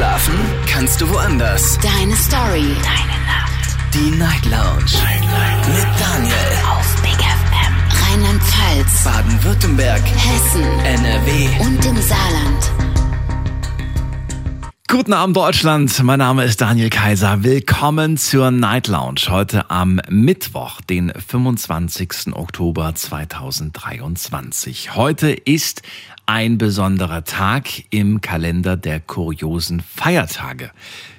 Schlafen kannst du woanders. Deine Story. Deine Nacht. Die Night Lounge. Night, Night. Mit Daniel. Auf Big FM. Rheinland-Pfalz. Baden-Württemberg. Hessen. NRW. Und im Saarland. Guten Abend Deutschland, mein Name ist Daniel Kaiser. Willkommen zur Night Lounge heute am Mittwoch, den 25. Oktober 2023. Heute ist ein besonderer Tag im Kalender der kuriosen Feiertage.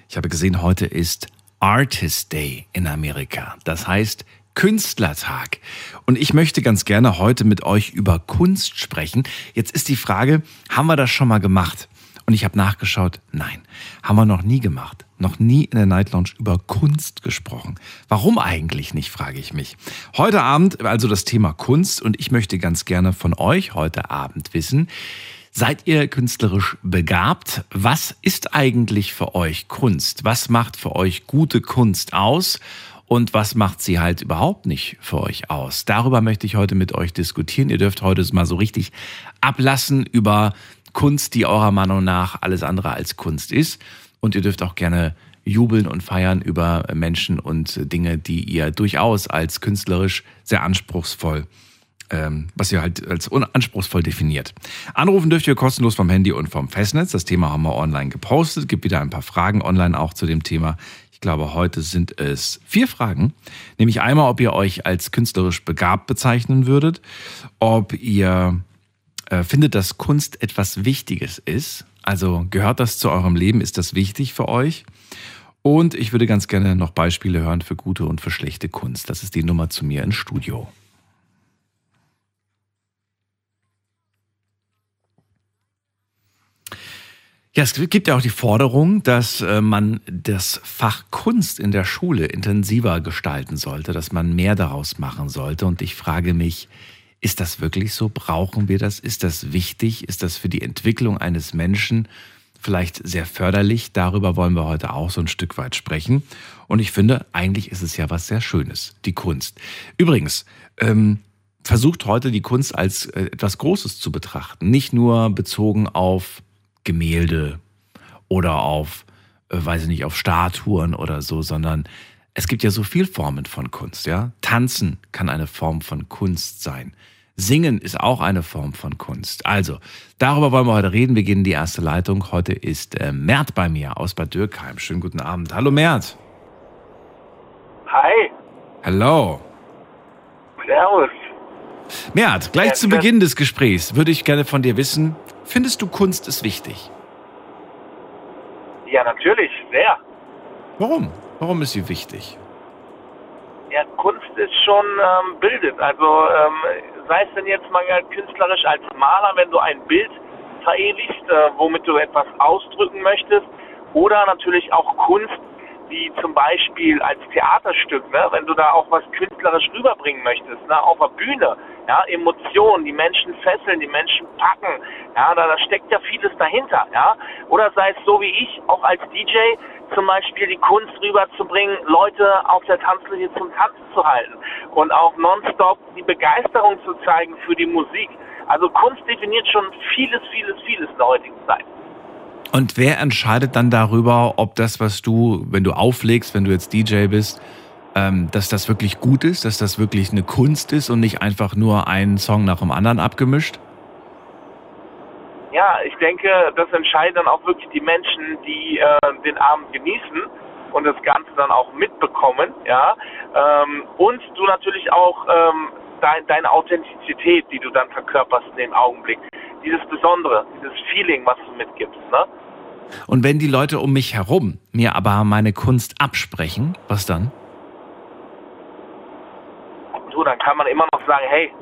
Ich habe gesehen, heute ist Artist Day in Amerika. Das heißt Künstlertag. Und ich möchte ganz gerne heute mit euch über Kunst sprechen. Jetzt ist die Frage, haben wir das schon mal gemacht? Und ich habe nachgeschaut, nein, haben wir noch nie gemacht. Noch nie in der Night Lounge über Kunst gesprochen. Warum eigentlich nicht, frage ich mich. Heute Abend also das Thema Kunst und ich möchte ganz gerne von euch heute Abend wissen, Seid ihr künstlerisch begabt? Was ist eigentlich für euch Kunst? Was macht für euch gute Kunst aus? Und was macht sie halt überhaupt nicht für euch aus? Darüber möchte ich heute mit euch diskutieren. Ihr dürft heute mal so richtig ablassen über Kunst, die eurer Meinung nach alles andere als Kunst ist. Und ihr dürft auch gerne jubeln und feiern über Menschen und Dinge, die ihr durchaus als künstlerisch sehr anspruchsvoll ähm, was ihr halt als anspruchsvoll definiert. Anrufen dürft ihr kostenlos vom Handy und vom Festnetz. Das Thema haben wir online gepostet. Gibt wieder ein paar Fragen online auch zu dem Thema. Ich glaube, heute sind es vier Fragen. Nämlich einmal, ob ihr euch als künstlerisch begabt bezeichnen würdet, ob ihr findet, dass Kunst etwas Wichtiges ist. Also gehört das zu eurem Leben? Ist das wichtig für euch? Und ich würde ganz gerne noch Beispiele hören für gute und für schlechte Kunst. Das ist die Nummer zu mir ins Studio. Ja, es gibt ja auch die Forderung, dass äh, man das Fach Kunst in der Schule intensiver gestalten sollte, dass man mehr daraus machen sollte. Und ich frage mich, ist das wirklich so? Brauchen wir das? Ist das wichtig? Ist das für die Entwicklung eines Menschen vielleicht sehr förderlich? Darüber wollen wir heute auch so ein Stück weit sprechen. Und ich finde, eigentlich ist es ja was sehr Schönes, die Kunst. Übrigens, ähm, versucht heute die Kunst als äh, etwas Großes zu betrachten. Nicht nur bezogen auf Gemälde oder auf, äh, weiß ich nicht, auf Statuen oder so, sondern es gibt ja so viel Formen von Kunst, ja. Tanzen kann eine Form von Kunst sein. Singen ist auch eine Form von Kunst. Also, darüber wollen wir heute reden. Wir gehen in die erste Leitung. Heute ist äh, Mert bei mir aus Bad Dürkheim. Schönen guten Abend. Hallo Mert. Hi. Hallo. Servus. Mert, gleich ja, zu Beginn des Gesprächs würde ich gerne von dir wissen, findest du Kunst ist wichtig? Ja, natürlich, sehr. Warum? Warum ist sie wichtig? Ja, Kunst ist schon ähm, bildet. Also ähm, sei es denn jetzt mal künstlerisch als Maler, wenn du ein Bild verewigst, äh, womit du etwas ausdrücken möchtest, oder natürlich auch Kunst, wie zum Beispiel als Theaterstück, ne, wenn du da auch was künstlerisch rüberbringen möchtest, ne, auf der Bühne, ja, Emotionen, die Menschen fesseln, die Menschen packen, ja, da, da steckt ja vieles dahinter, ja, oder sei es so wie ich, auch als DJ, zum Beispiel die Kunst rüberzubringen, Leute auf der Tanzfläche zum Tanzen zu halten und auch nonstop die Begeisterung zu zeigen für die Musik. Also Kunst definiert schon vieles, vieles, vieles in der heutigen Zeit. Und wer entscheidet dann darüber, ob das, was du, wenn du auflegst, wenn du jetzt DJ bist, ähm, dass das wirklich gut ist, dass das wirklich eine Kunst ist und nicht einfach nur ein Song nach dem anderen abgemischt? Ja, ich denke, das entscheiden dann auch wirklich die Menschen, die äh, den Abend genießen und das Ganze dann auch mitbekommen, ja. Ähm, und du natürlich auch ähm, dein, deine Authentizität, die du dann verkörperst in dem Augenblick. Dieses Besondere, dieses Feeling, was du mitgibst, ne? Und wenn die Leute um mich herum mir aber meine Kunst absprechen, was dann? Du, dann kann man immer noch sagen, hey,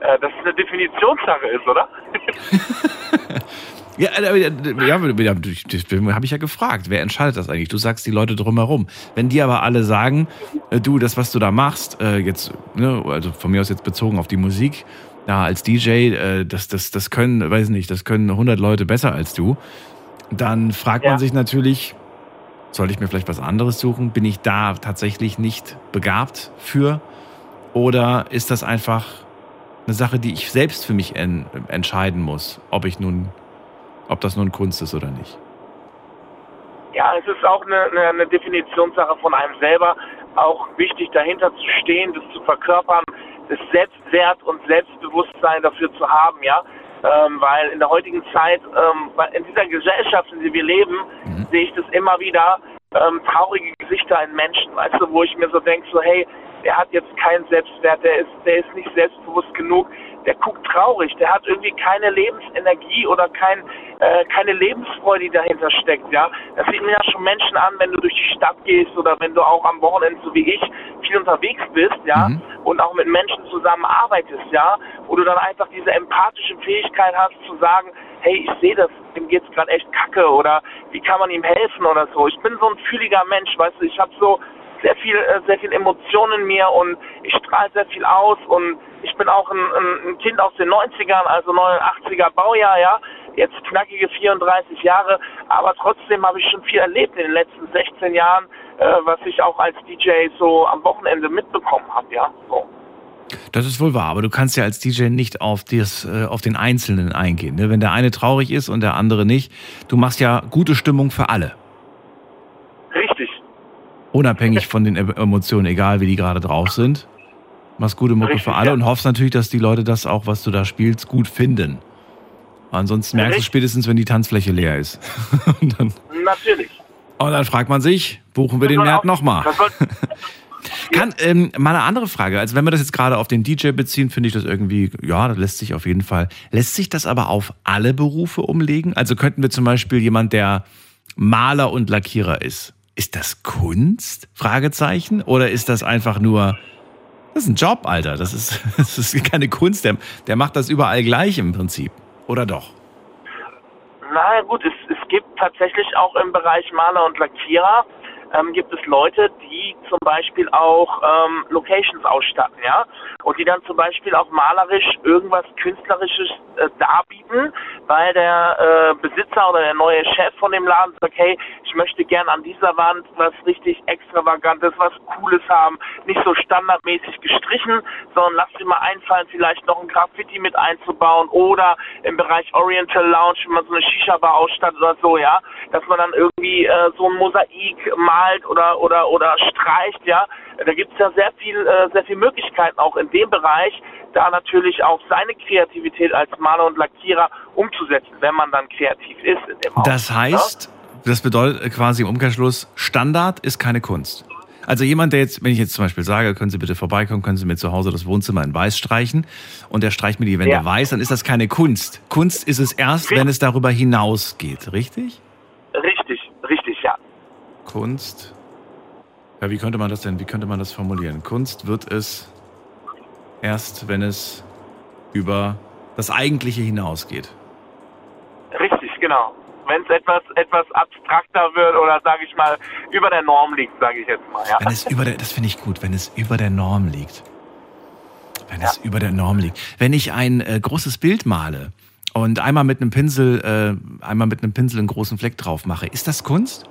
äh, das ist eine Definitionssache ist, oder? ja, äh, ja, habe ich ja gefragt. Wer entscheidet das eigentlich? Du sagst die Leute drumherum. Wenn die aber alle sagen, äh, du, das, was du da machst, jetzt, ne, also von mir aus jetzt bezogen auf die Musik, ja, als DJ, das, das, das können, weiß nicht, das können 100 Leute besser als du, dann fragt ja. man sich natürlich, soll ich mir vielleicht was anderes suchen? Bin ich da tatsächlich nicht begabt für? Oder ist das einfach eine Sache, die ich selbst für mich en entscheiden muss, ob ich nun, ob das nun Kunst ist oder nicht. Ja, es ist auch eine, eine, eine Definitionssache von einem selber. Auch wichtig, dahinter zu stehen, das zu verkörpern, das Selbstwert und Selbstbewusstsein dafür zu haben, ja. Ähm, weil in der heutigen Zeit, ähm, in dieser Gesellschaft, in der wir leben, mhm. sehe ich das immer wieder, ähm, traurige Gesichter in Menschen, weißt du, wo ich mir so denke, so hey, der hat jetzt keinen Selbstwert, der ist, der ist nicht selbstbewusst genug, der guckt traurig, der hat irgendwie keine Lebensenergie oder kein, äh, keine Lebensfreude, die dahinter steckt, ja. Das sieht mir ja schon Menschen an, wenn du durch die Stadt gehst oder wenn du auch am Wochenende, so wie ich, viel unterwegs bist, ja, mhm. und auch mit Menschen zusammenarbeitest, ja, wo du dann einfach diese empathische Fähigkeit hast zu sagen, hey, ich sehe das, dem geht's gerade echt kacke oder wie kann man ihm helfen oder so. Ich bin so ein fühliger Mensch, weißt du, ich habe so sehr viel, äh, sehr viel Emotionen in mir und ich strahle sehr viel aus und ich bin auch ein, ein Kind aus den 90ern, also 89er Baujahr, ja, jetzt knackige 34 Jahre, aber trotzdem habe ich schon viel erlebt in den letzten 16 Jahren, äh, was ich auch als DJ so am Wochenende mitbekommen habe, ja, so. Das ist wohl wahr, aber du kannst ja als DJ nicht auf, das, äh, auf den Einzelnen eingehen. Ne? Wenn der eine traurig ist und der andere nicht, du machst ja gute Stimmung für alle. Unabhängig von den Emotionen, egal wie die gerade drauf sind. Machst gute Mucke Richtig, für alle ja. und hoffst natürlich, dass die Leute das auch, was du da spielst, gut finden. Ansonsten merkst Richtig. du spätestens, wenn die Tanzfläche leer ist. dann, natürlich. Und dann fragt man sich, buchen wir das den Wert nochmal? Kann, ähm, mal eine andere Frage. Also wenn wir das jetzt gerade auf den DJ beziehen, finde ich das irgendwie, ja, das lässt sich auf jeden Fall. Lässt sich das aber auf alle Berufe umlegen? Also könnten wir zum Beispiel jemand, der Maler und Lackierer ist. Ist das Kunst? Fragezeichen? Oder ist das einfach nur, das ist ein Job, Alter. Das ist, das ist keine Kunst. Der, der macht das überall gleich im Prinzip. Oder doch? Na gut, es, es gibt tatsächlich auch im Bereich Maler und Lackierer ähm, gibt es Leute, die zum Beispiel auch ähm, Locations ausstatten, ja, und die dann zum Beispiel auch malerisch irgendwas Künstlerisches äh, darbieten, weil der äh, Besitzer oder der neue Chef von dem Laden sagt, hey, ich möchte gern an dieser Wand was richtig extravagantes, was Cooles haben, nicht so standardmäßig gestrichen, sondern lass dir mal einfallen, vielleicht noch ein Graffiti mit einzubauen oder im Bereich Oriental Lounge, wenn man so eine Shisha-Bar ausstattet oder so, ja, dass man dann irgendwie äh, so ein Mosaik malt oder oder oder streicht, ja. Da gibt es ja sehr viel, äh, sehr viele Möglichkeiten auch in dem Bereich, da natürlich auch seine Kreativität als Maler und Lackierer umzusetzen, wenn man dann kreativ ist in dem Haus. Das heißt, ja? das bedeutet quasi im Umkehrschluss, Standard ist keine Kunst. Also jemand, der jetzt, wenn ich jetzt zum Beispiel sage, können Sie bitte vorbeikommen, können Sie mir zu Hause das Wohnzimmer in weiß streichen und der streicht mir die Wände ja. weiß, dann ist das keine Kunst. Kunst ist es erst, wenn es darüber hinausgeht, richtig? Kunst. Ja, wie könnte man das denn, wie könnte man das formulieren? Kunst wird es erst, wenn es über das Eigentliche hinausgeht. Richtig, genau wenn es etwas, etwas abstrakter wird oder sage ich mal über der Norm liegt, sage ich jetzt mal. Ja. Wenn es über der, das finde ich gut, wenn es über der Norm liegt. Wenn ja. es über der Norm liegt. Wenn ich ein äh, großes Bild male und einmal mit einem Pinsel, äh, einmal mit einem Pinsel einen großen Fleck drauf mache, ist das Kunst?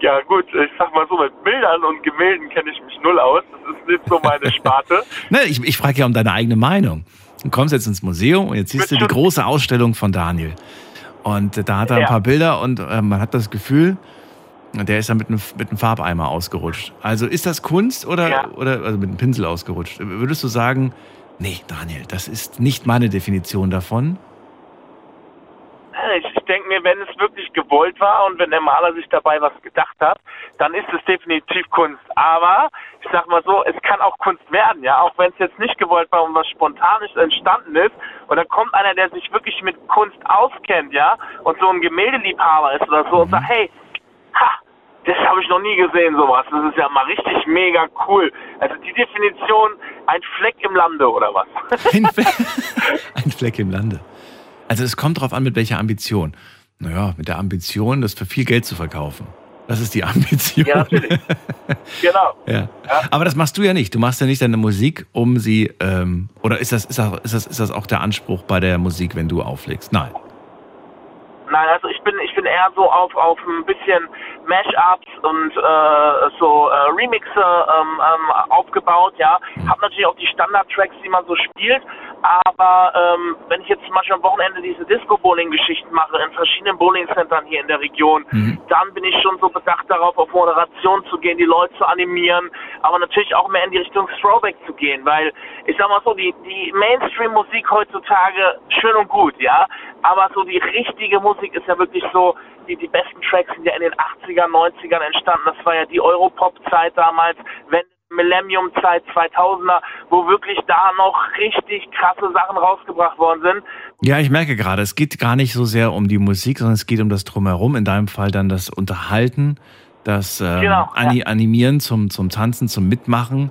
Ja gut, ich sag mal so, mit Bildern und Gemälden kenne ich mich null aus. Das ist nicht so meine Sparte. ne, ich, ich frage ja um deine eigene Meinung. Du kommst jetzt ins Museum und jetzt siehst du die große Ausstellung von Daniel. Und da hat er ein paar Bilder und äh, man hat das Gefühl, der ist dann mit einem, mit einem Farbeimer ausgerutscht. Also ist das Kunst oder, ja. oder also mit einem Pinsel ausgerutscht? Würdest du sagen, nee, Daniel, das ist nicht meine Definition davon? Ich denke mir, wenn es wirklich gewollt war und wenn der Maler sich dabei was gedacht hat, dann ist es definitiv Kunst. Aber ich sag mal so, es kann auch Kunst werden, ja, auch wenn es jetzt nicht gewollt war und was Spontanes entstanden ist. Und dann kommt einer, der sich wirklich mit Kunst auskennt, ja, und so ein Gemäldeliebhaber ist oder so mhm. und sagt, hey, ha, das habe ich noch nie gesehen, sowas. Das ist ja mal richtig mega cool. Also die Definition, ein Fleck im Lande oder was? Ein, ein Fleck im Lande. Also es kommt darauf an, mit welcher Ambition. Naja, mit der Ambition, das für viel Geld zu verkaufen. Das ist die Ambition. Ja, natürlich. genau. Ja. ja. Aber das machst du ja nicht. Du machst ja nicht deine Musik, um sie, ähm, oder ist das, ist, das, ist, das, ist das auch der Anspruch bei der Musik, wenn du auflegst? Nein. Nein, also ich bin ich bin eher so auf auf ein bisschen Mashups und äh, so äh, Remixe ähm, ähm, aufgebaut, ja. Hab natürlich auch die Standard-Tracks, die man so spielt, Aber ähm, wenn ich jetzt zum Beispiel am Wochenende diese Disco-Bowling-Geschichten mache in verschiedenen Bowling-Centern hier in der Region, Mhm. dann bin ich schon so bedacht darauf, auf Moderation zu gehen, die Leute zu animieren, aber natürlich auch mehr in die Richtung Throwback zu gehen, weil ich sag mal so, die, die Mainstream-Musik heutzutage schön und gut, ja, aber so die richtige Musik ist ja wirklich so, die, die besten Tracks sind ja in den 80ern, 90ern entstanden, das war ja die Europop-Zeit damals, wenn Millennium-Zeit 2000er, wo wirklich da noch richtig krasse Sachen rausgebracht worden sind. Ja, ich merke gerade, es geht gar nicht so sehr um die Musik, sondern es geht um das Drumherum. In deinem Fall dann das Unterhalten, das ähm, Genau, Ani Animieren zum, zum Tanzen, zum Mitmachen.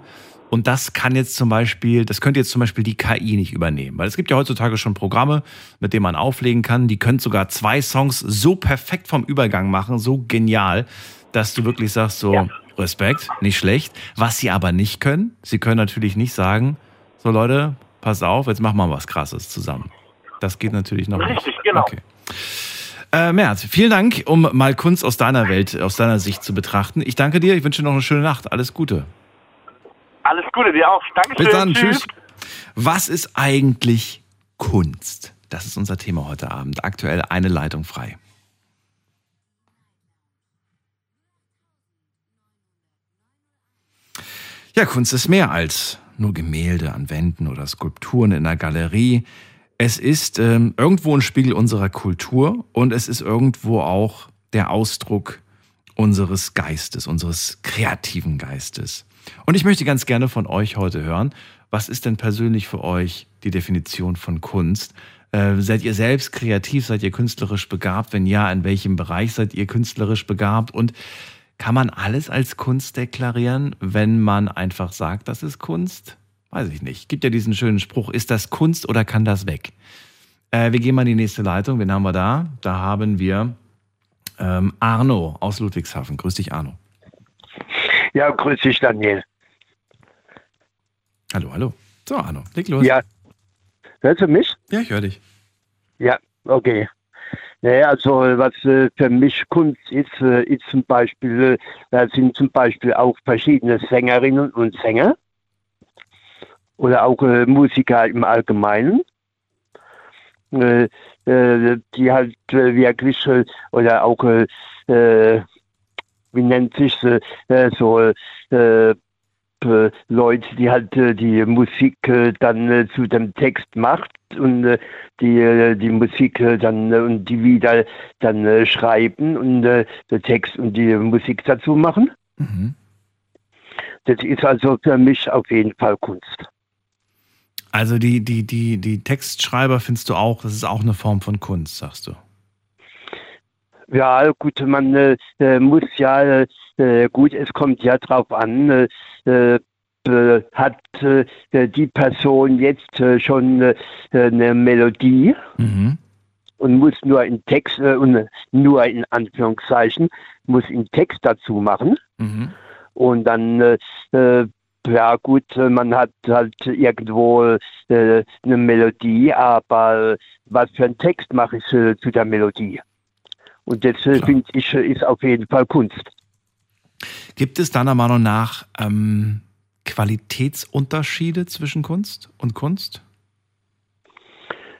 Und das kann jetzt zum Beispiel, das könnte jetzt zum Beispiel die KI nicht übernehmen. Weil es gibt ja heutzutage schon Programme, mit denen man auflegen kann. Die können sogar zwei Songs so perfekt vom Übergang machen, so genial, dass du wirklich sagst, so Ja. Respekt, nicht schlecht. Was sie aber nicht können, sie können natürlich nicht sagen, so Leute, pass auf, jetzt machen wir was Krasses zusammen. Das geht natürlich noch Richtig, nicht. genau. Okay. Äh, Mert, vielen Dank, um mal Kunst aus deiner Welt, aus deiner Sicht zu betrachten. Ich danke dir, ich wünsche dir noch eine schöne Nacht. Alles Gute. Alles Gute dir auch. Dankeschön. Bis dann, tschüss. Was ist eigentlich Kunst? Das ist unser Thema heute Abend. Aktuell eine Leitung frei. Ja, Kunst ist mehr als nur Gemälde an Wänden oder Skulpturen in einer Galerie. Es ist ähm, irgendwo ein Spiegel unserer Kultur und es ist irgendwo auch der Ausdruck unseres Geistes, unseres kreativen Geistes. Und ich möchte ganz gerne von euch heute hören, was ist denn persönlich für euch die Definition von Kunst? Äh, seid ihr selbst kreativ? Seid ihr künstlerisch begabt? Wenn ja, in welchem Bereich seid ihr künstlerisch begabt? Und kann man alles als Kunst deklarieren, wenn man einfach sagt, das ist Kunst? Weiß ich nicht. Gibt ja diesen schönen Spruch, ist das Kunst oder kann das weg? Äh, wir gehen mal in die nächste Leitung. Wen haben wir da? Da haben wir ähm, Arno aus Ludwigshafen. Grüß dich, Arno. Ja, grüß dich, Daniel. Hallo, hallo. So, Arno, leg los. Ja. Hörst du mich? ja ich höre dich. Ja, okay. Naja, also was äh, für mich Kunst ist, äh, ist zum Beispiel, äh, da sind zum Beispiel auch verschiedene Sängerinnen und Sänger oder auch äh, Musiker im Allgemeinen, äh, äh, die halt wirklich oder auch wie nennt sich äh, so äh, äh, Leute, die halt äh, die Musik äh, dann äh, zu dem Text macht und äh, die äh, die Musik äh, dann äh, und die wieder dann äh, schreiben und äh, der Text und die Musik dazu machen. Mhm. Das ist also für mich auf jeden Fall Kunst. Also die, die, die, die Textschreiber findest du auch, das ist auch eine Form von Kunst, sagst du. Ja, gut, man äh, äh, muss ja, äh, gut, es kommt ja drauf an, äh, äh, hat äh, die Person jetzt schon eine Melodie Mhm. und muss nur in Text, äh, und nur in Anführungszeichen, muss in Text dazu machen. Mhm. Und dann, ja gut, man hat halt irgendwo äh, eine Melodie, aber was für einen Text mache ich äh, zu der Melodie? Und das äh, finde ich ist auf jeden Fall Kunst. Gibt es deiner Meinung nach ähm, Qualitätsunterschiede zwischen Kunst und Kunst?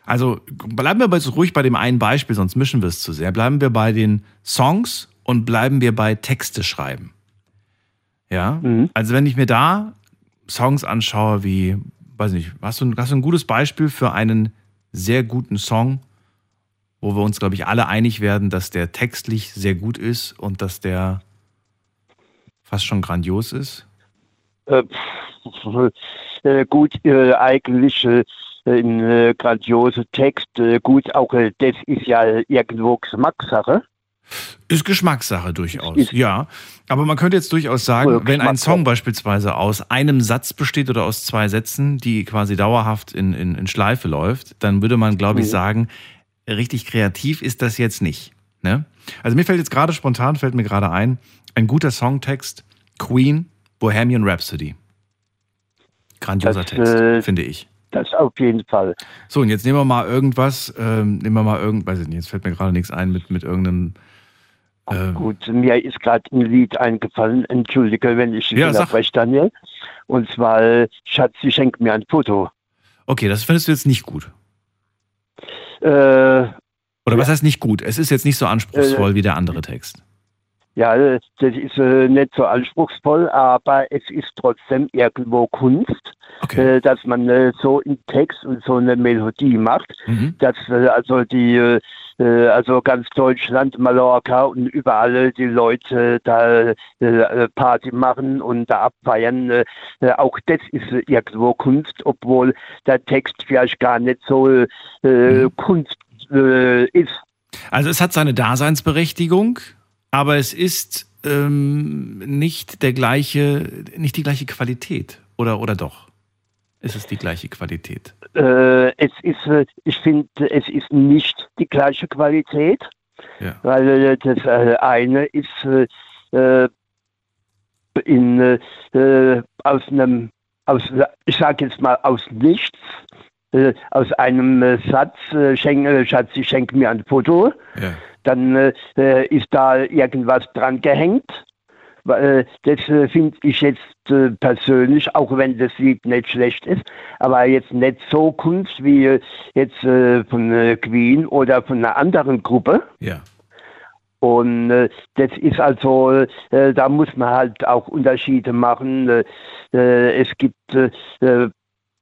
Also bleiben wir jetzt ruhig bei dem einen Beispiel, sonst mischen wir es zu sehr. Bleiben wir bei den Songs und bleiben wir bei Texte schreiben. Ja, Mhm. also wenn ich mir da Songs anschaue wie, weiß nicht, hast du, hast du ein gutes Beispiel für einen sehr guten Song, wo wir uns, glaube ich, alle einig werden, dass der textlich sehr gut ist und dass der fast schon grandios ist? Äh, äh, gut, äh, eigentlich äh, ein äh, grandioser Text. Äh, gut, auch das ist ja irgendwo Geschmackssache. Ist Geschmackssache durchaus, Ist- ja. Aber man könnte jetzt durchaus sagen, wenn ein Song beispielsweise aus einem Satz besteht oder aus zwei Sätzen, die quasi dauerhaft in, in, in Schleife läuft, dann würde man, glaube ich, Mhm. sagen, richtig kreativ ist das jetzt nicht. Ne? Also mir fällt jetzt gerade spontan, fällt mir gerade ein, ein guter Songtext, Queen, Bohemian Rhapsody. Grandioser Das, Text, äh, finde ich. Das auf jeden Fall. So, und jetzt nehmen wir mal irgendwas, ähm, nehmen wir mal irgend, weiß ich nicht, jetzt fällt mir gerade nichts ein mit, mit irgendeinem äh, Gut, mir ist gerade ein Lied eingefallen. Entschuldige, wenn ich Ja, unterbreche, Daniel. Und zwar, Schatz, sie schenkt mir ein Foto. Okay, das findest du jetzt nicht gut. Äh, Oder was heißt nicht gut? Es ist jetzt nicht so anspruchsvoll wie der andere Text. Ja, das ist äh, nicht so anspruchsvoll, aber es ist trotzdem irgendwo Kunst, Okay. äh, dass man äh, so einen Text und so eine Melodie macht, Mhm. dass äh, also die äh, äh, also ganz Deutschland, Mallorca und überall die Leute da äh, Party machen und da abfeiern. Äh, äh, auch das ist äh, irgendwo Kunst, obwohl der Text vielleicht gar nicht so äh, Mhm. Kunst äh, ist. Also es hat seine Daseinsberechtigung, aber es ist ähm, nicht der gleiche, nicht die gleiche Qualität. Oder, oder doch? Ist es die gleiche Qualität? Äh, es ist, äh, ich finde, es ist nicht die gleiche Qualität, Ja. weil äh, das äh, eine ist äh, in, äh, aus einem, aus, ich sage jetzt mal aus nichts, äh, aus einem äh, Satz, äh, schenk, Schatz, ich schenke mir ein Foto, Ja. dann ist da irgendwas dran gehängt. Das finde ich jetzt persönlich, auch wenn das Lied nicht schlecht ist, aber jetzt nicht so Kunst wie jetzt von Queen oder von einer anderen Gruppe. Ja. Und äh, das ist also, äh, da muss man halt auch Unterschiede machen. Äh, es gibt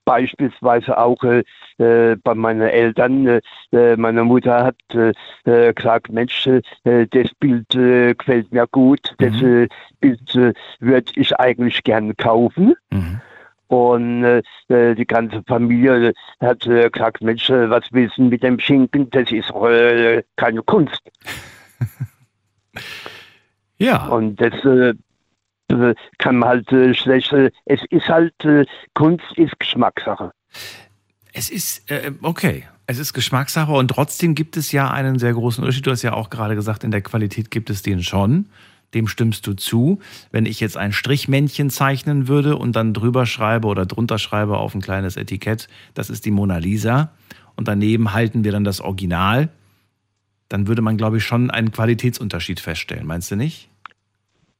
beispielsweise auch äh, äh, bei meinen Eltern, äh, äh, meine Mutter hat äh, äh, gesagt, Mensch, das Bild gefällt mir gut, das Mhm. äh, Bild würde ich eigentlich gerne kaufen. Mhm. Und äh, die ganze Familie hat äh, gesagt, Mensch, was willst du mit dem Schinken? Das ist äh, keine Kunst. Ja. Und das kann man halt äh, schlecht. Äh, es ist halt, äh, Kunst ist Geschmackssache. Es ist, äh, okay, es ist Geschmackssache und trotzdem gibt es ja einen sehr großen Unterschied. Du hast ja auch gerade gesagt, in der Qualität gibt es den schon. Dem stimmst du zu. Wenn ich jetzt ein Strichmännchen zeichnen würde und dann drüber schreibe oder drunter schreibe auf ein kleines Etikett, das ist die Mona Lisa und daneben halten wir dann das Original, dann würde man, glaube ich, schon einen Qualitätsunterschied feststellen. Meinst du nicht?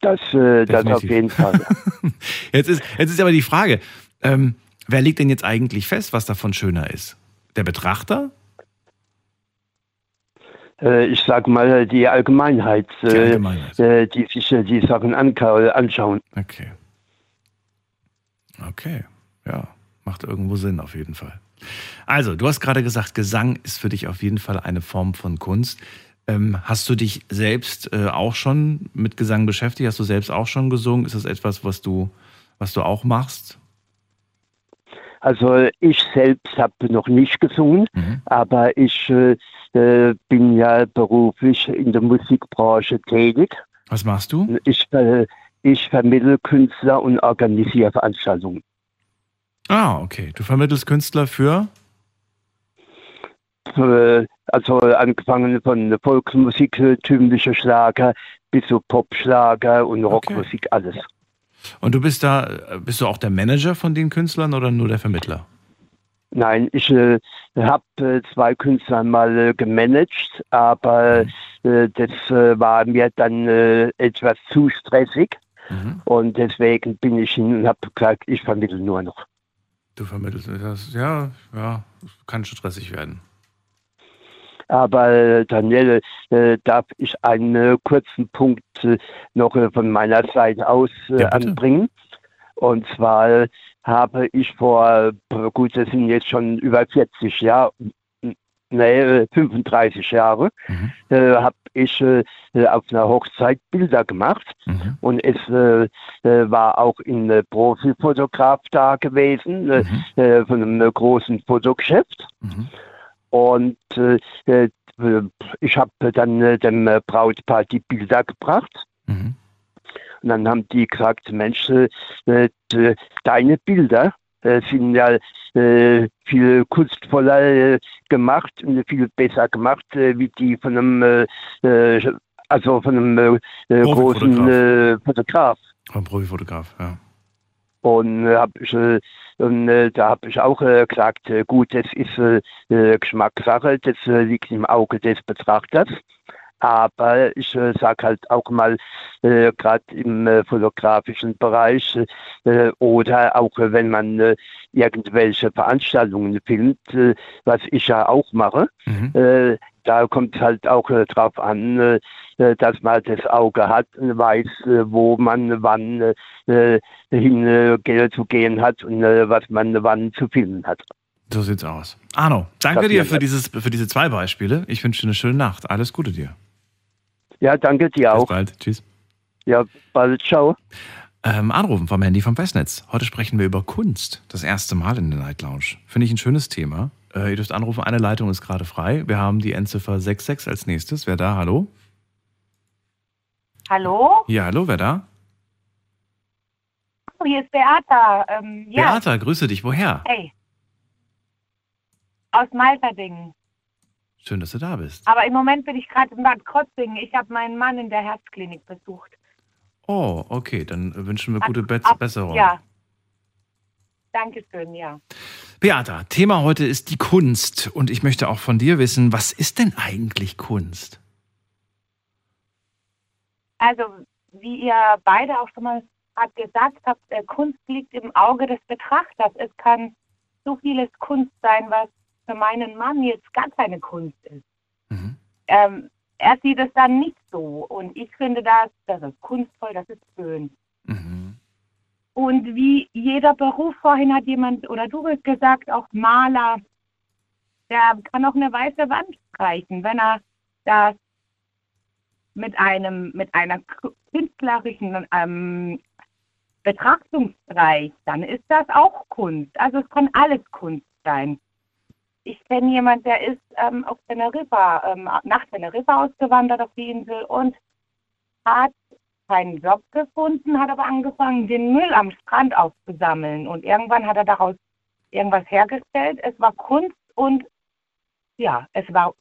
Das, äh, das auf jeden Fall. Jetzt ist, jetzt ist aber die Frage, ähm, wer legt denn jetzt eigentlich fest, was davon schöner ist? Der Betrachter? äh, ich sag mal, die Allgemeinheit, äh, Die Allgemeinheit. Äh, die sich äh, die Sachen anschauen. Okay. Okay, ja, macht irgendwo Sinn auf jeden Fall. Also, du hast gerade gesagt, Gesang ist für dich auf jeden Fall eine Form von Kunst. Ähm, hast du dich selbst äh, auch schon mit Gesang beschäftigt? Hast du selbst auch schon gesungen? Ist das etwas, was du, was du auch machst? Also ich selbst habe noch nicht gesungen, Mhm. aber ich äh, äh, bin ja beruflich in der Musikbranche tätig. Was machst du? Ich, äh, ich vermittle Künstler und organisiere Veranstaltungen. Ah, okay. Du vermittelst Künstler für? Äh, Also angefangen von Volksmusik, äh, typische Schlager, bis zu Popschlager und Rockmusik, alles. Und du bist da, äh, bist du auch der Manager von den Künstlern oder nur der Vermittler? Nein, ich äh, habe äh, zwei Künstler mal äh, gemanagt, aber äh, das war mir dann etwas zu stressig Mhm. und deswegen bin ich hin und habe gesagt, ich vermittle nur noch. Du vermittelst das, ja, ja, kann stressig werden. Aber Daniele, äh, darf ich einen äh, kurzen Punkt äh, noch äh, von meiner Seite aus Ja, anbringen? Und zwar habe ich vor, gut, das sind jetzt schon über 40 Jahre, nee, äh, 35 Jahre, Mhm. äh, habe ich äh, auf einer Hochzeit Bilder gemacht Mhm. und es äh, war auch ein Profifotograf da gewesen Mhm. von einem großen Fotogeschäft. Und äh, äh, ich habe dann äh, dem äh, Brautpaar die Bilder gebracht. Mhm. Und dann haben die gesagt, Mensch, deine Bilder sind ja viel kunstvoller gemacht und viel besser gemacht, wie die von einem, also von einem großen Fotograf. Ein Profifotograf, ja. Und, äh, hab ich, äh, äh, da habe ich auch äh, gesagt, äh, gut, das ist äh, Geschmackssache, das liegt im Auge des Betrachters. Aber ich äh, sage halt auch mal, äh, gerade im äh, fotografischen Bereich äh, oder auch äh, wenn man äh, irgendwelche Veranstaltungen filmt, äh, was ich ja auch mache, Mhm. da kommt halt auch drauf an, dass man das Auge hat, und weiß, wo man wann hin zu gehen hat und was man wann zu filmen hat. So sieht's aus. Arno, danke dir für, dieses, für diese zwei Beispiele. Ich wünsche dir eine schöne Nacht. Alles Gute dir. Ja, danke dir Bis auch. bald. Tschüss. Ja, bald, ciao. Ähm, anrufen vom Handy vom Festnetz. Heute sprechen wir über Kunst. Das erste Mal in der Night Lounge. Finde ich ein schönes Thema. Äh, ihr dürft anrufen. Eine Leitung ist gerade frei. Wir haben die Endziffer 66 als nächstes. Wer da? Hallo? Hallo? Ja, hallo, wer da? Oh, hier ist Beata. Ähm, ja, Beata, grüße dich. Woher? hey. Aus Malterdingen. Schön, dass du da bist. Aber im Moment bin ich gerade in Bad Krotzingen. Ich habe meinen Mann in der Herzklinik besucht. Oh, okay. Dann wünschen wir gute Be Ab- Besserung. Ja. Dankeschön, ja. Beata, Thema heute ist die Kunst. Und ich möchte auch von dir wissen, was ist denn eigentlich Kunst? Also, wie ihr beide auch schon mal gesagt habt, Kunst liegt im Auge des Betrachters. Es kann so vieles Kunst sein, was für meinen Mann jetzt gar keine Kunst ist. Mhm. Ähm, er sieht es dann nicht so. Und ich finde das, das ist kunstvoll, das ist schön. Mhm. Und wie jeder Beruf, vorhin hat jemand oder du hast gesagt, auch Maler, der kann auch eine weiße Wand streichen, wenn er das mit einem, mit einer künstlerischen ähm, Betrachtung streicht, dann ist das auch Kunst. Also es kann alles Kunst sein. Ich kenne jemanden, der ist ähm, auf Teneriffa, ähm, nach Teneriffa ausgewandert auf die Insel und hat keinen Job gefunden, hat aber angefangen, den Müll am Strand aufzusammeln. Und irgendwann hat er daraus irgendwas hergestellt. Es war Kunst und ja, es war,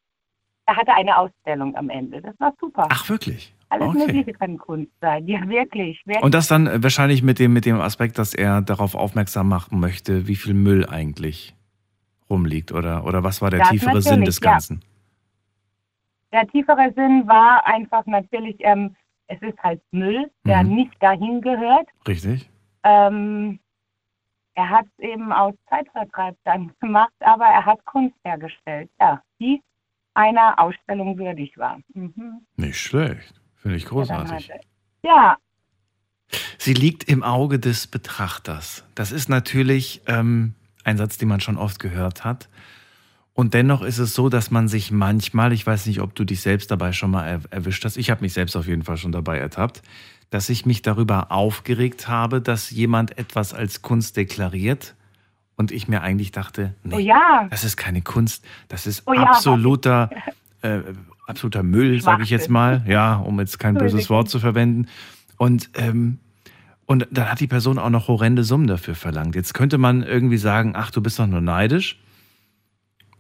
er hatte eine Ausstellung am Ende. Das war super. Ach, wirklich? Alles okay. Mögliche kann Kunst sein. Ja, wirklich. wirklich. Und das dann äh, wahrscheinlich mit dem, mit dem Aspekt, dass er darauf aufmerksam machen möchte, wie viel Müll eigentlich rumliegt oder, oder was war der Das tiefere Sinn des ja. Ganzen? Der tiefere Sinn war einfach natürlich, ähm, es ist halt Müll, der Mhm. nicht dahin gehört. Richtig? Ähm, er hat es eben aus Zeitvertreib dann gemacht, aber er hat Kunst hergestellt, ja, die einer Ausstellung würdig war. Mhm. Nicht schlecht. Finde ich Ja, großartig. Ja, Sie liegt im Auge des Betrachters. Das ist natürlich ähm, ein Satz, den man schon oft gehört hat. Und dennoch ist es so, dass man sich manchmal, ich weiß nicht, ob du dich selbst dabei schon mal er erwischt hast, ich habe mich selbst auf jeden Fall schon dabei ertappt, dass ich mich darüber aufgeregt habe, dass jemand etwas als Kunst deklariert und ich mir eigentlich dachte, nee, oh ja, das ist keine Kunst, das ist Oh ja. absoluter, äh, absoluter Müll, sage ich jetzt mal, ja, um jetzt kein böses. Wort zu verwenden. Und, ähm, und dann hat die Person auch noch horrende Summen dafür verlangt. Jetzt könnte man irgendwie sagen, ach, du bist doch nur neidisch.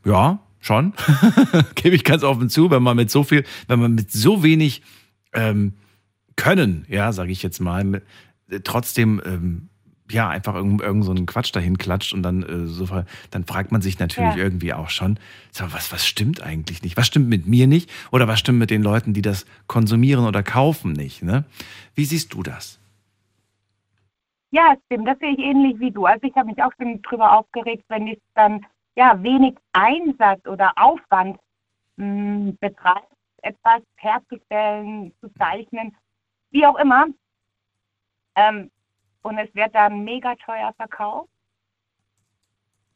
Ja, schon. Gebe ich ganz offen zu, wenn man mit so viel, wenn man mit so wenig ähm, Können, ja, sage ich jetzt mal, mit, äh, trotzdem ähm, ja einfach irgend, irgend so einen Quatsch dahin klatscht und dann äh, so ver- dann fragt man sich natürlich Ja. irgendwie auch schon, sag, was was stimmt eigentlich nicht? Was stimmt mit mir nicht oder was stimmt mit den Leuten, die das konsumieren oder kaufen nicht, ne? Wie siehst du das? Ja, stimmt, das sehe ich ähnlich wie du. Also ich habe mich auch schon drüber aufgeregt, wenn ich dann ja wenig Einsatz oder Aufwand mh, betreibt, etwas herzustellen, zu zeichnen, wie auch immer. Ähm, und es wird dann mega teuer verkauft.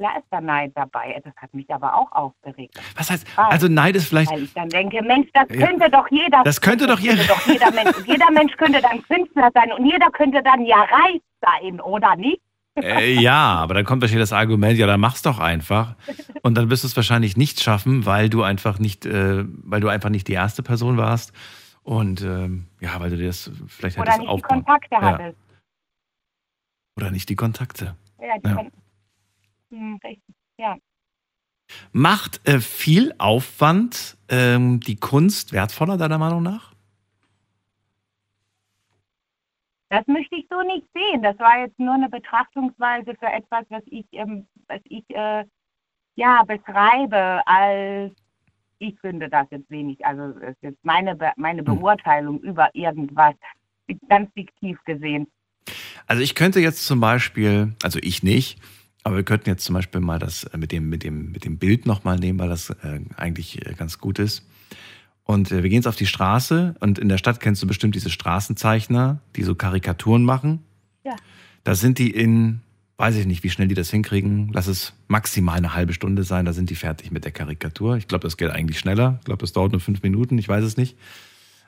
Da ist der Neid dabei. Das hat mich aber auch aufgeregt. Was heißt, also Neid ist vielleicht, Weil ich dann denke, Mensch, das Ja. könnte doch jeder. Das könnte doch jeder- doch jeder Mensch. Jeder Mensch könnte dann Künstler sein und jeder könnte dann ja reich sein, oder nicht? äh, ja, aber dann kommt wahrscheinlich das Argument, ja, dann mach's doch einfach. Und dann wirst du es wahrscheinlich nicht schaffen, weil du einfach nicht, äh, weil du einfach nicht die erste Person warst. Und ähm, ja, weil du dir das vielleicht Oder hättest nicht die aufbauen. Kontakte Ja. hattest. Oder nicht die Kontakte. Ja, die Ja. Kon. Ja. Macht äh, viel Aufwand ähm, die Kunst wertvoller, deiner Meinung nach? Das möchte ich so nicht sehen. Das war jetzt nur eine Betrachtungsweise für etwas, was ich, ähm, was ich äh, ja, beschreibe als ich finde das jetzt wenig. Also es ist jetzt meine, Be meine Hm. Beurteilung über irgendwas, ganz fiktiv gesehen. Also ich könnte jetzt zum Beispiel, also ich nicht, aber wir könnten jetzt zum Beispiel mal das äh, mit dem, mit dem, mit dem Bild nochmal nehmen, weil das äh, eigentlich äh, ganz gut ist. Und äh, wir gehen jetzt auf die Straße und in der Stadt kennst du bestimmt diese Straßenzeichner, die so Karikaturen machen. Ja. Da sind die in, weiß ich nicht, wie schnell die das hinkriegen. Lass es maximal eine halbe Stunde sein, da sind die fertig mit der Karikatur. Ich glaube, das geht eigentlich schneller. Ich glaube, das dauert nur fünf Minuten, ich weiß es nicht.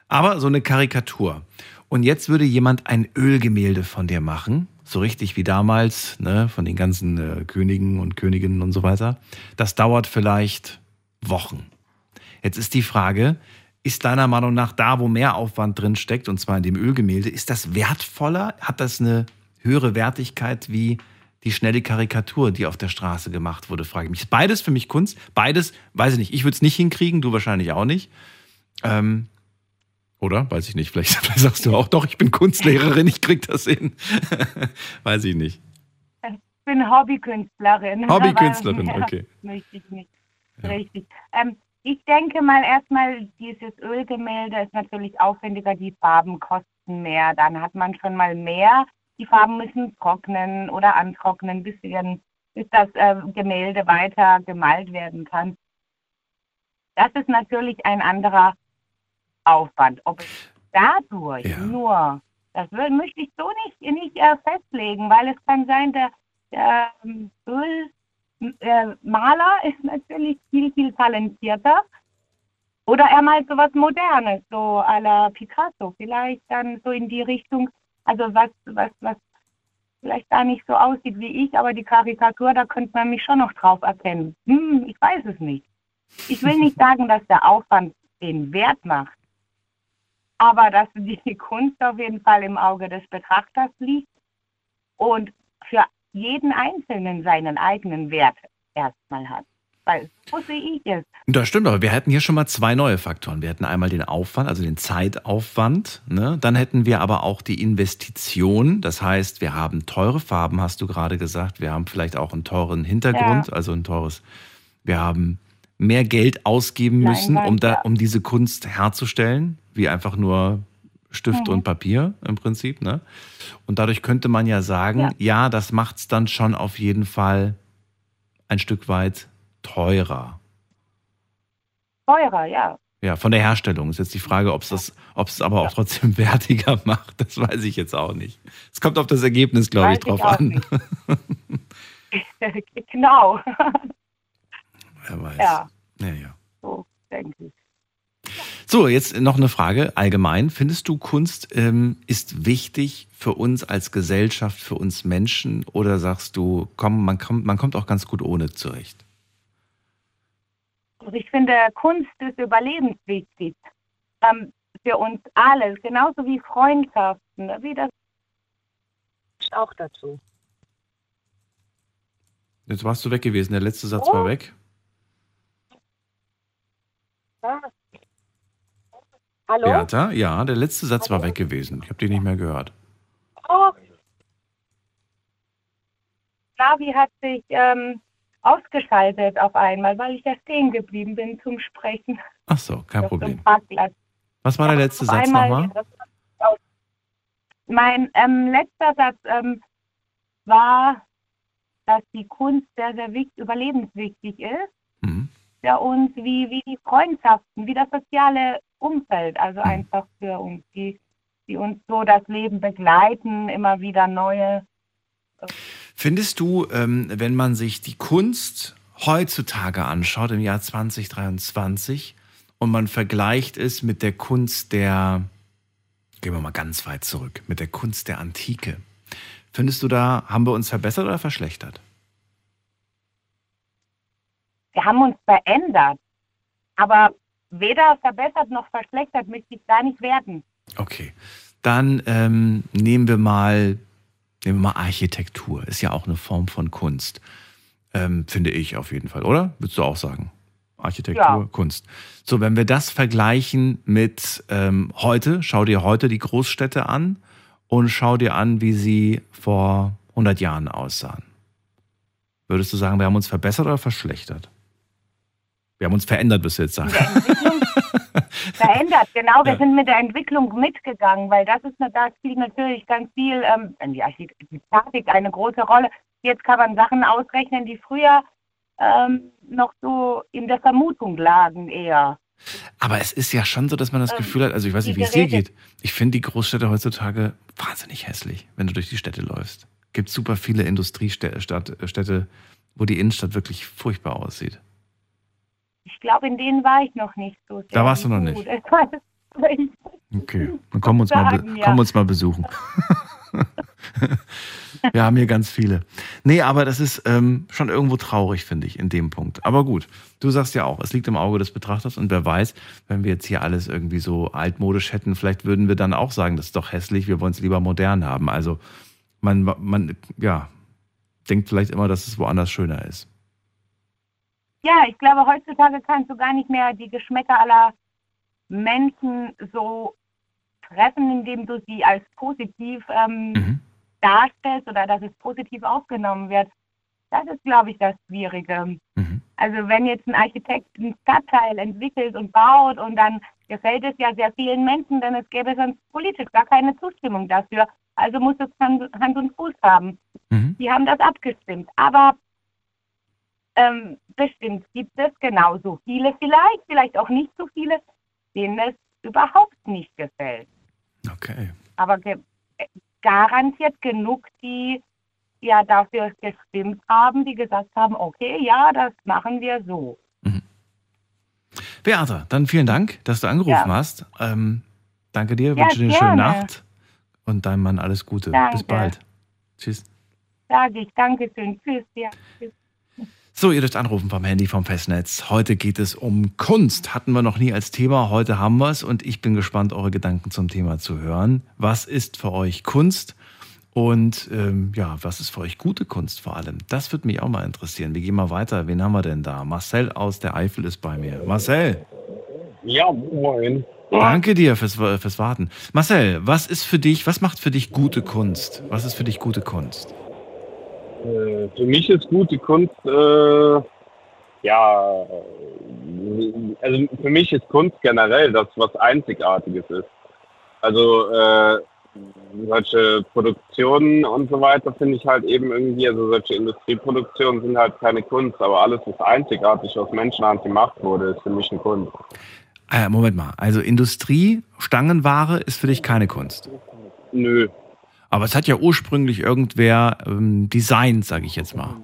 Aber so eine Karikatur. Und jetzt würde jemand ein Ölgemälde von dir machen, so richtig wie damals, ne, von den ganzen äh, Königen und Königinnen und so weiter. Das dauert vielleicht Wochen. Jetzt ist die Frage, ist deiner Meinung nach da, wo mehr Aufwand drin steckt, und zwar in dem Ölgemälde, ist das wertvoller? Hat das eine höhere Wertigkeit wie die schnelle Karikatur, die auf der Straße gemacht wurde, frage ich mich. Beides für mich Kunst. Beides, weiß ich nicht. Ich würde es nicht hinkriegen, du wahrscheinlich auch nicht. Ähm, oder? Weiß ich nicht. Vielleicht, vielleicht sagst du auch doch, ich bin Kunstlehrerin, ich krieg das hin. weiß ich nicht. Ich bin Hobbykünstlerin. Hobbykünstlerin, aber, ja, okay. Möchte ich nicht. Ja. Richtig. Ähm, ich denke mal erstmal, dieses Ölgemälde ist natürlich aufwendiger, die Farben kosten mehr. Dann hat man schon mal mehr. Die Farben müssen trocknen oder antrocknen, bis, dann, bis das äh, Gemälde weiter gemalt werden kann. Das ist natürlich ein anderer Aufwand. Ob es dadurch Ja. nur, das will, möchte ich so nicht, nicht äh, festlegen, weil es kann sein, der, der ähm, Ölmaler ist natürlich viel, viel talentierter. Oder er malt sowas Modernes, so à la Picasso, vielleicht dann so in die Richtung, also was, was, was vielleicht gar nicht so aussieht wie ich, aber die Karikatur, da könnte man mich schon noch drauf erkennen. Hm, ich weiß es nicht. Ich will nicht sagen, dass der Aufwand den Wert macht, aber dass die Kunst auf jeden Fall im Auge des Betrachters liegt und für jeden Einzelnen seinen eigenen Wert erstmal hat. Weil so sehe ich es. Das stimmt, aber wir hätten hier schon mal zwei neue Faktoren. Wir hätten einmal den Aufwand, also den Zeitaufwand. Ne? Dann hätten wir aber auch die Investition. Das heißt, wir haben teure Farben, hast du gerade gesagt. Wir haben vielleicht auch einen teuren Hintergrund, also ein teures. Wir haben mehr Geld ausgeben müssen, Leinwand, um, da, ja. um diese Kunst herzustellen, wie einfach nur Stift Mhm. und Papier im Prinzip. Ne? Und dadurch könnte man ja sagen, ja, Ja. das macht es dann schon auf jeden Fall ein Stück weit teurer. Teurer, ja. Ja, von der Herstellung ist jetzt die Frage, ob es das, ob es aber auch trotzdem wertiger macht. Das weiß ich jetzt auch nicht. Es kommt auf das Ergebnis, glaube ich, ich drauf an. genau. Wer weiß. Ja. ja, ja. so denke ich. So, jetzt noch eine Frage allgemein. Findest du, Kunst ähm, ist wichtig für uns als Gesellschaft, für uns Menschen? Oder sagst du, komm, man kommt, man kommt auch ganz gut ohne zurecht? Also ich finde, Kunst ist überlebenswichtig. Ähm, für uns alle, genauso wie Freundschaften, wie das auch dazu. Jetzt warst du weg gewesen. Der letzte Satz Oh. war weg. Hallo? Bertha, ja, der letzte Satz war weg gewesen. Ich habe dich nicht mehr gehört. Oh. Navi hat sich ähm, ausgeschaltet auf einmal, weil ich ja stehen geblieben bin zum Sprechen. Ach so, kein Problem. Was war der letzte Satz nochmal? Mein ähm, letzter Satz ähm, war, dass die Kunst sehr, sehr wichtig, überlebenswichtig ist Mhm. für uns, wie, wie die Freundschaften, wie das soziale Umfeld, also einfach für uns, die, die uns so das Leben begleiten, immer wieder neue. Findest du, ähm, wenn man sich die Kunst heutzutage anschaut, im Jahr 2023, und man vergleicht es mit der Kunst der, gehen wir mal ganz weit zurück, mit der Kunst der Antike, findest du da, haben wir uns verbessert oder verschlechtert? Wir haben uns verändert, aber weder verbessert noch verschlechtert möchte ich gar nicht werden. Okay, dann ähm, nehmen wir mal, nehmen wir mal Architektur, ist ja auch eine Form von Kunst, ähm, finde ich auf jeden Fall, oder? Würdest du auch sagen? Architektur, Ja. Kunst. So, wenn wir das vergleichen mit ähm, heute, schau dir heute die Großstädte an und schau dir an, wie sie vor 100 Jahren aussahen. Würdest du sagen, wir haben uns verbessert oder verschlechtert? Wir haben uns verändert, bis jetzt verändert, genau. Wir Ja. sind mit der Entwicklung mitgegangen, weil das ist, da spielt natürlich ganz viel, ähm, die Architektik eine große Rolle. Jetzt kann man Sachen ausrechnen, die früher ähm, noch so in der Vermutung lagen eher. Aber es ist ja schon so, dass man das Ähm, Gefühl hat, also ich weiß nicht, wie es dir geht. Ich finde die Großstädte heutzutage wahnsinnig hässlich, wenn du durch die Städte läufst. Gibt super viele Industriestädte, wo die Innenstadt wirklich furchtbar aussieht. Ich glaube, in denen war ich noch nicht so sehr. Da warst du noch nicht. Okay, dann komm uns, mal, ja. komm uns mal besuchen. Wir haben hier ganz viele. Nee, aber das ist ähm, schon irgendwo traurig, finde ich, in dem Punkt. Aber gut, du sagst ja auch, es liegt im Auge des Betrachters und wer weiß, wenn wir jetzt hier alles irgendwie so altmodisch hätten, vielleicht würden wir dann auch sagen, das ist doch hässlich, wir wollen es lieber modern haben. Also man, man, ja, denkt vielleicht immer, dass es woanders schöner ist. Ja, ich glaube, heutzutage kannst du gar nicht mehr die Geschmäcker aller Menschen so treffen, indem du sie als positiv ähm, Mhm. darstellst oder dass es positiv aufgenommen wird. Das ist, glaube ich, das Schwierige. Mhm. Also wenn jetzt ein Architekt einen Stadtteil entwickelt und baut und dann gefällt es ja sehr vielen Menschen, dann es gäbe sonst politisch gar keine Zustimmung dafür. Also muss es Hand, Hand und Fuß haben. Mhm. Die haben das abgestimmt. Aber ähm, bestimmt gibt es genauso viele vielleicht, vielleicht auch nicht so viele, denen es überhaupt nicht gefällt. Okay. Aber ge äh, garantiert genug, die ja dafür gestimmt haben, die gesagt haben, okay, ja, das machen wir so. Beata, dann vielen Dank, dass du angerufen Ja. hast. Ähm, danke dir, Ja, wünsche dir eine schöne. Nacht und deinem Mann alles Gute. Danke. Bis bald. Tschüss. Sage ich, Dankeschön, tschüss, ja. Tschüss. So, ihr dürft anrufen vom Handy vom Festnetz. Heute geht es um Kunst. Hatten wir noch nie als Thema. Heute haben wir es und ich bin gespannt, eure Gedanken zum Thema zu hören. Was ist für euch Kunst? Und ähm, ja, was ist für euch gute Kunst vor allem? Das würde mich auch mal interessieren. Wir gehen mal weiter. Wen haben wir denn da? Marcel aus der Eifel ist bei mir. Marcel, Ja, moin. danke dir fürs, fürs Warten. Marcel, was ist für dich, was macht für dich gute Kunst? Was ist für dich gute Kunst? Äh, für mich ist gute Kunst, äh, ja, also für mich ist Kunst generell das, was Einzigartiges ist. Also äh, solche Produktionen und so weiter finde ich halt eben irgendwie, also solche Industrieproduktionen sind halt keine Kunst, aber alles, was einzigartig aus Menschenhand gemacht wurde, ist für mich eine Kunst. Äh, Moment mal. Also Industrie, Stangenware ist für dich keine Kunst. Nö, Aber es hat ja ursprünglich irgendwer ähm, designt, sage ich jetzt mal.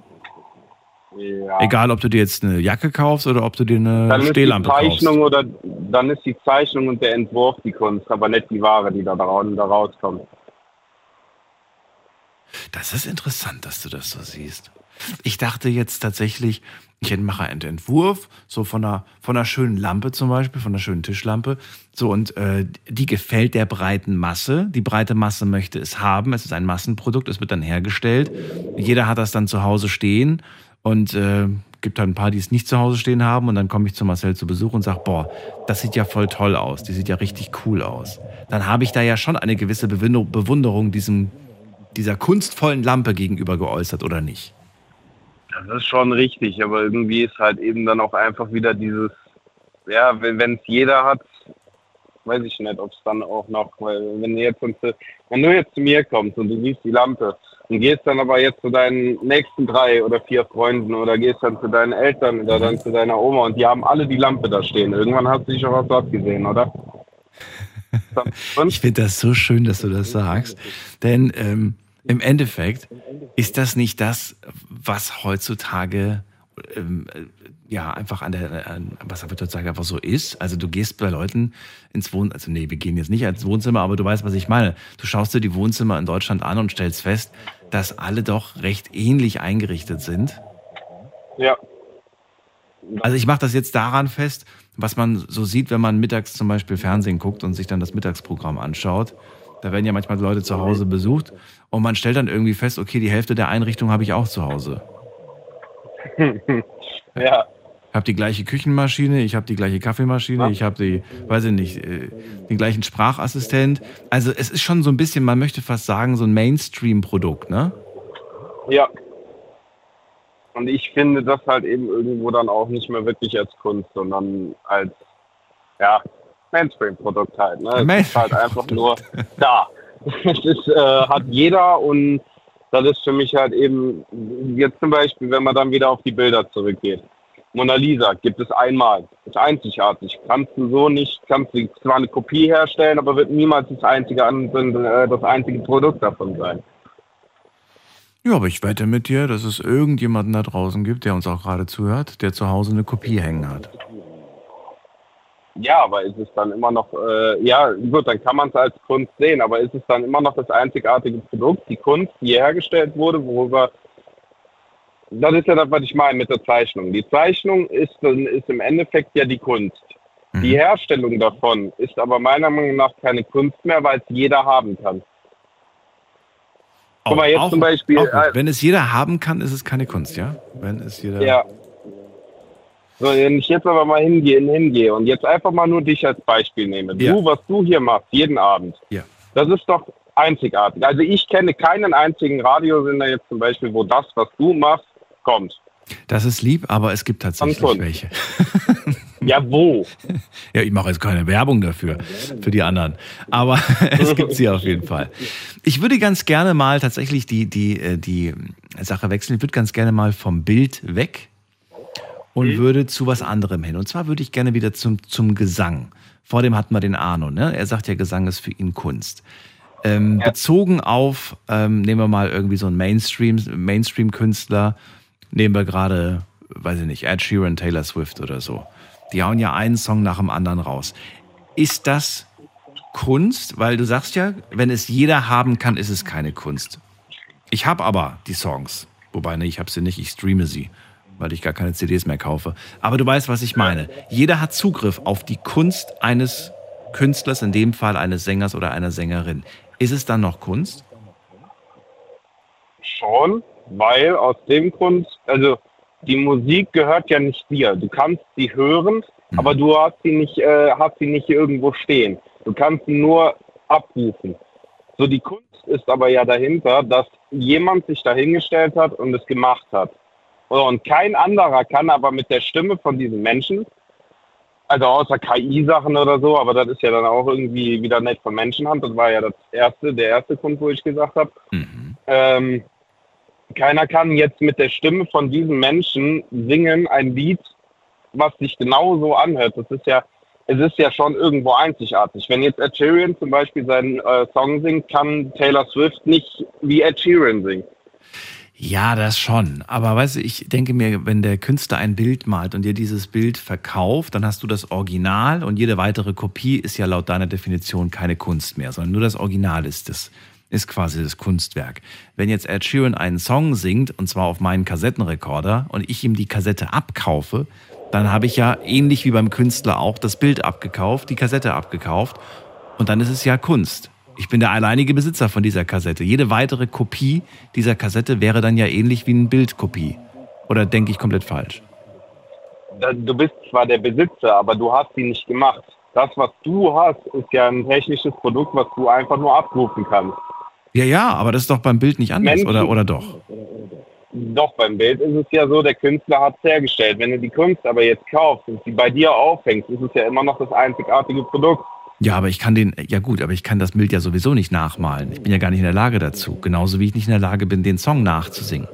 ja. Egal, ob du dir jetzt eine Jacke kaufst oder ob du dir eine Dann ist die Stehlampe kaufst. Zeichnung oder dann ist die Zeichnung und der Entwurf die Kunst, aber nicht die Ware, die da, da, da rauskommt. Das ist interessant, dass du das so siehst. Ich dachte jetzt tatsächlich, ich mache einen Entwurf, so von einer, von einer schönen Lampe zum Beispiel, von einer schönen Tischlampe. So, und äh, die gefällt der breiten Masse. Die breite Masse möchte es haben. Es ist ein Massenprodukt, es wird dann hergestellt. Jeder hat das dann zu Hause stehen und äh, gibt halt ein paar, die es nicht zu Hause stehen haben. Und dann komme ich zu Marcel zu Besuch und sage, boah, das sieht ja voll toll aus. Die sieht ja richtig cool aus. Dann habe ich da ja schon eine gewisse Bewunder- Bewunderung diesem, dieser kunstvollen Lampe gegenüber geäußert, oder nicht? Das ist schon richtig, aber irgendwie ist halt eben dann auch einfach wieder dieses, ja, wenn es jeder hat, weiß ich nicht, ob es dann auch noch, weil wenn du jetzt, wenn du jetzt zu mir kommst und du siehst die Lampe und gehst dann aber jetzt zu deinen nächsten drei oder vier Freunden oder gehst dann zu deinen Eltern oder dann zu deiner Oma und die haben alle die Lampe da stehen. Irgendwann hast du dich auch was dort gesehen, oder? Ich finde das so schön, dass du das sagst. Denn ähm, im Endeffekt ist das nicht das, was heutzutage ähm, äh, ja einfach an der, an, was heutzutage einfach so ist. Also du gehst bei Leuten ins Wohnzimmer, also nee, wir gehen jetzt nicht ins Wohnzimmer, aber du weißt, was ich meine. Du schaust dir die Wohnzimmer in Deutschland an und stellst fest, dass alle doch recht ähnlich eingerichtet sind. ja, Also ich mache das jetzt daran fest, was man so sieht, wenn man mittags zum Beispiel Fernsehen guckt und sich dann das Mittagsprogramm anschaut. Da werden ja manchmal Leute zu Hause besucht und man stellt dann irgendwie fest, okay, die Hälfte der Einrichtung habe ich auch zu Hause. ja, Ich habe die gleiche Küchenmaschine, ich habe die gleiche Kaffeemaschine, ich habe die, weiß ich nicht, äh, den gleichen Sprachassistent. Also es ist schon so ein bisschen, man möchte fast sagen, so ein Mainstream-Produkt, ne? ja. Und ich finde das halt eben irgendwo dann auch nicht mehr wirklich als Kunst, sondern als, ja, Mainstream-Produkt halt. Ne? Es ist halt einfach nur da. Es ist, äh, hat jeder und das ist für mich halt eben, jetzt zum Beispiel, wenn man dann wieder auf die Bilder zurückgeht. Mona Lisa gibt es einmal. Ist einzigartig. Kannst du so nicht, kannst du zwar eine Kopie herstellen, aber wird niemals das einzige, äh, das einzige Produkt davon sein. Ja, aber ich wette mit dir, dass es irgendjemanden da draußen gibt, der uns auch gerade zuhört, der zu Hause eine Kopie hängen hat. Ja, aber ist es dann immer noch, äh, ja gut, dann kann man es als Kunst sehen, aber ist es dann immer noch das einzigartige Produkt, die Kunst, die hergestellt wurde, worüber, das ist ja das, was ich meine mit der Zeichnung. Die Zeichnung ist, ist im Endeffekt ja die Kunst. Mhm. Die Herstellung davon ist aber meiner Meinung nach keine Kunst mehr, weil es jeder haben kann. Guck mal, jetzt auch, zum Beispiel. Äh, Wenn es jeder haben kann, ist es keine Kunst, ja? Wenn es jeder. Ja, so, wenn ich jetzt aber mal hingehe, hingehe und jetzt einfach mal nur dich als Beispiel nehme. Ja. Du, was du hier machst, jeden Abend, ja. das ist doch einzigartig. Also ich kenne keinen einzigen Radiosender jetzt zum Beispiel, wo das, was du machst, kommt. Das ist lieb, aber es gibt tatsächlich welche. Ja, wo? Ja, ich mache jetzt keine Werbung dafür, für die anderen. Aber es gibt sie auf jeden Fall. Ich würde ganz gerne mal tatsächlich die, die, äh, die Sache wechseln. Ich würde ganz gerne mal vom Bild weg und mhm. würde zu was anderem hin. Und zwar würde ich gerne wieder zum, zum Gesang. Vor dem hatten wir den Arno, ne? Er sagt ja, Gesang ist für ihn Kunst. Ähm, ja. Bezogen auf, ähm, nehmen wir mal irgendwie so einen Mainstream, Mainstream-Künstler, nehmen wir gerade, weiß ich nicht, Ed Sheeran, Taylor Swift oder so. Die hauen ja einen Song nach dem anderen raus. Ist das Kunst? Weil du sagst ja, wenn es jeder haben kann, ist es keine Kunst. Ich habe aber die Songs. Wobei, ne, ich habe sie nicht, ich streame sie weil ich gar keine CDs mehr kaufe. Aber du weißt, was ich meine. Jeder hat Zugriff auf die Kunst eines Künstlers, in dem Fall eines Sängers oder einer Sängerin. Ist es dann noch Kunst? Schon, weil aus dem Grund, also die Musik gehört ja nicht dir. Du kannst sie hören, mhm. aber du hast sie nicht, äh, hast sie nicht irgendwo stehen. Du kannst sie nur abrufen. So die Kunst ist aber ja dahinter, dass jemand sich dahingestellt hat und es gemacht hat. Und kein anderer kann aber mit der Stimme von diesen Menschen, also außer KI-Sachen oder so, aber das ist ja dann auch irgendwie wieder nett von Menschenhand. Das war ja das erste, der erste Grund, wo ich gesagt habe. Mhm. Ähm, keiner kann jetzt mit der Stimme von diesen Menschen singen ein Lied, was sich genauso anhört. Das ist ja, es ist ja schon irgendwo einzigartig. Wenn jetzt Ed Sheeran zum Beispiel seinen äh, Song singt, kann Taylor Swift nicht wie Ed Sheeran singen. Ja, das schon. Aber weißt du, ich denke mir, wenn der Künstler ein Bild malt und dir dieses Bild verkauft, dann hast du das Original und jede weitere Kopie ist ja laut deiner Definition keine Kunst mehr, sondern nur das Original ist das, ist quasi das Kunstwerk. Wenn jetzt Ed Sheeran einen Song singt, und zwar auf meinen Kassettenrekorder, und ich ihm die Kassette abkaufe, dann habe ich ja ähnlich wie beim Künstler auch das Bild abgekauft, die Kassette abgekauft, und dann ist es ja Kunst. Ich bin der alleinige Besitzer von dieser Kassette. Jede weitere Kopie dieser Kassette wäre dann ja ähnlich wie eine Bildkopie. Oder denke ich komplett falsch? Du bist zwar der Besitzer, aber du hast sie nicht gemacht. Das, was du hast, ist ja ein technisches Produkt, was du einfach nur abrufen kannst. Ja, ja, aber das ist doch beim Bild nicht anders, oder, oder doch? Doch, beim Bild ist es ja so, der Künstler hat es hergestellt. Wenn du die Kunst aber jetzt kaufst und sie bei dir aufhängst, ist es ja immer noch das einzigartige Produkt. Ja, aber ich kann den, ja gut, aber ich kann das Bild ja sowieso nicht nachmalen. Ich bin ja gar nicht in der Lage dazu. Genauso wie ich nicht in der Lage bin, den Song nachzusingen.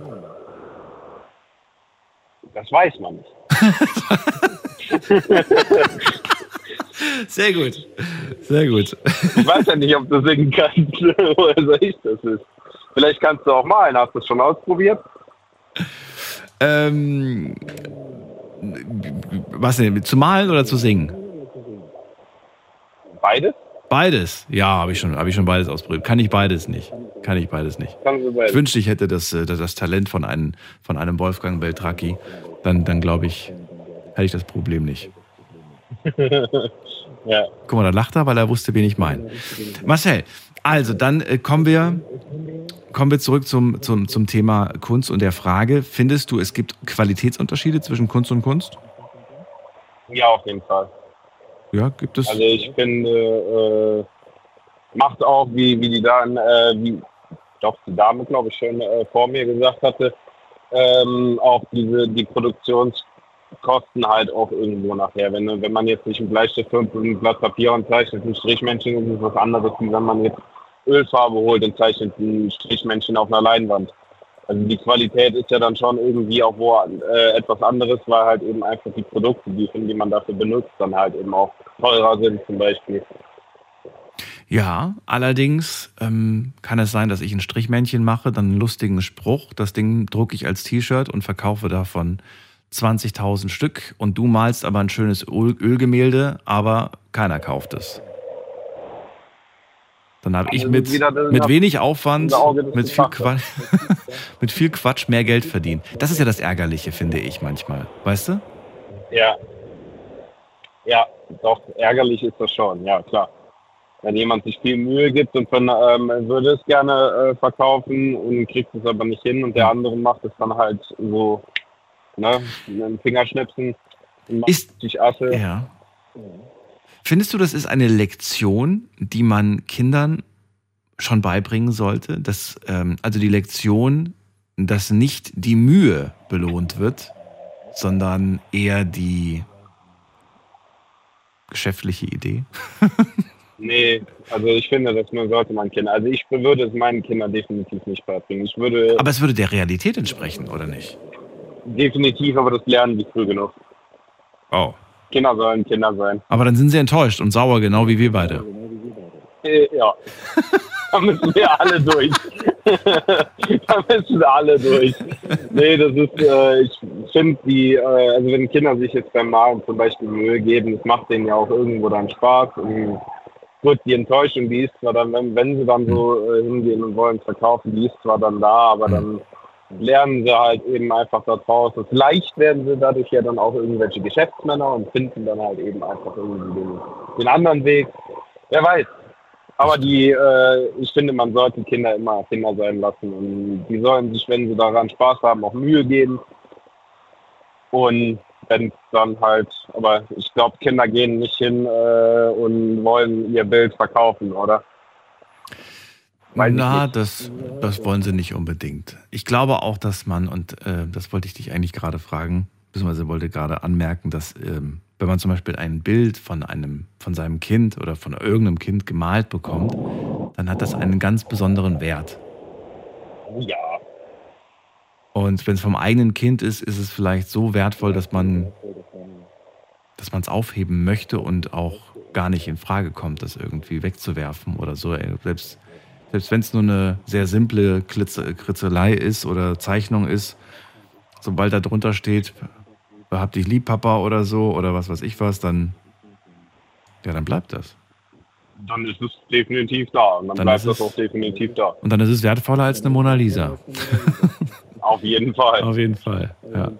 Das weiß man nicht. Sehr gut. Sehr gut. Ich weiß ja nicht, ob du singen kannst. Woher soll ich das ist? Vielleicht kannst du auch malen. Hast du es schon ausprobiert? Ähm, was denn? Zu malen oder zu singen? Beides? Beides, ja, habe ich schon, habe ich schon beides ausprobiert. Kann ich beides nicht. Kann ich beides nicht. Ich wünschte, ich hätte das, äh, das, Talent von einem, von einem Wolfgang Beltracchi. Dann, dann glaube ich, hätte ich das Problem nicht. ja. Guck mal, da lacht er, weil er wusste, wen ich meine. Marcel, also dann äh, kommen wir, kommen wir zurück zum, zum, zum Thema Kunst und der Frage: Findest du, es gibt Qualitätsunternschiede zwischen Kunst und Kunst? Ja, auf jeden Fall. Ja, gibt es. Also ich finde, äh, macht auch, wie, wie die Dame, äh, wie doch die Dame, glaube ich, schon äh, vor mir gesagt hatte, ähm, auch diese die Produktionskosten halt auch irgendwo nachher. Wenn, wenn man jetzt nicht einen Bleistift und ein Blatt Papier und zeichnet ein Strichmännchen, ist es was anderes, wie wenn man jetzt Ölfarbe holt und zeichnet ein Strichmännchen auf einer Leinwand. Also die Qualität ist ja dann schon irgendwie auch wo äh, etwas anderes, weil halt eben einfach die Produkte, die, die man dafür benutzt, dann halt eben auch teurer sind zum Beispiel. Ja, allerdings ähm, kann es sein, dass ich ein Strichmännchen mache, dann einen lustigen Spruch. Das Ding drucke ich als T-Shirt und verkaufe davon 20.000 Stück. Und du malst aber ein schönes Öl Ölgemälde, aber keiner kauft es. Dann habe ich mit, mit wenig Aufwand, mit viel, Quatsch, mit viel Quatsch mehr Geld verdient. Das ist ja das Ärgerliche, finde ich manchmal. Weißt du? Ja. Ja, doch, ärgerlich ist das schon, ja, klar. Wenn jemand sich viel Mühe gibt und von, ähm, würde es gerne äh, verkaufen und kriegt es aber nicht hin und der andere macht es dann halt so, ne, mit dem Fingerschnipsen und macht Ist- sich Asse. Ja. Findest du, das ist eine Lektion, die man Kindern schon beibringen sollte? Dass, ähm, also die Lektion, dass nicht die Mühe belohnt wird, sondern eher die geschäftliche Idee? Nee, also ich finde, das man sollte man Kinder. Also ich würde es meinen Kindern definitiv nicht beibringen. Ich würde Aber es würde der Realität entsprechen, oder nicht? definitiv, aber das lernen die früh genug. Oh. Kinder sollen Kinder sein. Aber dann sind sie enttäuscht und sauer, genau wie wir beide. Äh, ja. da müssen wir alle durch. da müssen wir alle durch. Nee, das ist, äh, ich finde die, äh, also wenn Kinder sich jetzt beim Malen zum Beispiel Mühe geben, das macht denen ja auch irgendwo dann Spaß. Und gut, die Enttäuschung, die ist zwar dann, wenn, wenn sie dann so äh, hingehen und wollen verkaufen, die ist zwar dann da, aber dann lernen sie halt eben einfach da draußen. Vielleicht werden sie dadurch ja dann auch irgendwelche Geschäftsmänner und finden dann halt eben einfach irgendwie den, den anderen Weg. Wer weiß. Aber die, äh, ich finde, man sollte Kinder immer Kinder sein lassen und die sollen sich, wenn sie daran Spaß haben, auch Mühe geben. Und wenn dann halt, aber ich glaube, Kinder gehen nicht hin äh, und wollen ihr Bild verkaufen, oder? Ich Na, das, das wollen sie nicht unbedingt. Ich glaube auch, dass man, und äh, das wollte ich dich eigentlich gerade fragen, beziehungsweise wollte gerade anmerken, dass ähm, wenn man zum Beispiel ein Bild von einem, von seinem Kind oder von irgendeinem Kind gemalt bekommt, dann hat das einen ganz besonderen Wert. Ja. Und wenn es vom eigenen Kind ist, ist es vielleicht so wertvoll, dass man dass man es aufheben möchte und auch gar nicht in Frage kommt, das irgendwie wegzuwerfen oder so. Ey, Selbst, selbst wenn es nur eine sehr simple Klitze, Kritzelei ist oder Zeichnung ist, sobald da drunter steht, hab dich lieb, Papa oder so oder was weiß ich was, dann ja, dann bleibt das. Dann ist es definitiv da und dann, Dann bleibt ist das es- auch definitiv da. Und dann ist es wertvoller als eine Mona Lisa. Auf jeden Fall. Auf jeden Fall. Ja.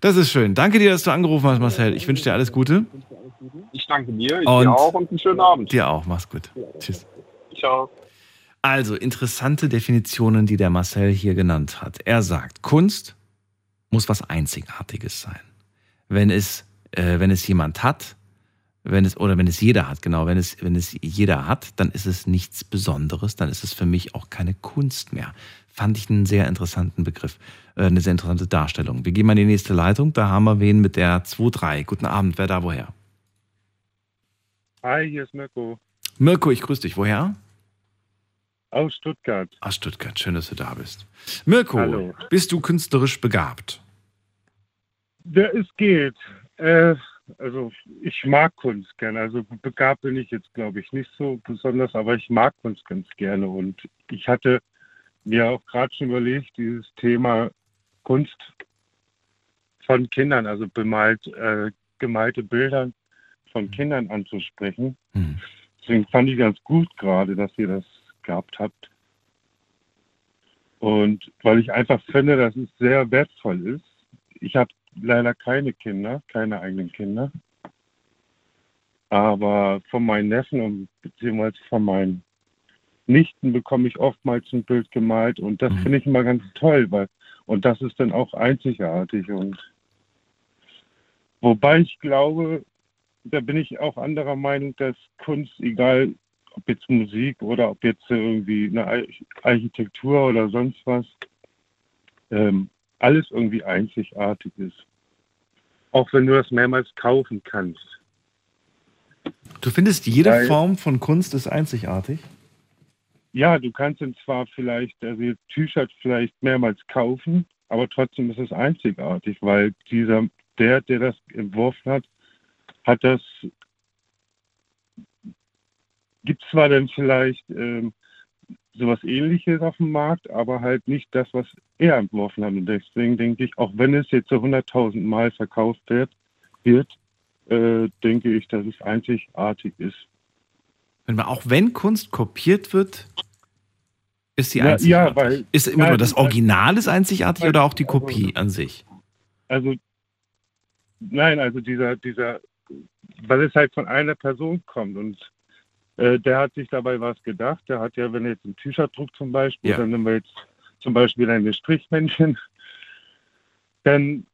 Das ist schön. Danke dir, dass du angerufen hast, Marcel. Ich wünsche dir alles Gute. Ich danke dir, ich Und- dir auch und einen schönen Abend. Dir auch. Mach's gut. Tschüss. Ciao. Also interessante Definitionen, die der Marcel hier genannt hat. Er sagt, Kunst muss was Einzigartiges sein. Wenn es, äh, wenn es jemand hat, wenn es, oder wenn es jeder hat, genau, wenn es, wenn es jeder hat, dann ist es nichts Besonderes, dann ist es für mich auch keine Kunst mehr. Fand ich einen sehr interessanten Begriff, äh, eine sehr interessante Darstellung. Wir gehen mal in die nächste Leitung, da haben wir wen mit der 2-3. Guten Abend, wer da woher? Hi, hier ist Mirko Mirko, ich grüße dich. Woher? Aus Stuttgart. Aus Stuttgart, schön, dass du da bist. Mirko, Hallo. bist du künstlerisch begabt? Der es geht. Äh, also ich mag Kunst gerne. Also begabt bin ich jetzt, glaube ich, nicht so besonders, aber ich mag Kunst ganz gerne. Und ich hatte mir auch gerade schon überlegt, dieses Thema Kunst von Kindern, also bemalt, äh, gemalte Bilder von Kindern anzusprechen. Hm. Deswegen fand ich ganz gut gerade, dass ihr das gehabt habt. Und weil ich einfach finde, dass es sehr wertvoll ist. Ich habe leider keine Kinder, keine eigenen Kinder. Aber von meinen Neffen und beziehungsweise von meinen Nichten bekomme ich oftmals ein Bild gemalt und das Mhm. finde ich immer ganz toll, weil und das ist dann auch einzigartig und wobei ich glaube, da bin ich auch anderer Meinung, dass Kunst, egal ob jetzt Musik oder ob jetzt irgendwie eine Ar- Architektur oder sonst was, ähm, alles irgendwie einzigartig ist. Auch wenn du das mehrmals kaufen kannst. Du findest, jede Weil- Form von Kunst ist einzigartig? Ja, du kannst ihn zwar vielleicht, also T-Shirt vielleicht mehrmals kaufen, aber trotzdem ist es einzigartig, weil dieser, der, der das entworfen hat, hat das, gibt zwar dann vielleicht ähm, sowas ähnliches auf dem Markt, aber halt nicht das, was er entworfen hat. Und deswegen denke ich, auch wenn es jetzt so 100.000 Mal verkauft wird, wird äh, denke ich, dass es einzigartig ist. Wenn man, auch wenn Kunst kopiert wird, ist die Ja, ja, einzigartig. weil- ist immer Ja, nur das Original ist einzigartig weil- oder auch die also- Kopie an sich? Also, nein, also dieser, dieser, weil es halt von einer Person kommt und der hat sich dabei was gedacht. Der hat ja, wenn er jetzt ein T-Shirt druckt zum Beispiel, Ja. dann nehmen wir jetzt zum Beispiel eine Strichmännchen, dann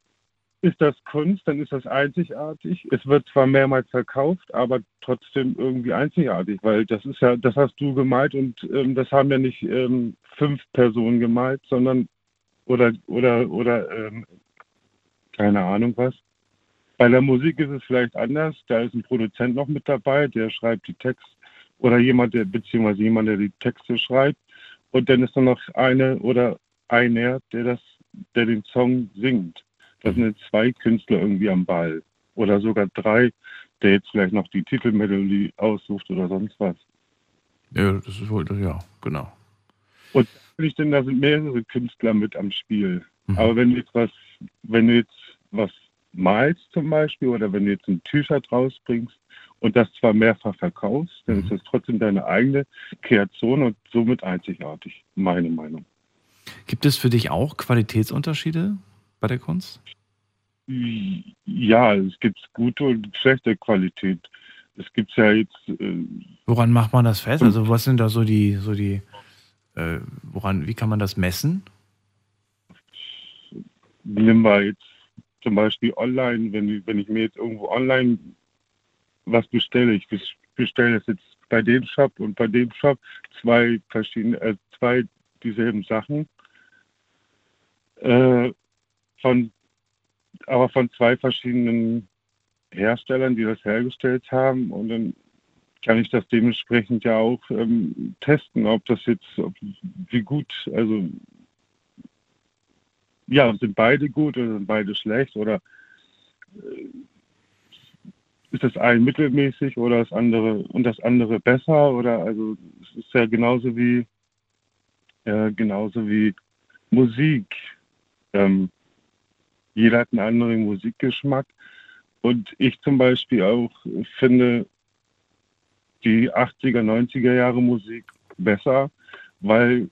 ist das Kunst, dann ist das einzigartig. Es wird zwar mehrmals verkauft, aber trotzdem irgendwie einzigartig, weil das ist ja, das hast du gemalt und ähm, das haben ja nicht ähm, fünf Personen gemalt, sondern oder oder oder ähm, keine Ahnung was. Bei der Musik ist es vielleicht anders. Da ist ein Produzent noch mit dabei, der schreibt die Texte oder jemand, der beziehungsweise jemand, der die Texte schreibt. Und dann ist da noch eine oder einer, der das, der den Song singt. Das sind jetzt zwei Künstler irgendwie am Ball. Oder sogar drei, der jetzt vielleicht noch die Titelmelodie aussucht oder sonst was. Ja, das ist wohl, ja, genau. Und ich denn, da sind mehrere Künstler mit am Spiel. Mhm. Aber wenn du jetzt was, wenn du jetzt was malst zum Beispiel oder wenn du jetzt ein T-Shirt rausbringst und das zwar mehrfach verkaufst, dann Mhm. ist das trotzdem deine eigene Kreation und somit einzigartig, meine Meinung. Gibt es für dich auch Qualitätsunterschiede bei der Kunst? Ja, es gibt gute und schlechte Qualität. Es gibt ja jetzt, äh, Woran macht man das fest? Also was sind da so die, so die, äh, woran, wie kann man das messen? nehmen wir jetzt zum Beispiel online, wenn, wenn ich mir jetzt irgendwo online was bestelle, ich? Bes- bestelle es jetzt bei dem Shop und bei dem Shop zwei verschiedene, äh, zwei dieselben Sachen, äh, von, aber von zwei verschiedenen Herstellern, die das hergestellt haben. Und dann kann ich das dementsprechend ja auch ähm, testen, ob das jetzt, ob, wie gut, also ja, sind beide gut oder sind beide schlecht oder äh, ist das ein mittelmäßig oder das andere und das andere besser? Oder also es ist ja genauso wie äh, genauso wie Musik. Ähm, jeder hat einen anderen Musikgeschmack. Und ich zum Beispiel auch finde die 80er, 90er Jahre Musik besser, weil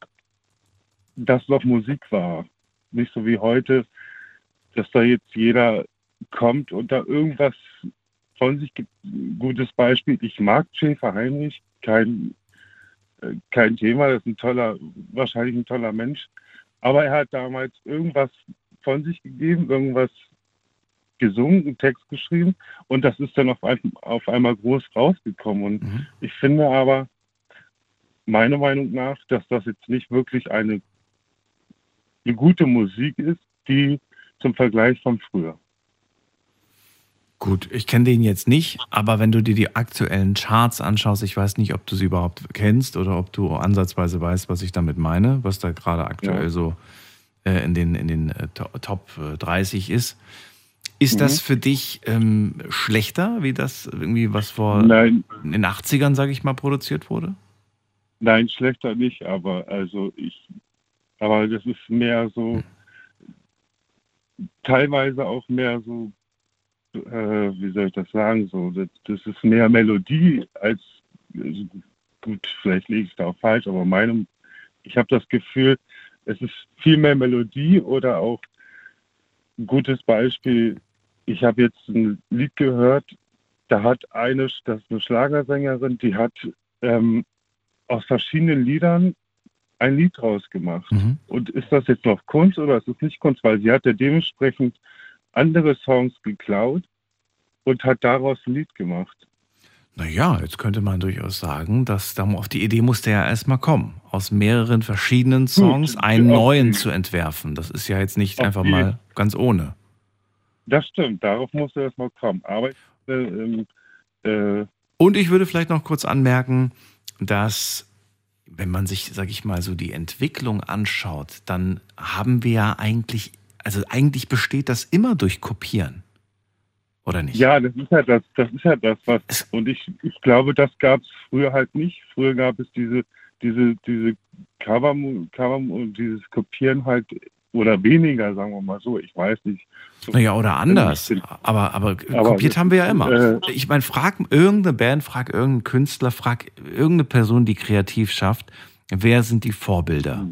das noch Musik war. Nicht so wie heute, dass da jetzt jeder kommt und da irgendwas von sich gibt. Gutes Beispiel, ich mag Schäfer Heinrich, kein, äh, kein Thema, das ist ein toller, wahrscheinlich ein toller Mensch, aber er hat damals irgendwas von sich gegeben, irgendwas gesungen, einen Text geschrieben und das ist dann auf, ein, auf einmal groß rausgekommen und Mhm. ich finde aber, meiner Meinung nach, dass das jetzt nicht wirklich eine eine gute Musik ist, die zum Vergleich von früher. Gut, ich kenne den jetzt nicht, aber wenn du dir die aktuellen Charts anschaust, ich weiß nicht, ob du sie überhaupt kennst oder ob du ansatzweise weißt, was ich damit meine, was da gerade aktuell Ja. so äh, in den, in den äh, To- Top äh, 30 ist. Ist das für dich ähm, schlechter, wie das irgendwie, was vor Nein, in den 80ern, sage ich mal, produziert wurde? nein, schlechter nicht, aber also ich, aber das ist mehr so, teilweise auch mehr so, äh, wie soll ich das sagen, so, das, das ist mehr Melodie als, also gut, vielleicht liege ich da auch falsch, aber meinem, ich habe das Gefühl, es ist viel mehr Melodie oder auch ein gutes Beispiel. Ich habe jetzt ein Lied gehört, da hat eine, das ist eine Schlagersängerin, die hat ähm, aus verschiedenen Liedern ein Lied rausgemacht. Mhm. Und ist das jetzt noch Kunst oder ist es nicht Kunst? Weil sie hat ja dementsprechend andere Songs geklaut und hat daraus ein Lied gemacht. Naja, jetzt könnte man durchaus sagen, dass da auf die Idee musste ja erstmal kommen, aus mehreren verschiedenen Songs einen auf neuen zu entwerfen. Das ist ja jetzt nicht einfach die- mal ganz ohne. Das stimmt, darauf musste das mal kommen. Aber ich, äh, ähm, äh, Und ich würde vielleicht noch kurz anmerken, dass wenn man sich, sag ich mal, so die Entwicklung anschaut, dann haben wir ja eigentlich, also eigentlich besteht das immer durch Kopieren. Oder nicht? ja, das ist ja das, das ist ja das, was. Es- Und ich, ich glaube, das gab es früher halt nicht. Früher gab es diese, diese, diese Cover, Cover und dieses Kopieren halt oder weniger, sagen wir mal so. Ich weiß nicht. So, Naja, oder anders. Aber, aber, Aber kopiert haben wir ja immer. äh, ich meine, frag irgendeine Band, frag irgendeinen Künstler, frag irgendeine Person, die kreativ schafft, wer sind die Vorbilder?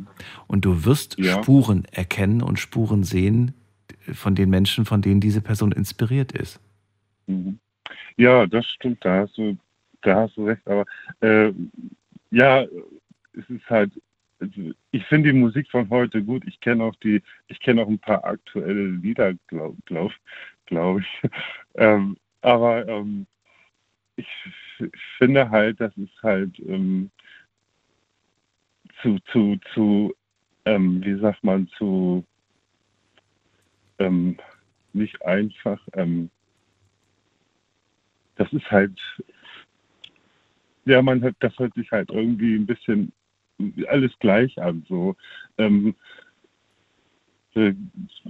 Und du wirst Ja. Spuren erkennen und Spuren sehen von den Menschen, von denen diese Person inspiriert ist. Mhm. Ja, das stimmt, da hast du, da hast du recht, aber äh, ja, es ist halt, also ich finde die Musik von heute gut. Ich kenne auch die, ich kenne auch ein paar aktuelle Lieder, glaube glaub, glaub ich. ähm, aber ähm, ich finde halt, dass es halt ähm, zu, zu, zu, ähm, wie sagt man, zu ähm, nicht einfach, ähm, das ist halt, ja, man hat, das hört sich halt irgendwie ein bisschen alles gleich an. So ähm, äh,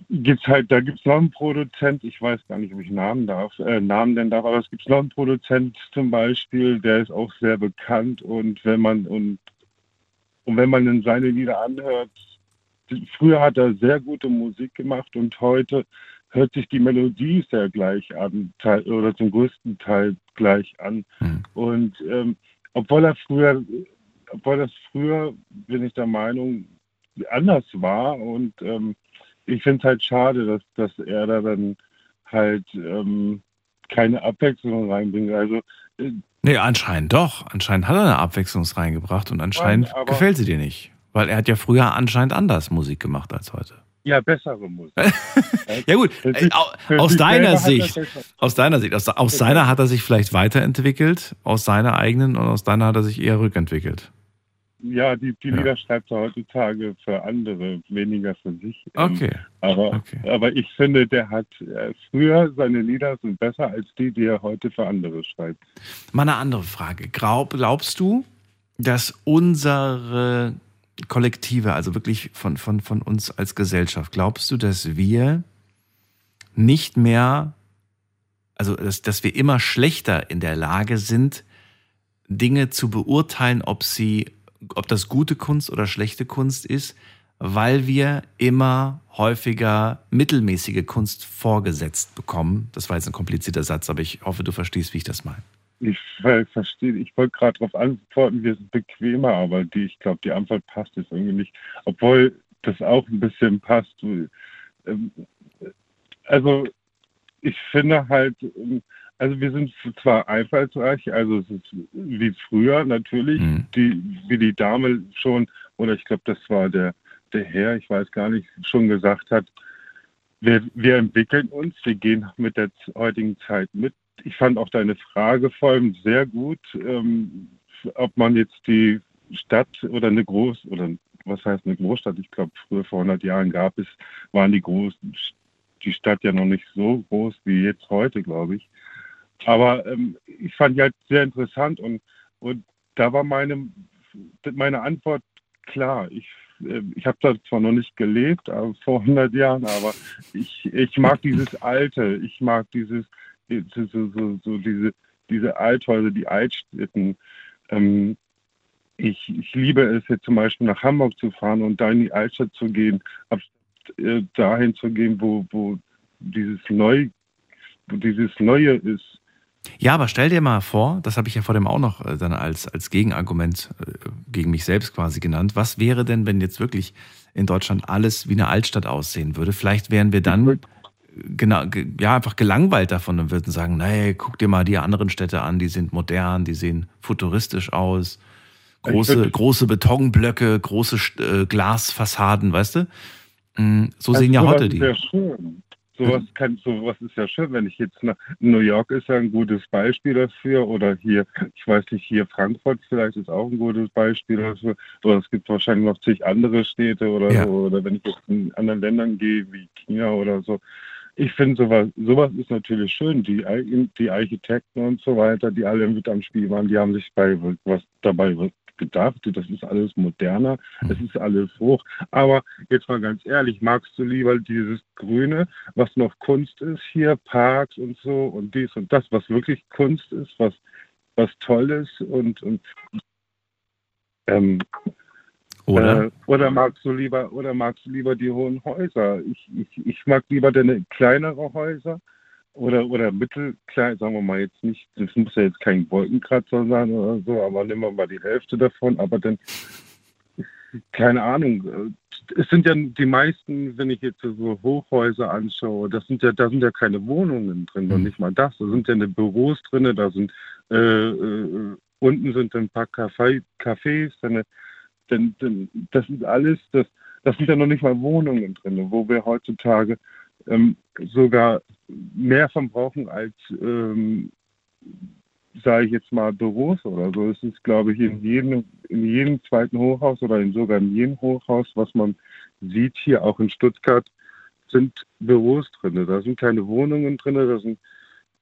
gibt's halt, da gibt's noch einen Produzent, ich weiß gar nicht, ob ich Namen darf, äh, Namen nennen darf, aber es gibt noch einen Produzent zum Beispiel, der ist auch sehr bekannt und wenn man und und wenn man dann seine Lieder anhört, früher hat er sehr gute Musik gemacht und heute hört sich die Melodie sehr gleich an, oder zum größten Teil gleich an. Hm. Und ähm, obwohl er früher, obwohl das früher, bin ich der Meinung, anders war und ähm, ich finde es halt schade, dass, dass er da dann halt ähm, keine Abwechslung reinbringt. Also Nee, anscheinend doch. Anscheinend hat er eine Abwechslung reingebracht und anscheinend aber- gefällt sie dir nicht. Weil er hat ja früher anscheinend anders Musik gemacht als heute. ja, bessere Musik. Ja gut, sich- aus deiner er Sicht, aus deiner Sicht, aus, aus seiner hat er sich vielleicht weiterentwickelt, aus seiner eigenen und aus deiner hat er sich eher rückentwickelt. Ja, die, die Ja. Lieder schreibt er heutzutage für andere, weniger für sich. Ähm, Okay. Aber, Okay. aber ich finde, der hat äh, früher seine Lieder sind besser als die, die er heute für andere schreibt. Mal eine andere Frage. Glaub, glaubst du, dass unsere Kollektive, also wirklich von, von, von uns als Gesellschaft, glaubst du, dass wir nicht mehr, also dass, dass wir immer schlechter in der Lage sind, Dinge zu beurteilen, ob sie, ob das gute Kunst oder schlechte Kunst ist, weil wir immer häufiger mittelmäßige Kunst vorgesetzt bekommen. Das war jetzt ein komplizierter Satz, aber ich hoffe, du verstehst, wie ich das meine. Ich ver- verstehe, ich wollte gerade darauf antworten, wir sind bequemer, aber die, ich glaube, die Antwort passt jetzt irgendwie nicht. Obwohl das auch ein bisschen passt. Ähm, Also ich finde halt, ähm, also wir sind zwar einfallsreich, also es ist wie früher natürlich, Mhm. die, wie die Dame schon, oder ich glaube, das war der, der Herr, ich weiß gar nicht, schon gesagt hat, wir, wir entwickeln uns, wir gehen mit der heutigen Zeit mit. Ich fand auch deine Frage vor allem sehr gut, ähm, ob man jetzt die Stadt oder eine Groß- oder was heißt eine Großstadt? Ich glaube, früher vor 100 Jahren gab es, waren die großen, die Stadt ja noch nicht so groß wie jetzt heute, glaube ich. Aber ähm, ich fand die halt sehr interessant und, und da war meine, meine Antwort klar. Ich, äh, ich habe da zwar noch nicht gelebt aber vor 100 Jahren, aber ich, ich mag dieses Alte, ich mag dieses, so, so, so, diese, diese Althäuser, die Altstädten. Ähm, ich, ich liebe es jetzt zum Beispiel nach Hamburg zu fahren und da in die Altstadt zu gehen, ab, äh, dahin zu gehen, wo, wo dieses Neu, wo dieses Neue ist. Ja, aber stell dir mal vor, das habe ich ja vor dem auch noch äh, dann als, als Gegenargument äh, gegen mich selbst quasi genannt. Was wäre denn, wenn jetzt wirklich in Deutschland alles wie eine Altstadt aussehen würde? Vielleicht wären wir dann genau, ge- ja, einfach gelangweilt davon und würden sagen, nee, guck dir mal die anderen Städte an, die sind modern, die sehen futuristisch aus. Große, große Betonblöcke, große äh, Glasfassaden, weißt du? Mm, So Also sehen ja heute die. Sehr schön. Sowas kann, sowas ist ja schön, wenn ich jetzt nach New York ist ja ein gutes Beispiel dafür oder hier, ich weiß nicht, hier Frankfurt vielleicht ist auch ein gutes Beispiel dafür oder es gibt wahrscheinlich noch zig andere Städte oder Ja. so oder wenn ich jetzt in anderen Ländern gehe wie China oder so. Ich finde sowas, sowas ist natürlich schön. Die, die Architekten und so weiter, die alle mit am Spiel waren, die haben sich bei was dabei gedacht. Das ist alles moderner, es ist alles hoch. Aber jetzt mal ganz ehrlich, magst du lieber dieses Grüne, was noch Kunst ist hier, Parks und so und dies und das, was wirklich Kunst ist, was, was toll ist und, und ähm, Oder? äh, oder magst du lieber oder magst du lieber die hohen Häuser? Ich, ich, ich mag lieber deine kleinere Häuser oder oder mittelklein, sagen wir mal jetzt nicht, das muss ja jetzt kein Wolkenkratzer sein oder so, aber nehmen wir mal die Hälfte davon, aber dann keine Ahnung. äh, Es sind ja die meisten, wenn ich jetzt so Hochhäuser anschaue, das sind ja, da sind ja keine Wohnungen drin, noch nicht mal das. Da sind ja eine Büros drin, da sind äh, äh, unten sind ein paar Café, Cafés, dann, dann, dann, das ist alles, das, das sind ja noch nicht mal Wohnungen drin, wo wir heutzutage ähm, sogar mehr von brauchen als, ähm, sage ich jetzt mal, Büros oder so. Es ist, glaube ich, in jedem, in jedem zweiten Hochhaus oder in sogar in jedem Hochhaus, was man sieht hier auch in Stuttgart, sind Büros drin. Da sind keine Wohnungen drin, da sind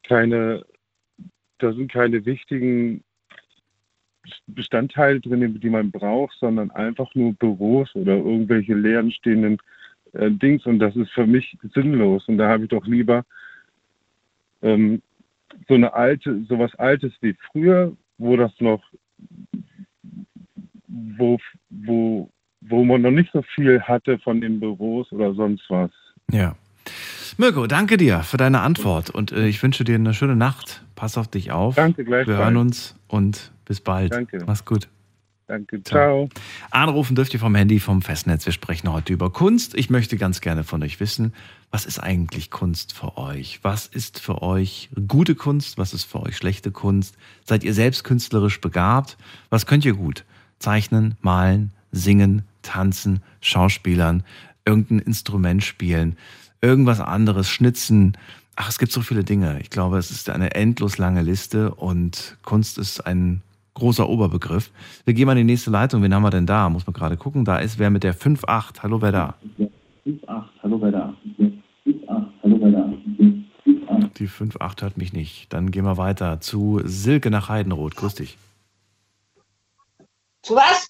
keine, da sind keine wichtigen Bestandteile drin, die man braucht, sondern einfach nur Büros oder irgendwelche leeren stehenden äh, Dings. Und das ist für mich sinnlos. Und da habe ich doch lieber ähm, so eine alte, sowas Altes wie früher, wo das noch, wo, wo, wo man noch nicht so viel hatte von den Büros oder sonst was. Ja. Mirko, danke dir für deine Antwort und äh, ich wünsche dir eine schöne Nacht. Pass auf dich auf. Danke gleichfalls. Wir hören uns und bis bald. Danke. Mach's gut. Danke, ciao. Anrufen dürft ihr vom Handy, vom Festnetz. Wir sprechen heute über Kunst. Ich möchte ganz gerne von euch wissen, was ist eigentlich Kunst für euch? Was ist für euch gute Kunst? Was ist für euch schlechte Kunst? Seid ihr selbst künstlerisch begabt? Was könnt ihr gut? Zeichnen, malen, singen, tanzen, Schauspielern, irgendein Instrument spielen, irgendwas anderes, schnitzen. Ach, es gibt so viele Dinge. Ich glaube, es ist eine endlos lange Liste und Kunst ist ein großer Oberbegriff. Wir gehen mal in die nächste Leitung. Wen haben wir denn da? Muss man gerade gucken. Da ist wer mit der 5.8. Hallo, wer da? 5,8, hallo, wer da? 5,8, hallo, wer da? 5,8. Die 5.8 hört mich nicht. Dann gehen wir weiter zu Silke nach Heidenroth. Grüß dich. Zu was?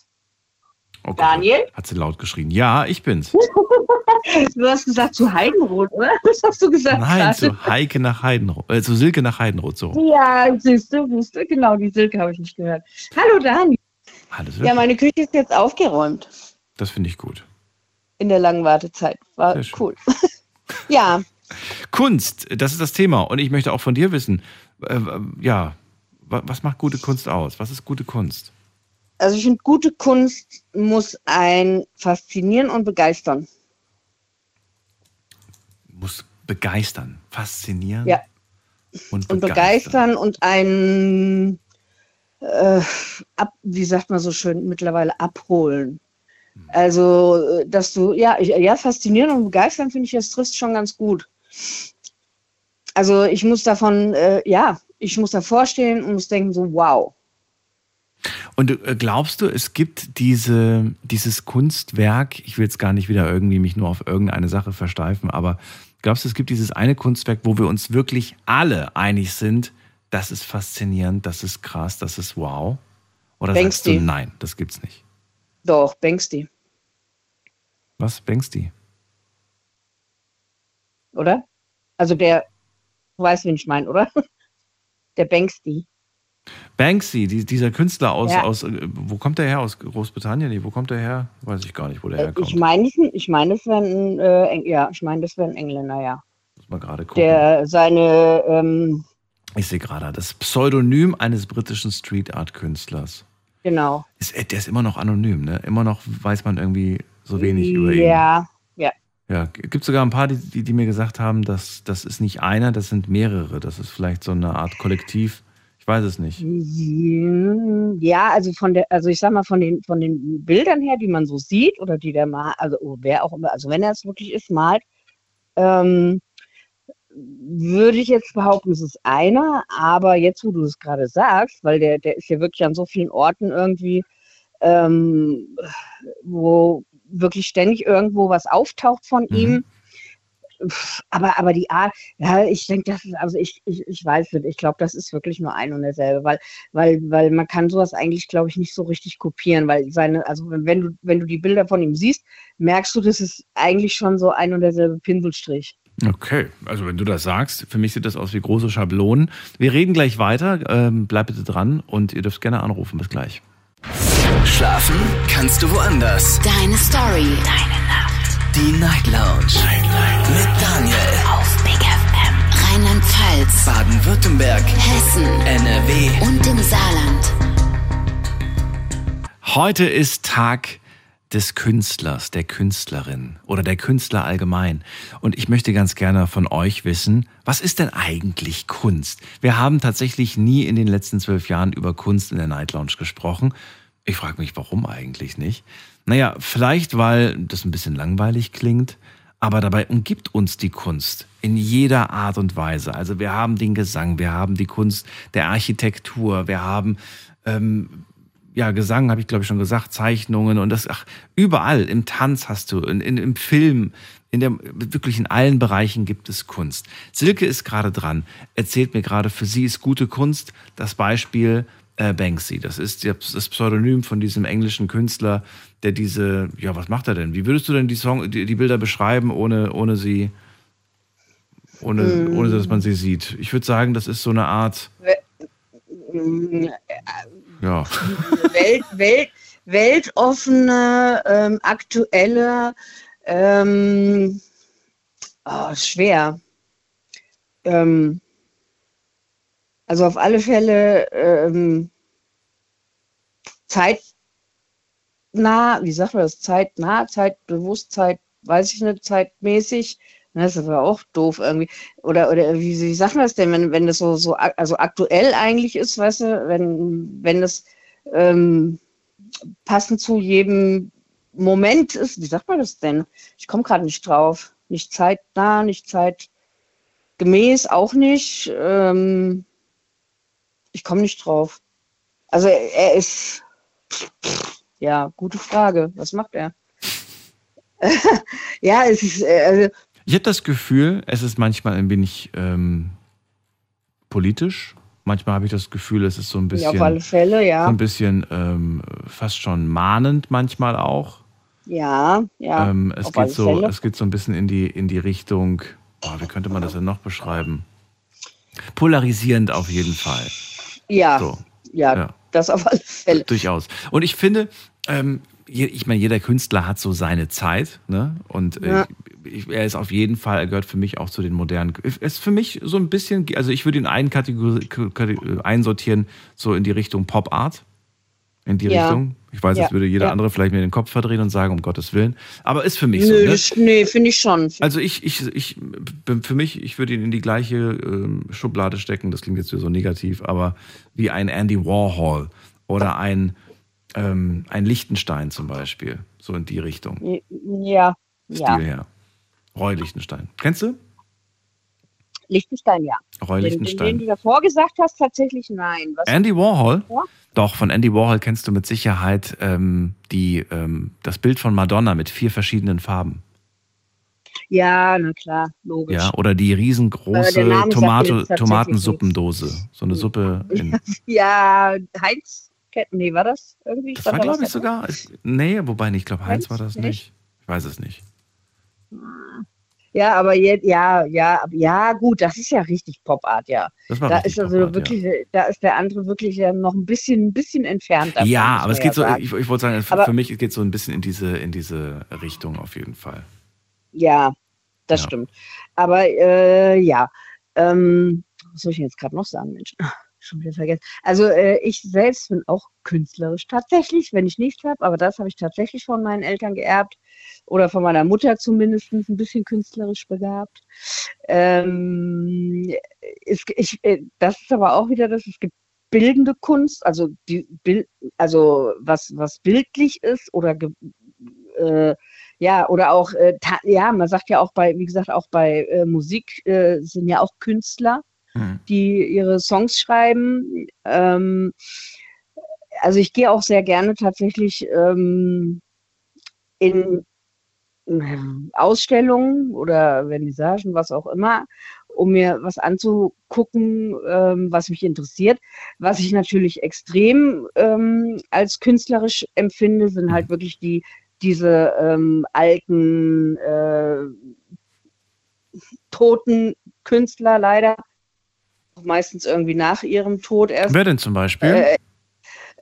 Oh Daniel? Hat sie laut geschrien. Ja, ich bin's. Du hast gesagt zu Heidenroth, oder? Was hast du gesagt? Nein, zu Heike nach Heidenroth. Äh, zu Silke nach Heidenroth. So. Ja, siehst du, siehst du, genau, die Silke habe ich nicht gehört. Hallo Daniel. Alles Ja, meine Küche ist jetzt aufgeräumt Das finde ich gut. in der langen Wartezeit. War cool. ja, Kunst, das ist das Thema. Und ich möchte auch von dir wissen, äh, ja, wa- was macht gute Kunst aus? Was ist gute Kunst? also ich finde, gute Kunst muss ein faszinieren und begeistern. Muss begeistern, faszinieren Ja. und, Und begeistern. begeistern und ein, äh, ab, wie sagt man so schön, mittlerweile abholen. Also, äh, dass du, ja, ich, ja, faszinieren und begeistern finde ich, das trifft schon ganz gut. Also, ich muss davon, äh, ja, ich muss davor stehen und muss denken, so, wow. Und äh, glaubst du, es gibt diese, dieses Kunstwerk, ich will jetzt gar nicht wieder irgendwie mich nur auf irgendeine Sache versteifen, aber glaubst du, es gibt dieses eine Kunstwerk, wo wir uns wirklich alle einig sind, das ist faszinierend, das ist krass, das ist wow? Oder sagst du, Banksy. nein, das gibt's nicht? Doch, Banksy, Was, Banksy? oder? Also, der, du weißt, wen ich meine, oder? Der Banksy. Banksy, die, dieser Künstler aus, Ja. aus, äh, wo kommt der her? Aus Großbritannien? Nee, wo kommt der her? Weiß ich gar nicht, wo der Äh, herkommt. Ich meine, ich meine, das wäre ein, äh, ja, ich meine, das wäre ein Engländer, ja. Muss mal gerade gucken. Der seine, ähm, ich sehe gerade, das Pseudonym eines britischen Street Art Künstlers. genau. Ist, äh, der ist immer noch anonym, ne? Immer noch weiß man irgendwie so wenig über ihn. Ja, ja. Ja, gibt sogar ein paar, die, die, die mir gesagt haben, dass das ist nicht einer, das sind mehrere. Das ist vielleicht so eine Art Kollektiv. Ich weiß es nicht. Ja, also von der, also ich sag mal, von den, von den Bildern her, die man so sieht, oder die der mal, also oh, wer auch immer, also wenn er es wirklich ist, malt, ähm, würde ich jetzt behaupten, es ist einer, aber jetzt, wo du es gerade sagst, weil der, der ist ja wirklich an so vielen Orten irgendwie, ähm, wo wirklich ständig irgendwo was auftaucht von Mhm. ihm. Aber, aber die Art, ja, ich denke, das ist, also ich, ich, ich weiß nicht, ich glaube, das ist wirklich nur ein und derselbe, weil, weil, weil man kann sowas eigentlich, glaube ich, nicht so richtig kopieren, weil seine, also wenn du, wenn du die Bilder von ihm siehst, merkst du, das ist eigentlich schon so ein und derselbe Pinselstrich. Okay, also wenn du das sagst, für mich sieht das aus wie große Schablonen. Wir reden gleich weiter. Ähm, bleib bitte dran und ihr dürft gerne anrufen. Bis gleich. Schlafen kannst du woanders. Deine Story. Deine. Die Night Lounge. Mit Daniel. Auf Big FM. Rheinland-Pfalz. Baden-Württemberg. Hessen. NRW. Und im Saarland. Heute ist Tag des Künstlers, der Künstlerin oder der Künstler allgemein. Und ich möchte ganz gerne von euch wissen, was ist denn eigentlich Kunst? Wir haben tatsächlich nie in den letzten zwölf Jahren über Kunst in der Night Lounge gesprochen. Ich frage mich, warum eigentlich nicht? Naja, vielleicht, weil das ein bisschen langweilig klingt, aber dabei umgibt uns die Kunst in jeder Art und Weise. Also wir haben den Gesang, wir haben die Kunst der Architektur, wir haben ähm, ja, Gesang habe ich glaube ich schon gesagt, Zeichnungen und das, ach, überall, im Tanz hast du, in, in, im Film, in der, wirklich in allen Bereichen gibt es Kunst. Silke ist gerade dran, erzählt mir gerade, für sie ist gute Kunst das Beispiel äh, Banksy. Das ist das Pseudonym von diesem englischen Künstler, der diese, ja, was macht er denn? Wie würdest du denn die Song, die, die Bilder beschreiben, ohne, ohne sie, ohne, Mm. ohne dass man sie sieht? Ich würde sagen, das ist so eine Art, Mm, ja. Welt, Welt, weltoffene, ähm, aktuelle, ähm, oh, schwer. Ähm, also auf alle Fälle ähm, zeitnah, wie sagt man das, zeitnah, zeitbewusst, Zeit, weiß ich nicht, zeitmäßig. Das ist aber auch doof irgendwie. Oder, oder wie, wie sagt man das denn, wenn, wenn das so, so also aktuell eigentlich ist, weißt du, wenn, wenn das ähm, passend zu jedem Moment ist, wie sagt man das denn? Ich komme gerade nicht drauf. Nicht zeitnah, nicht zeitgemäß, auch nicht. Ähm, ich komme nicht drauf. Also er, er ist, ja, gute Frage. Was macht er? ja, es ist, äh, also, Ich habe das Gefühl, es ist manchmal ein wenig ähm, politisch. Manchmal habe ich das Gefühl, es ist so ein ja, bisschen, auf alle Fälle, so ja. ein bisschen ähm, fast schon mahnend manchmal auch. Ja, ja. ähm, es geht so, Fälle. es geht so ein bisschen in die in die Richtung. Oh, wie könnte man das denn noch beschreiben? Polarisierend auf jeden Fall. Ja, So, ja, ja. das auf alle Fälle. durchaus. Und ich finde, ähm, ich meine, jeder Künstler hat so seine Zeit, ne? Und äh, Ja. ich, er ist auf jeden Fall, er gehört für mich auch zu den modernen. Er ist für mich so ein bisschen, also ich würde ihn Kategori Kategor- einsortieren, so in die Richtung Pop Art. In die Ja. Richtung. Ich weiß, Ja. jetzt würde jeder Ja. andere vielleicht mir den Kopf verdrehen und sagen, um Gottes Willen. Aber ist für mich so. Nö, Ne? das, nee, finde ich schon. Also ich, ich, ich, bin- für mich, ich würde ihn in die gleiche ähm, Schublade stecken, das klingt jetzt so negativ, aber wie ein Andy Warhol oder ein, ähm, ein Lichtenstein zum Beispiel, so in die Richtung, Ja, ja. Stil her. Roy Lichtenstein. Kennst du? Liechtenstein, ja. Roy Den, den, den Lichtenstein. du davor gesagt hast, tatsächlich nein. Was? Andy Warhol? Ja. Doch, von Andy Warhol kennst du mit Sicherheit ähm, die, ähm, das Bild von Madonna mit vier verschiedenen Farben. Ja, na klar, logisch. Ja, oder die riesengroße tatsächlich Tomatensuppendose. So eine Suppe in, Ja, Heinz, Ketten, nee, war das irgendwie? Das war, glaube ich, dabei? sogar. Nee, wobei nicht. Ich glaube, Heinz war das nicht? nicht. Ich weiß es nicht. Ja, aber jetzt, ja, ja, ja, gut, das ist ja richtig Pop-Art, ja. Das war Da ist also wirklich, da ist der andere wirklich ja noch ein bisschen, ein bisschen entfernt davon. Ja, aber es geht so, sagen. ich, ich wollte sagen, für, Aber- für mich geht so ein bisschen in diese, in diese Richtung auf jeden Fall. Ja, das Ja. stimmt. Aber äh, ja, ähm, was soll ich denn jetzt gerade noch sagen, Mensch? Schon wieder vergessen. Also äh, ich selbst bin auch künstlerisch tatsächlich, wenn ich nichts habe, aber das habe ich tatsächlich von meinen Eltern geerbt oder von meiner Mutter zumindest ein bisschen künstlerisch begabt. Ähm, es, ich, äh, das ist aber auch wieder das, es gibt bildende Kunst, also die also was, was bildlich ist oder ge, äh, ja, oder auch, äh, ja, man sagt ja auch bei, wie gesagt, auch bei äh, Musik äh, sind ja auch Künstler, Hm. die ihre Songs schreiben. Ähm, also ich gehe auch sehr gerne tatsächlich ähm, in Ausstellungen oder Vernissagen, was auch immer, um mir was anzugucken, ähm, was mich interessiert. Was ich natürlich extrem ähm, als künstlerisch empfinde, sind halt wirklich die diese ähm, alten äh, toten Künstler leider, meistens irgendwie nach ihrem Tod erst. Wer denn zum Beispiel? Äh,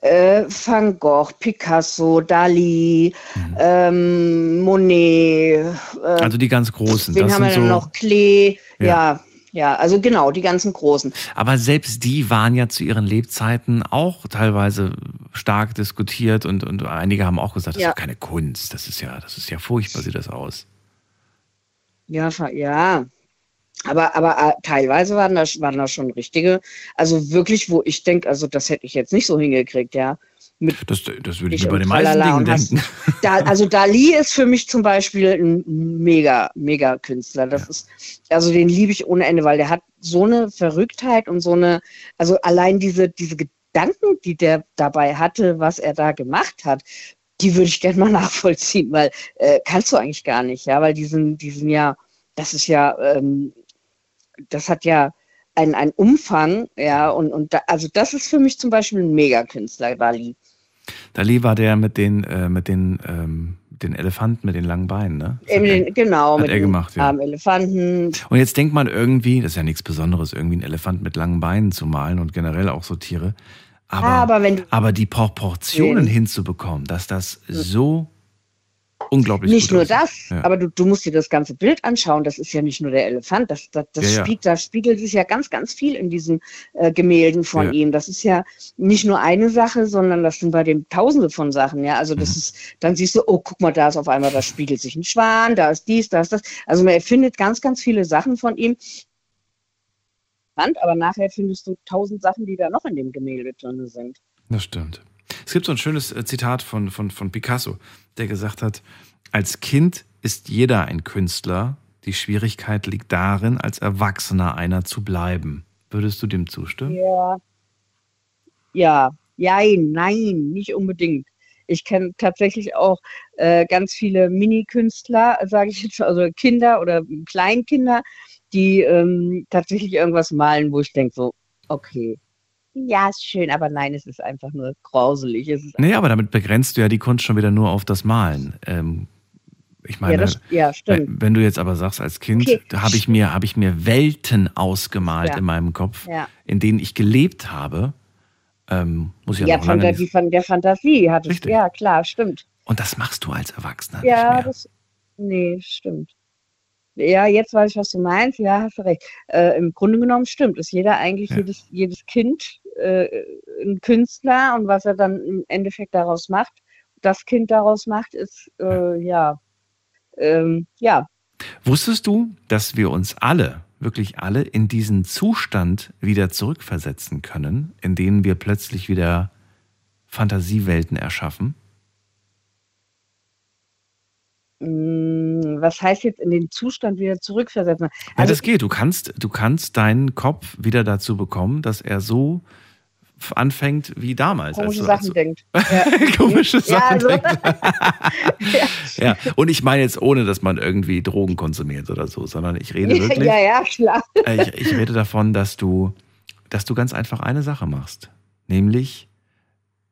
äh, Van Gogh, Picasso, Dali, ähm, Monet. Äh, also die ganz großen. wen Das haben wir denn so, noch? Klee. Ja. Ja. ja, also genau, die ganzen großen. aber selbst die waren ja zu ihren Lebzeiten auch teilweise stark diskutiert und, und einige haben auch gesagt, das Ja. ist keine Kunst. Das ist ja, das ist ja furchtbar, sieht das aus. Ja, ja. Aber, aber äh, teilweise waren das, waren das schon richtige, also wirklich, wo ich denke, also das hätte ich jetzt nicht so hingekriegt, ja. Mit Das, das würde ich mir bei den meisten Dingen denken. Da, also Dali ist für mich zum Beispiel ein mega, mega Künstler. Das ist, also den liebe ich ohne Ende, weil der hat so eine Verrücktheit und so eine, also allein diese, diese Gedanken, die der dabei hatte, was er da gemacht hat, die würde ich gerne mal nachvollziehen, weil äh, kannst du eigentlich gar nicht, ja, weil die sind, die sind ja, das ist ja, ähm, das hat ja einen, einen Umfang, ja, und, und da, also das ist für mich zum Beispiel ein Megakünstler, Dali. Dali war der mit den, äh, mit den, ähm, den Elefanten mit den langen Beinen, ne? Hat er- den, genau, hat mit er dem gemacht, ja. armen Elefanten. Und jetzt denkt man irgendwie, das ist ja nichts Besonderes, irgendwie einen Elefant mit langen Beinen zu malen und generell auch so Tiere. Aber, aber aber die Proportionen Nee. hinzubekommen, dass das so unglaublich Nicht nur aussieht. das, Ja. aber du, du musst dir das ganze Bild anschauen. Das ist ja nicht nur der Elefant. Das, das, das Ja. Spiegelt, da spiegelt sich ja ganz, ganz viel in diesen äh, Gemälden von ihm. Das ist ja nicht nur eine Sache, sondern das sind bei dem Tausende von Sachen. Ja, also Mhm. das ist, dann siehst du, oh, guck mal, da ist auf einmal, da spiegelt sich ein Schwan, da ist dies, da ist das. Also man findet ganz, ganz viele Sachen von ihm. Aber nachher findest du tausend Sachen, die da noch in dem Gemälde drin sind. Das stimmt. Es gibt so ein schönes äh, Zitat von, von, von Picasso, der gesagt hat, als Kind ist jeder ein Künstler, die Schwierigkeit liegt darin, als Erwachsener einer zu bleiben. Würdest du dem zustimmen? Ja. Ja, nein, nein, nicht unbedingt. Ich kenne tatsächlich auch äh, ganz viele Mini-Künstler, sage ich jetzt, also Kinder oder Kleinkinder, die ähm, tatsächlich irgendwas malen, wo ich denke so, okay, ja, ist schön, aber nein, es ist einfach nur grauselig. Es Nee, aber damit begrenzt du ja die Kunst schon wieder nur auf das Malen. Ähm, ich meine, ja, das, ja, wenn, wenn du jetzt aber sagst, als Kind Okay. habe ich mir, habe ich mir Welten ausgemalt Ja. in meinem Kopf, in denen ich gelebt habe, ähm, muss ich ja, Ja, von der, die von der Fantasie hat es, Richtig. ja, klar, stimmt. Und das machst du als Erwachsener Ja, nicht mehr. das, nee, stimmt. Ja, jetzt weiß ich, was du meinst. Ja, hast du recht. Äh, Im Grunde genommen stimmt. Ist jeder eigentlich, Ja. jedes, jedes Kind äh, ein Künstler und was er dann im Endeffekt daraus macht, das Kind daraus macht, ist äh, ja, ähm, ja, Wusstest du, dass wir uns alle, wirklich alle, in diesen Zustand wieder zurückversetzen können, in denen wir plötzlich wieder Fantasiewelten erschaffen? mh, was heißt jetzt in den Zustand wieder zurückversetzen? Ja, Also, das geht. Du kannst, du kannst deinen Kopf wieder dazu bekommen, dass er so anfängt wie damals. als komische du- Sachen denkt. du- Komische Ja, Sachen. also- denkt. ja. Und ich meine jetzt ohne, dass man irgendwie Drogen konsumiert oder so, sondern ich rede wirklich. ja, ja, klar. Äh, Ich, ich rede davon, dass du, dass du ganz einfach eine Sache machst, nämlich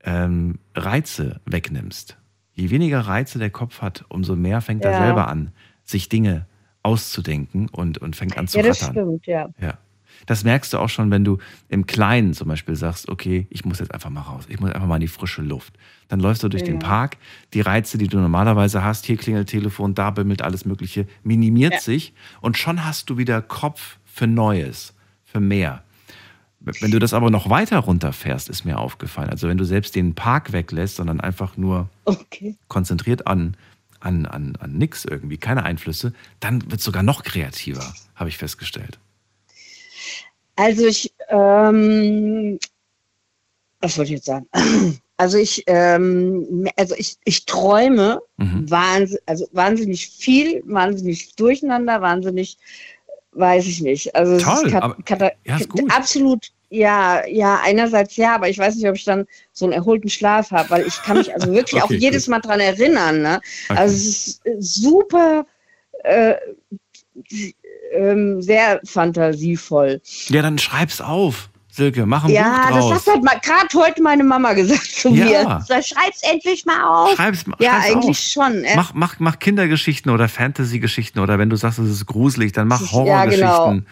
ähm, Reize wegnimmst. Je weniger Reize der Kopf hat, umso mehr fängt er Ja. selber an, sich Dinge auszudenken und, und fängt an zu Ja, das rattern. stimmt, ja. Ja. Das merkst du auch schon, wenn du im Kleinen zum Beispiel sagst, okay, ich muss jetzt einfach mal raus, ich muss einfach mal in die frische Luft. Dann läufst du durch den Ja. Park, die Reize, die du normalerweise hast, hier klingelt Telefon, da bimmelt alles Mögliche, minimiert Ja. sich und schon hast du wieder Kopf für Neues, für mehr. Wenn du das aber noch weiter runterfährst, ist mir aufgefallen. Also wenn du selbst den Park weglässt, sondern einfach nur Okay. konzentriert an, an, an, an nix irgendwie, keine Einflüsse, dann wird es sogar noch kreativer, habe ich festgestellt. Also ich, ähm, was wollte ich jetzt sagen? Also ich, ähm, also ich, ich träume Mhm. wahnsinn, also wahnsinnig viel, wahnsinnig durcheinander, wahnsinnig, weiß ich nicht. Also Toll, aber- ja, ist gut. absolut, ja, ja, einerseits ja, aber ich weiß nicht, ob ich dann so einen erholten Schlaf habe, weil ich kann mich also wirklich Okay, auch jedes gut. Mal dran erinnern. Ne? Okay. Also es ist äh, super, äh, ähm, sehr fantasievoll. Ja, dann schreib's auf, Silke, mach ein Ja, Buch das draus. hat halt mal gerade heute meine Mama gesagt zu Ja. mir. Sag, Schreib's endlich mal auf. Schreib's, ja, schreib's eigentlich auf. schon. Äh. Mach, mach, mach Kindergeschichten oder Fantasy-Geschichten oder wenn du sagst, es ist gruselig, dann mach Ja, genau. Horrorgeschichten.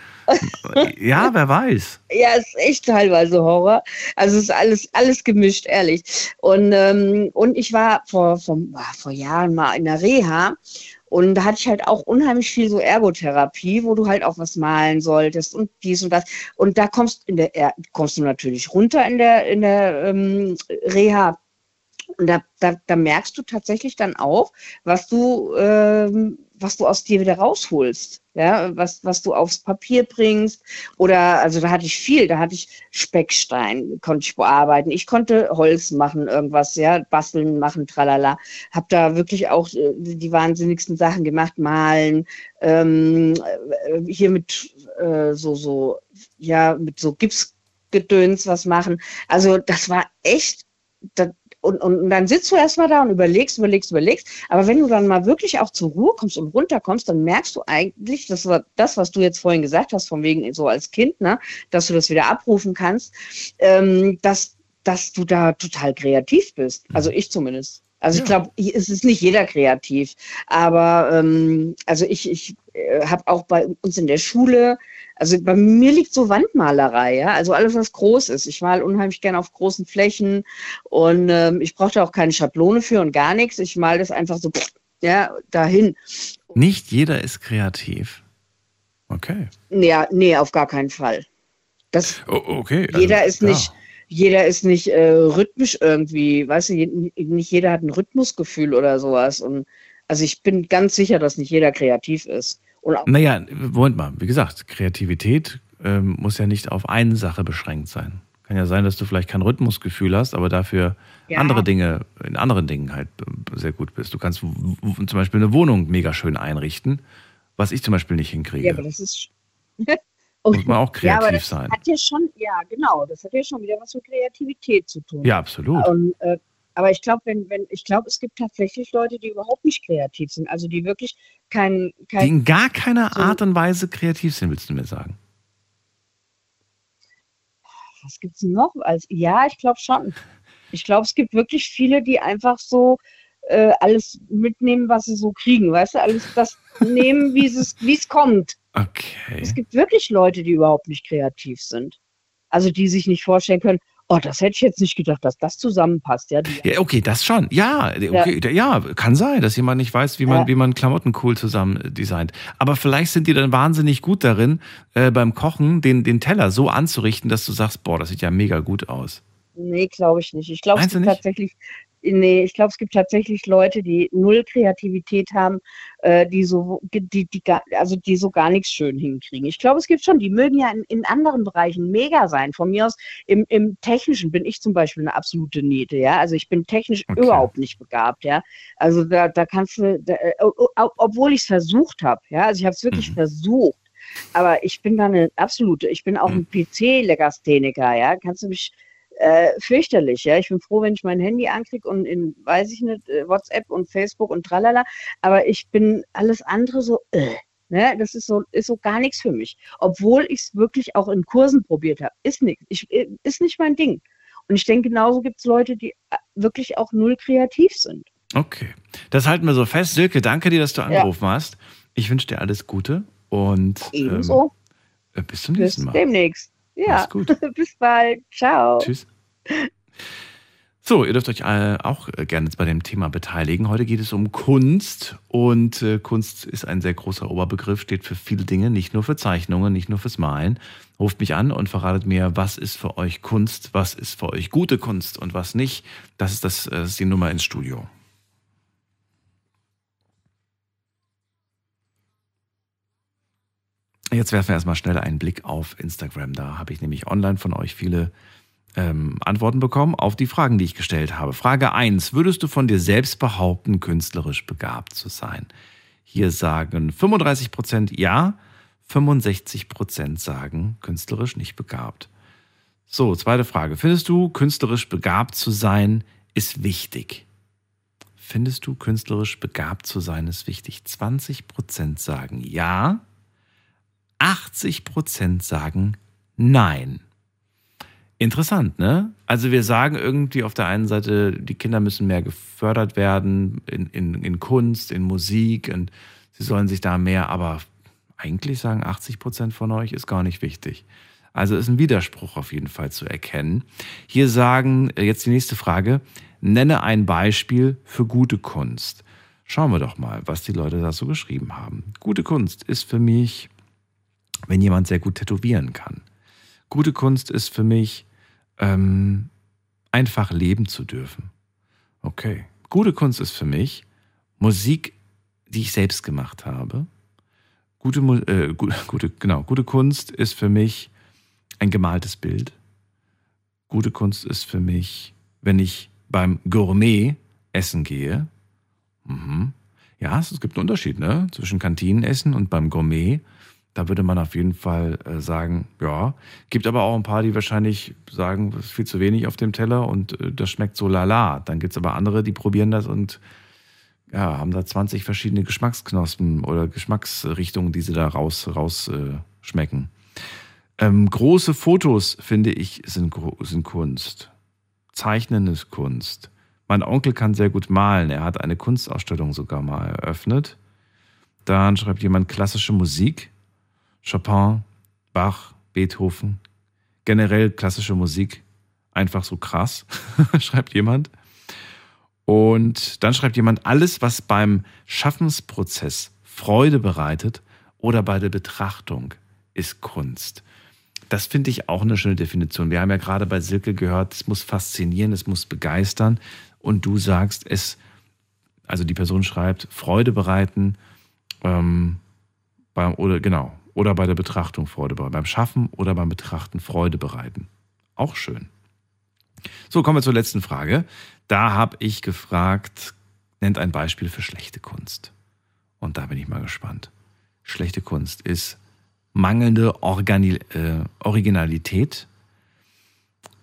ja, wer weiß. Ja, es ist echt teilweise Horror. Also es ist alles, alles gemischt, ehrlich. Und, ähm, und ich war vor, vor, vor Jahren mal in der Reha und da hatte ich halt auch unheimlich viel so Ergotherapie, wo du halt auch was malen solltest und dies und das. Und da kommst in der Er- kommst du natürlich runter in der, in der ähm, Reha. Und da, da, da merkst du tatsächlich dann auch, was du, ähm, was du aus dir wieder rausholst, ja, was, was du aufs Papier bringst. Oder, also da hatte ich viel, da hatte ich Speckstein, konnte ich bearbeiten. Ich konnte Holz machen, irgendwas, ja, basteln, machen, tralala. Hab da wirklich auch äh, die wahnsinnigsten Sachen gemacht, malen, ähm, äh, hier mit äh, so, so, ja, mit so Gipsgedöns was machen. Also das war echt, das, und, und dann sitzt du erstmal da und überlegst, überlegst, überlegst. Aber wenn du dann mal wirklich auch zur Ruhe kommst und runterkommst, dann merkst du eigentlich, das war das, was du jetzt vorhin gesagt hast, von wegen so als Kind, ne, dass du das wieder abrufen kannst, ähm, dass, dass du da total kreativ bist. Also ich zumindest. Also ich glaube, es ist nicht jeder kreativ, aber ähm, also ich, ich äh, habe auch bei uns in der Schule, also bei mir liegt so Wandmalerei, ja, also alles, was groß ist. Ich mal unheimlich gerne auf großen Flächen und ähm, ich brauchte auch keine Schablone für und gar nichts. Ich mal das einfach so, ja, dahin. Nicht jeder ist kreativ. Okay. Nee, nee, auf gar keinen Fall. Das, okay. also, jeder ist ja. Jeder ist nicht äh, rhythmisch irgendwie, weißt du, nicht jeder hat ein Rhythmusgefühl oder sowas. Und also ich bin ganz sicher, dass nicht jeder kreativ ist. Auch, Naja, Moment mal, wie gesagt, Kreativität ähm, muss ja nicht auf eine Sache beschränkt sein. Kann ja sein, dass du vielleicht kein Rhythmusgefühl hast, aber dafür Ja. andere Dinge, in anderen Dingen halt äh, sehr gut bist. Du kannst zum Beispiel eine Wohnung mega schön einrichten, was ich zum Beispiel nicht hinkriege. ja, aber das ist. Muss man auch ja, kreativ das sein. Hat ja schon, ja, genau, das hat ja schon wieder was mit Kreativität zu tun. Ja, absolut. Und, äh, aber ich glaube, wenn, wenn, ich glaube, es gibt tatsächlich Leute, die überhaupt nicht kreativ sind, also die wirklich kein, kein Die in gar keiner so- Art und Weise kreativ sind, willst du mir sagen? was gibt's denn noch? Als, ja, ich glaube schon. Ich glaube, es gibt wirklich viele, die einfach so äh, alles mitnehmen, was sie so kriegen, weißt du, alles das nehmen, wie es wie es kommt. Okay. Es gibt wirklich Leute, die überhaupt nicht kreativ sind. Also die sich nicht vorstellen können, oh, das hätte ich jetzt nicht gedacht, dass das zusammenpasst. Ja, Ja, okay, das schon. Ja, okay, ja. kann sein, dass jemand nicht weiß, wie man, Ja. wie man Klamotten cool zusammen äh, designt. Aber vielleicht sind die dann wahnsinnig gut darin, äh, beim Kochen den, den Teller so anzurichten, dass du sagst, boah, das sieht ja mega gut aus. Nee, glaube ich nicht. Ich glaube, es gibt nicht? tatsächlich, nee, ich glaube, es gibt tatsächlich Leute, die null Kreativität haben, äh, die so, die, die, gar- also die so gar nichts schön hinkriegen. Ich glaube, es gibt schon, die mögen ja in, in anderen Bereichen mega sein. Von mir aus, im, im Technischen bin ich zum Beispiel eine absolute Niete, ja. Also ich bin technisch Okay. überhaupt nicht begabt, ja. Also da, da kannst du, da, äh, obwohl ich es versucht habe, ja. Also ich habe es wirklich Mhm. versucht. Aber ich bin da eine absolute, ich bin auch Mhm. ein PC-Legastheniker, ja. Kannst du mich äh, fürchterlich, ja. Ich bin froh, wenn ich mein Handy ankriege und in, weiß ich nicht, äh, WhatsApp und Facebook und tralala. Aber ich bin alles andere so, äh, ne, das ist so, ist so gar nichts für mich. Obwohl ich es wirklich auch in Kursen probiert habe. Ist nichts. Ich, äh, ist nicht mein Ding. Und ich denke, genauso gibt es Leute, die äh, wirklich auch null kreativ sind. Okay. Das halten wir so fest. Silke, danke dir, dass du Ja. angerufen hast. Ich wünsche dir alles Gute und Ebenso. ähm, äh, bis zum Bis nächsten Mal. demnächst. Ja. Bis bald. Ciao. Tschüss. So, ihr dürft euch auch äh, gerne jetzt bei dem Thema beteiligen. Heute geht es um Kunst und äh, Kunst ist ein sehr großer Oberbegriff, steht für viele Dinge, nicht nur für Zeichnungen, nicht nur fürs Malen. Ruft mich an und verratet mir, was ist für euch Kunst, was ist für euch gute Kunst und was nicht. Das ist, das, äh, das ist die Nummer ins Studio. Jetzt werfen wir erstmal schnell einen Blick auf Instagram. Da habe ich nämlich online von euch viele ähm, Antworten bekommen auf die Fragen, die ich gestellt habe. Frage 1. Würdest du von dir selbst behaupten, künstlerisch begabt zu sein? Hier sagen 35 Prozent ja, 65 Prozent sagen künstlerisch nicht begabt. So, zweite Frage. Findest du, künstlerisch begabt zu sein ist wichtig? Findest du, künstlerisch begabt zu sein ist wichtig? 20 Prozent sagen ja, 80 Prozent sagen nein. Interessant, ne? Also wir sagen irgendwie auf der einen Seite, die Kinder müssen mehr gefördert werden in, in, in Kunst, in Musik und sie sollen sich da mehr, aber eigentlich sagen 80 Prozent von euch ist gar nicht wichtig. Also ist ein Widerspruch auf jeden Fall zu erkennen. Hier sagen, äh, jetzt die nächste Frage, nenne ein Beispiel für gute Kunst. Schauen wir doch mal, was die Leute da so geschrieben haben. Gute Kunst ist für mich, wenn jemand sehr gut tätowieren kann. Gute Kunst ist für mich, ähm, einfach leben zu dürfen. Okay. Gute Kunst ist für mich Musik, die ich selbst gemacht habe. Gute, äh, gute, genau, gute Kunst ist für mich ein gemaltes Bild. Gute Kunst ist für mich, wenn ich beim Gourmet essen gehe. Mhm. Ja, es gibt einen Unterschied ne? zwischen Kantinenessen und beim Gourmet. Da würde man auf jeden Fall äh, sagen, ja. Gibt aber auch ein paar, die wahrscheinlich sagen, es ist viel zu wenig auf dem Teller und äh, das schmeckt so lala. Dann gibt es aber andere, die probieren das und ja, haben da 20 verschiedene Geschmacksknospen oder Geschmacksrichtungen, die sie da raus, raus äh, schmecken. Ähm, große Fotos, finde ich, sind, sind Kunst. Zeichnen ist Kunst. Mein Onkel kann sehr gut malen. Er hat eine Kunstausstellung sogar mal eröffnet. Dann schreibt jemand klassische Musik. Chopin, Bach, Beethoven. Generell klassische Musik. Einfach so krass, schreibt jemand. Und dann schreibt jemand, alles, was beim Schaffensprozess Freude bereitet oder bei der Betrachtung, ist Kunst. Das finde ich auch eine schöne Definition. Wir haben ja gerade bei Silke gehört, es muss faszinieren, es muss begeistern. Und du sagst, es, also die Person schreibt, Freude bereiten, ähm, beim, oder genau, oder bei der Betrachtung Freude bereiten. Beim Schaffen oder beim Betrachten Freude bereiten. Auch schön. So, kommen wir zur letzten Frage. Da habe ich gefragt, nennt ein Beispiel für schlechte Kunst. Und da bin ich mal gespannt. Schlechte Kunst ist mangelnde Organi äh, Originalität.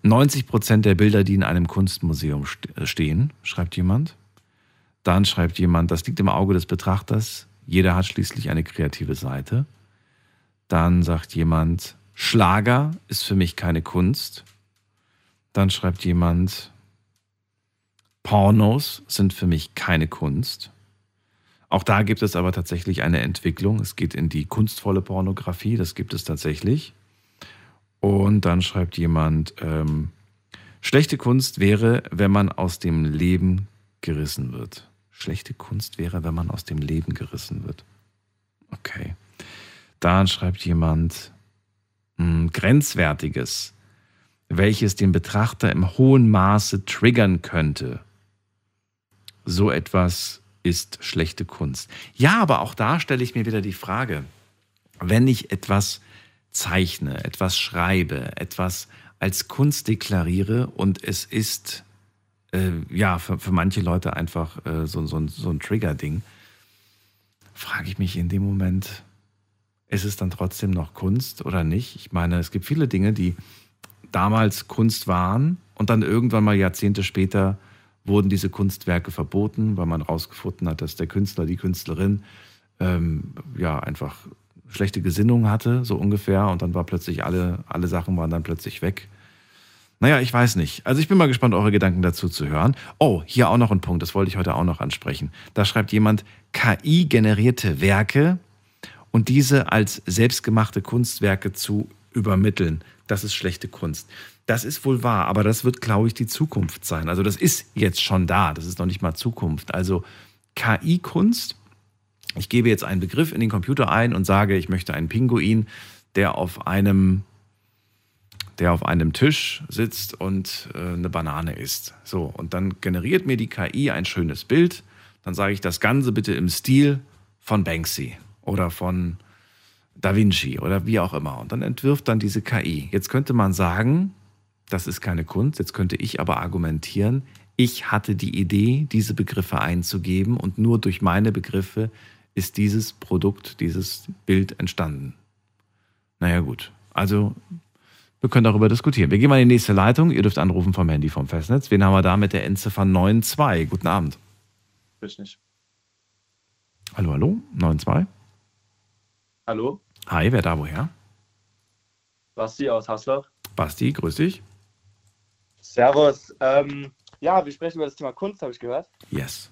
90 Prozent der Bilder, die in einem Kunstmuseum äh, stehen, schreibt jemand. Dann schreibt jemand, das liegt im Auge des Betrachters. Jeder hat schließlich eine kreative Seite. Dann sagt jemand, Schlager ist für mich keine Kunst. Dann schreibt jemand, Pornos sind für mich keine Kunst. Auch da gibt es aber tatsächlich eine Entwicklung. Es geht in die kunstvolle Pornografie, das gibt es tatsächlich. Und dann schreibt jemand, ähm, schlechte Kunst wäre, wenn man aus dem Leben gerissen wird. Schlechte Kunst wäre, wenn man aus dem Leben gerissen wird. Okay. Dann schreibt jemand, mh, hm, grenzwertiges, welches den Betrachter im hohen Maße triggern könnte. So etwas ist schlechte Kunst. Ja, aber auch da stelle ich mir wieder die Frage, wenn ich etwas zeichne, etwas schreibe, etwas als Kunst deklariere und es ist äh, ja für, für, manche Leute einfach äh, so, so, so ein Trigger-Ding, frage ich mich in dem Moment, ist es dann trotzdem noch Kunst oder nicht? Ich meine, es gibt viele Dinge, die damals Kunst waren und dann irgendwann mal Jahrzehnte später wurden diese Kunstwerke verboten, weil man herausgefunden hat, dass der Künstler, die Künstlerin ähm, ja einfach schlechte Gesinnung hatte, so ungefähr. Und dann war plötzlich alle, alle Sachen waren dann plötzlich weg. Naja, ich weiß nicht. Also ich bin mal gespannt, eure Gedanken dazu zu hören. Oh, hier auch noch ein Punkt, das wollte ich heute auch noch ansprechen. Da schreibt jemand, KI-generierte Werke und diese als selbstgemachte Kunstwerke zu übermitteln. Das ist schlechte Kunst. Das ist wohl wahr, aber das wird, glaube ich, die Zukunft sein. Also das ist jetzt schon da, das ist noch nicht mal Zukunft. Also KI-Kunst, ich gebe jetzt einen Begriff in den Computer ein und sage, ich möchte einen Pinguin, der auf einem, der auf einem Tisch sitzt und äh, eine Banane isst. So, und dann generiert mir die KI ein schönes Bild. Dann sage ich das Ganze bitte im Stil von Banksy oder von Da Vinci oder wie auch immer. Und dann entwirft dann diese KI. Jetzt könnte man sagen, das ist keine Kunst. Jetzt könnte ich aber argumentieren, ich hatte die Idee, diese Begriffe einzugeben und nur durch meine Begriffe ist dieses Produkt, dieses Bild entstanden. Naja gut, also wir können darüber diskutieren. Wir gehen mal in die nächste Leitung. Ihr dürft anrufen vom Handy vom Festnetz. Wen haben wir da mit der Endziffer 92? Guten Abend. Weiß nicht. Hallo, hallo, 92. Hallo, Hi, wer da woher? Basti aus Haslach. Basti, grüß dich. Servus. Ähm, ja, wir sprechen über das Thema Kunst, habe ich gehört. Yes.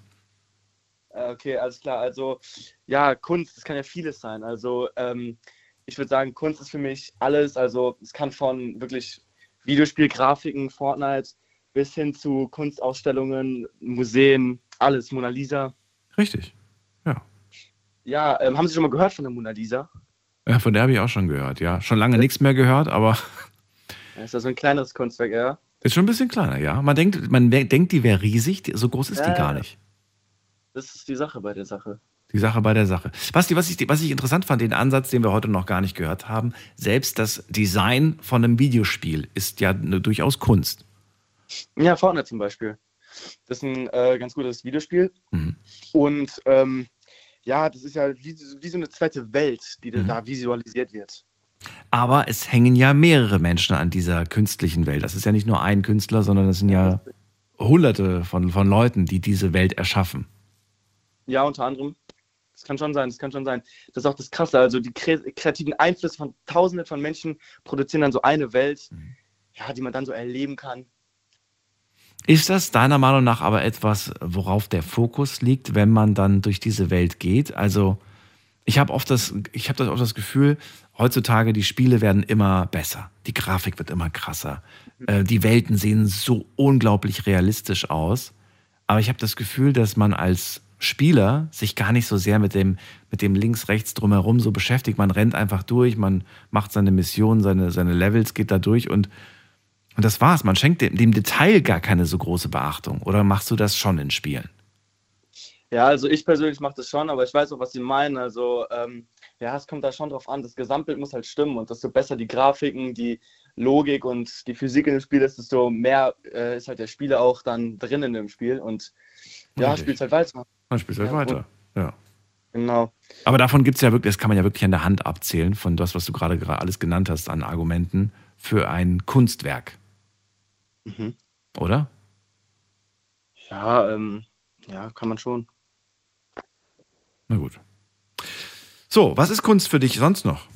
Äh, Okay, alles klar. Also, ja, Kunst, das kann ja vieles sein. Also, ähm, ich würde sagen, Kunst ist für mich alles. Also, es kann von wirklich Videospielgrafiken, Fortnite bis hin zu Kunstausstellungen, Museen, alles, Mona Lisa. Richtig. Ja, ähm, haben Sie schon mal gehört von der Mona Lisa? Ja, von der habe ich auch schon gehört, ja. Schon lange nichts mehr gehört, aber Das ist ja so ein kleineres Kunstwerk, ja. ist schon ein bisschen kleiner, ja. Man denkt, man denkt, die wäre riesig, die- so groß ist die Ja, gar ja. nicht. Das ist die Sache bei der Sache. Die Sache bei der Sache. Basti, was ich, was ich interessant fand, den Ansatz, den wir heute noch gar nicht gehört haben, selbst das Design von einem Videospiel ist ja eine, durchaus Kunst. Ja, Fortnite zum Beispiel. Das ist ein äh, ganz gutes Videospiel. Mhm. Und ähm, ja, das ist ja wie, wie so eine zweite Welt, die Mhm. da visualisiert wird. Aber es hängen ja mehrere Menschen an dieser künstlichen Welt. Das ist ja nicht nur ein Künstler, sondern es sind ja hunderte von, von Leuten, die diese Welt erschaffen. Ja, unter anderem. Das kann schon sein, das kann schon sein. Das ist auch das Krasse. Also die kre kreativen Einflüsse von Tausenden von Menschen produzieren dann so eine Welt, Mhm. ja, die man dann so erleben kann. Ist das deiner Meinung nach aber etwas, worauf der Fokus liegt, wenn man dann durch diese Welt geht? Also ich habe oft das, ich habe oft das Gefühl, heutzutage die Spiele werden immer besser, die Grafik wird immer krasser, äh, die Welten sehen so unglaublich realistisch aus. Aber ich habe das Gefühl, dass man als Spieler sich gar nicht so sehr mit dem, mit dem links, rechts drumherum so beschäftigt. Man rennt einfach durch, man macht seine Mission, seine, seine Levels, geht da durch und, und das war's. Man schenkt dem, dem Detail gar keine so große Beachtung. Oder machst du das schon in Spielen? Ja, also ich persönlich mache das schon, aber ich weiß auch, was Sie meinen. Also ähm, ja, es kommt da schon drauf an. Das Gesamtbild muss halt stimmen und desto besser die Grafiken, die Logik und die Physik in dem Spiel ist, desto mehr äh, ist halt der Spieler auch dann drin in dem Spiel und ja, spielt halt weiter. Man spielt halt Ja, weiter. Ja. Genau. Aber davon gibt es ja wirklich, das kann man ja wirklich an der Hand abzählen, von das, was du gerade alles genannt hast an Argumenten für ein Kunstwerk, Mhm. oder? Ja, ähm, ja, kann man schon. Na gut. So, was ist Kunst für dich sonst noch?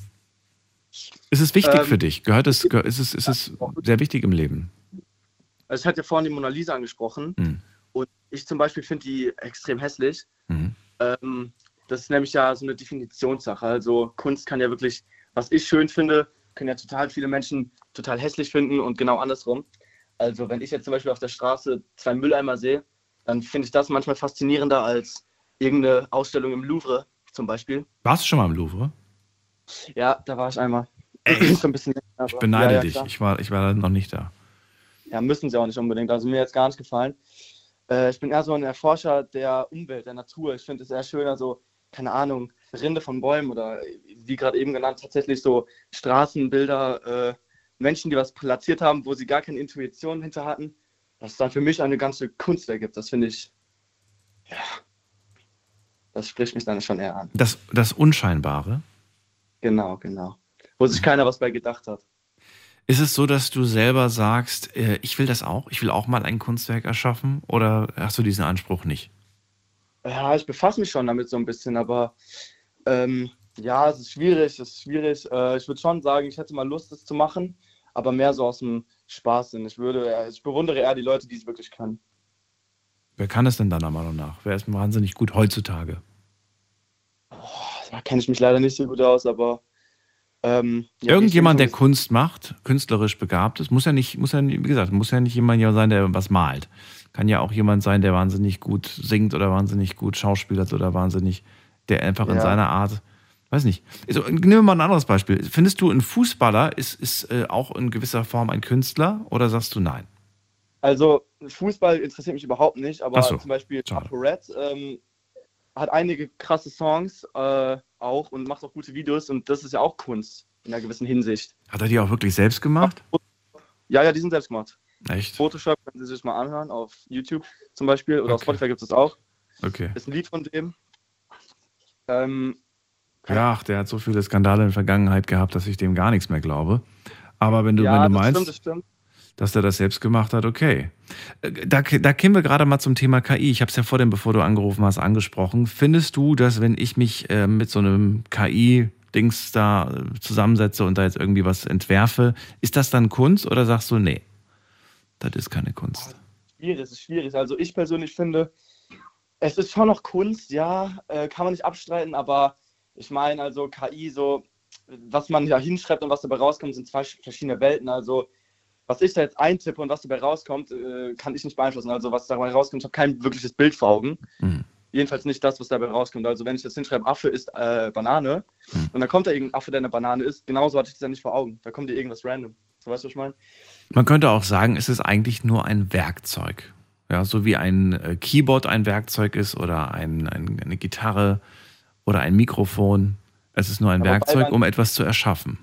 Ist es wichtig Ähm, für dich? Gehört es, ist, es, ist es sehr wichtig im Leben? Also ich hatte ja vorhin die Mona Lisa angesprochen Hm. und ich zum Beispiel finde die extrem hässlich. Mhm. Ähm, das ist nämlich ja so eine Definitionssache. Also Kunst kann ja wirklich, was ich schön finde, können ja total viele Menschen total hässlich finden und genau andersrum. Also wenn ich jetzt zum Beispiel auf der Straße zwei Mülleimer sehe, dann finde ich das manchmal faszinierender als irgendeine Ausstellung im Louvre zum Beispiel. Warst du schon mal im Louvre? Ja, da war ich einmal. so ein bisschen länger, Ich beneide ja, ja, dich. klar. Ich war, ich war noch nicht da. Ja, müssen sie auch nicht unbedingt. Also mir jetzt gar nicht gefallen. Äh, ich bin eher so ein Erforscher der Umwelt, der Natur. Ich finde es sehr schön, also, keine Ahnung, Rinde von Bäumen oder wie gerade eben genannt, tatsächlich so Straßenbilder, äh, Menschen, die was platziert haben, wo sie gar keine Intuition hinter hatten, dass es dann für mich eine ganze Kunst ergibt. Das finde ich, ja, das spricht mich dann schon eher an. Das, das Unscheinbare. Genau, genau. Wo sich keiner was bei gedacht hat. Ist es so, dass du selber sagst, äh, ich will das auch, ich will auch mal ein Kunstwerk erschaffen? Oder hast du diesen Anspruch nicht? Ja, ich befasse mich schon damit so ein bisschen, aber ähm, ja, es ist schwierig, es ist schwierig. Äh, ich würde schon sagen, ich hätte mal Lust, das zu machen, aber mehr so aus dem Spaß sind. Ich würde, äh, ich bewundere eher die Leute, die es wirklich können. Wer kann es denn deiner Meinung nach? Wer ist wahnsinnig gut heutzutage? Da kenne ich mich leider nicht so gut aus, aber ähm, ja, Irgendjemand, der Kunst macht, künstlerisch begabt ist, muss ja nicht, muss ja, nicht- wie gesagt, muss ja nicht jemand sein, der was malt. Kann ja auch jemand sein, der wahnsinnig gut singt oder wahnsinnig gut schauspielert oder wahnsinnig, der einfach in Ja. seiner Art, weiß nicht. Also, nehmen wir mal ein anderes Beispiel. Findest du, ein Fußballer ist, ist äh, auch in gewisser Form ein Künstler oder sagst du nein? Also Fußball interessiert mich überhaupt nicht, aber so, zum Beispiel. ApoRed ähm, hat einige krasse Songs äh, auch und macht auch gute Videos und das ist ja auch Kunst in einer gewissen Hinsicht. Hat er die auch wirklich selbst gemacht? Ja, ja, die sind selbst gemacht. Echt? Photoshop können Sie sich mal anhören, auf YouTube zum Beispiel oder auf Okay. Spotify gibt es das auch. Okay. Ist ein Lied von dem. Ähm, Ja, ach, der hat so viele Skandale in der Vergangenheit gehabt, dass ich dem gar nichts mehr glaube. Aber wenn du, ja, wenn du das meinst, stimmt, das stimmt. dass er das selbst gemacht hat, okay. Äh, Da, da kämen wir gerade mal zum Thema KI. Ich habe es ja vor dem, bevor du angerufen hast, angesprochen. Findest du, dass wenn ich mich äh, mit so einem KI-Dings da äh, zusammensetze und da jetzt irgendwie was entwerfe, ist das dann Kunst oder sagst du, nee, das ist keine Kunst? Schwierig, es ist schwierig. Also ich persönlich finde, es ist schon noch Kunst, ja, äh, kann man nicht abstreiten, aber ich meine, also KI, so, was man da hinschreibt und was dabei rauskommt, sind zwei verschiedene Welten. Also was ich da jetzt eintippe und was dabei rauskommt, äh, kann ich nicht beeinflussen. Also was dabei rauskommt, ich habe kein wirkliches Bild vor Augen. Mhm. Jedenfalls nicht das, was dabei rauskommt. Also wenn ich jetzt hinschreibe, Affe ist äh, Banane und dann kommt da irgendein Affe, der eine Banane ist, genauso hatte ich das ja nicht vor Augen. Da kommt dir irgendwas random. So weißt du, was ich meine? Man könnte auch sagen, es ist eigentlich nur ein Werkzeug. Ja, so wie ein äh, Keyboard ein Werkzeug ist oder ein, ein, eine Gitarre oder ein Mikrofon. Es ist nur ein Aber Werkzeug, um etwas zu erschaffen.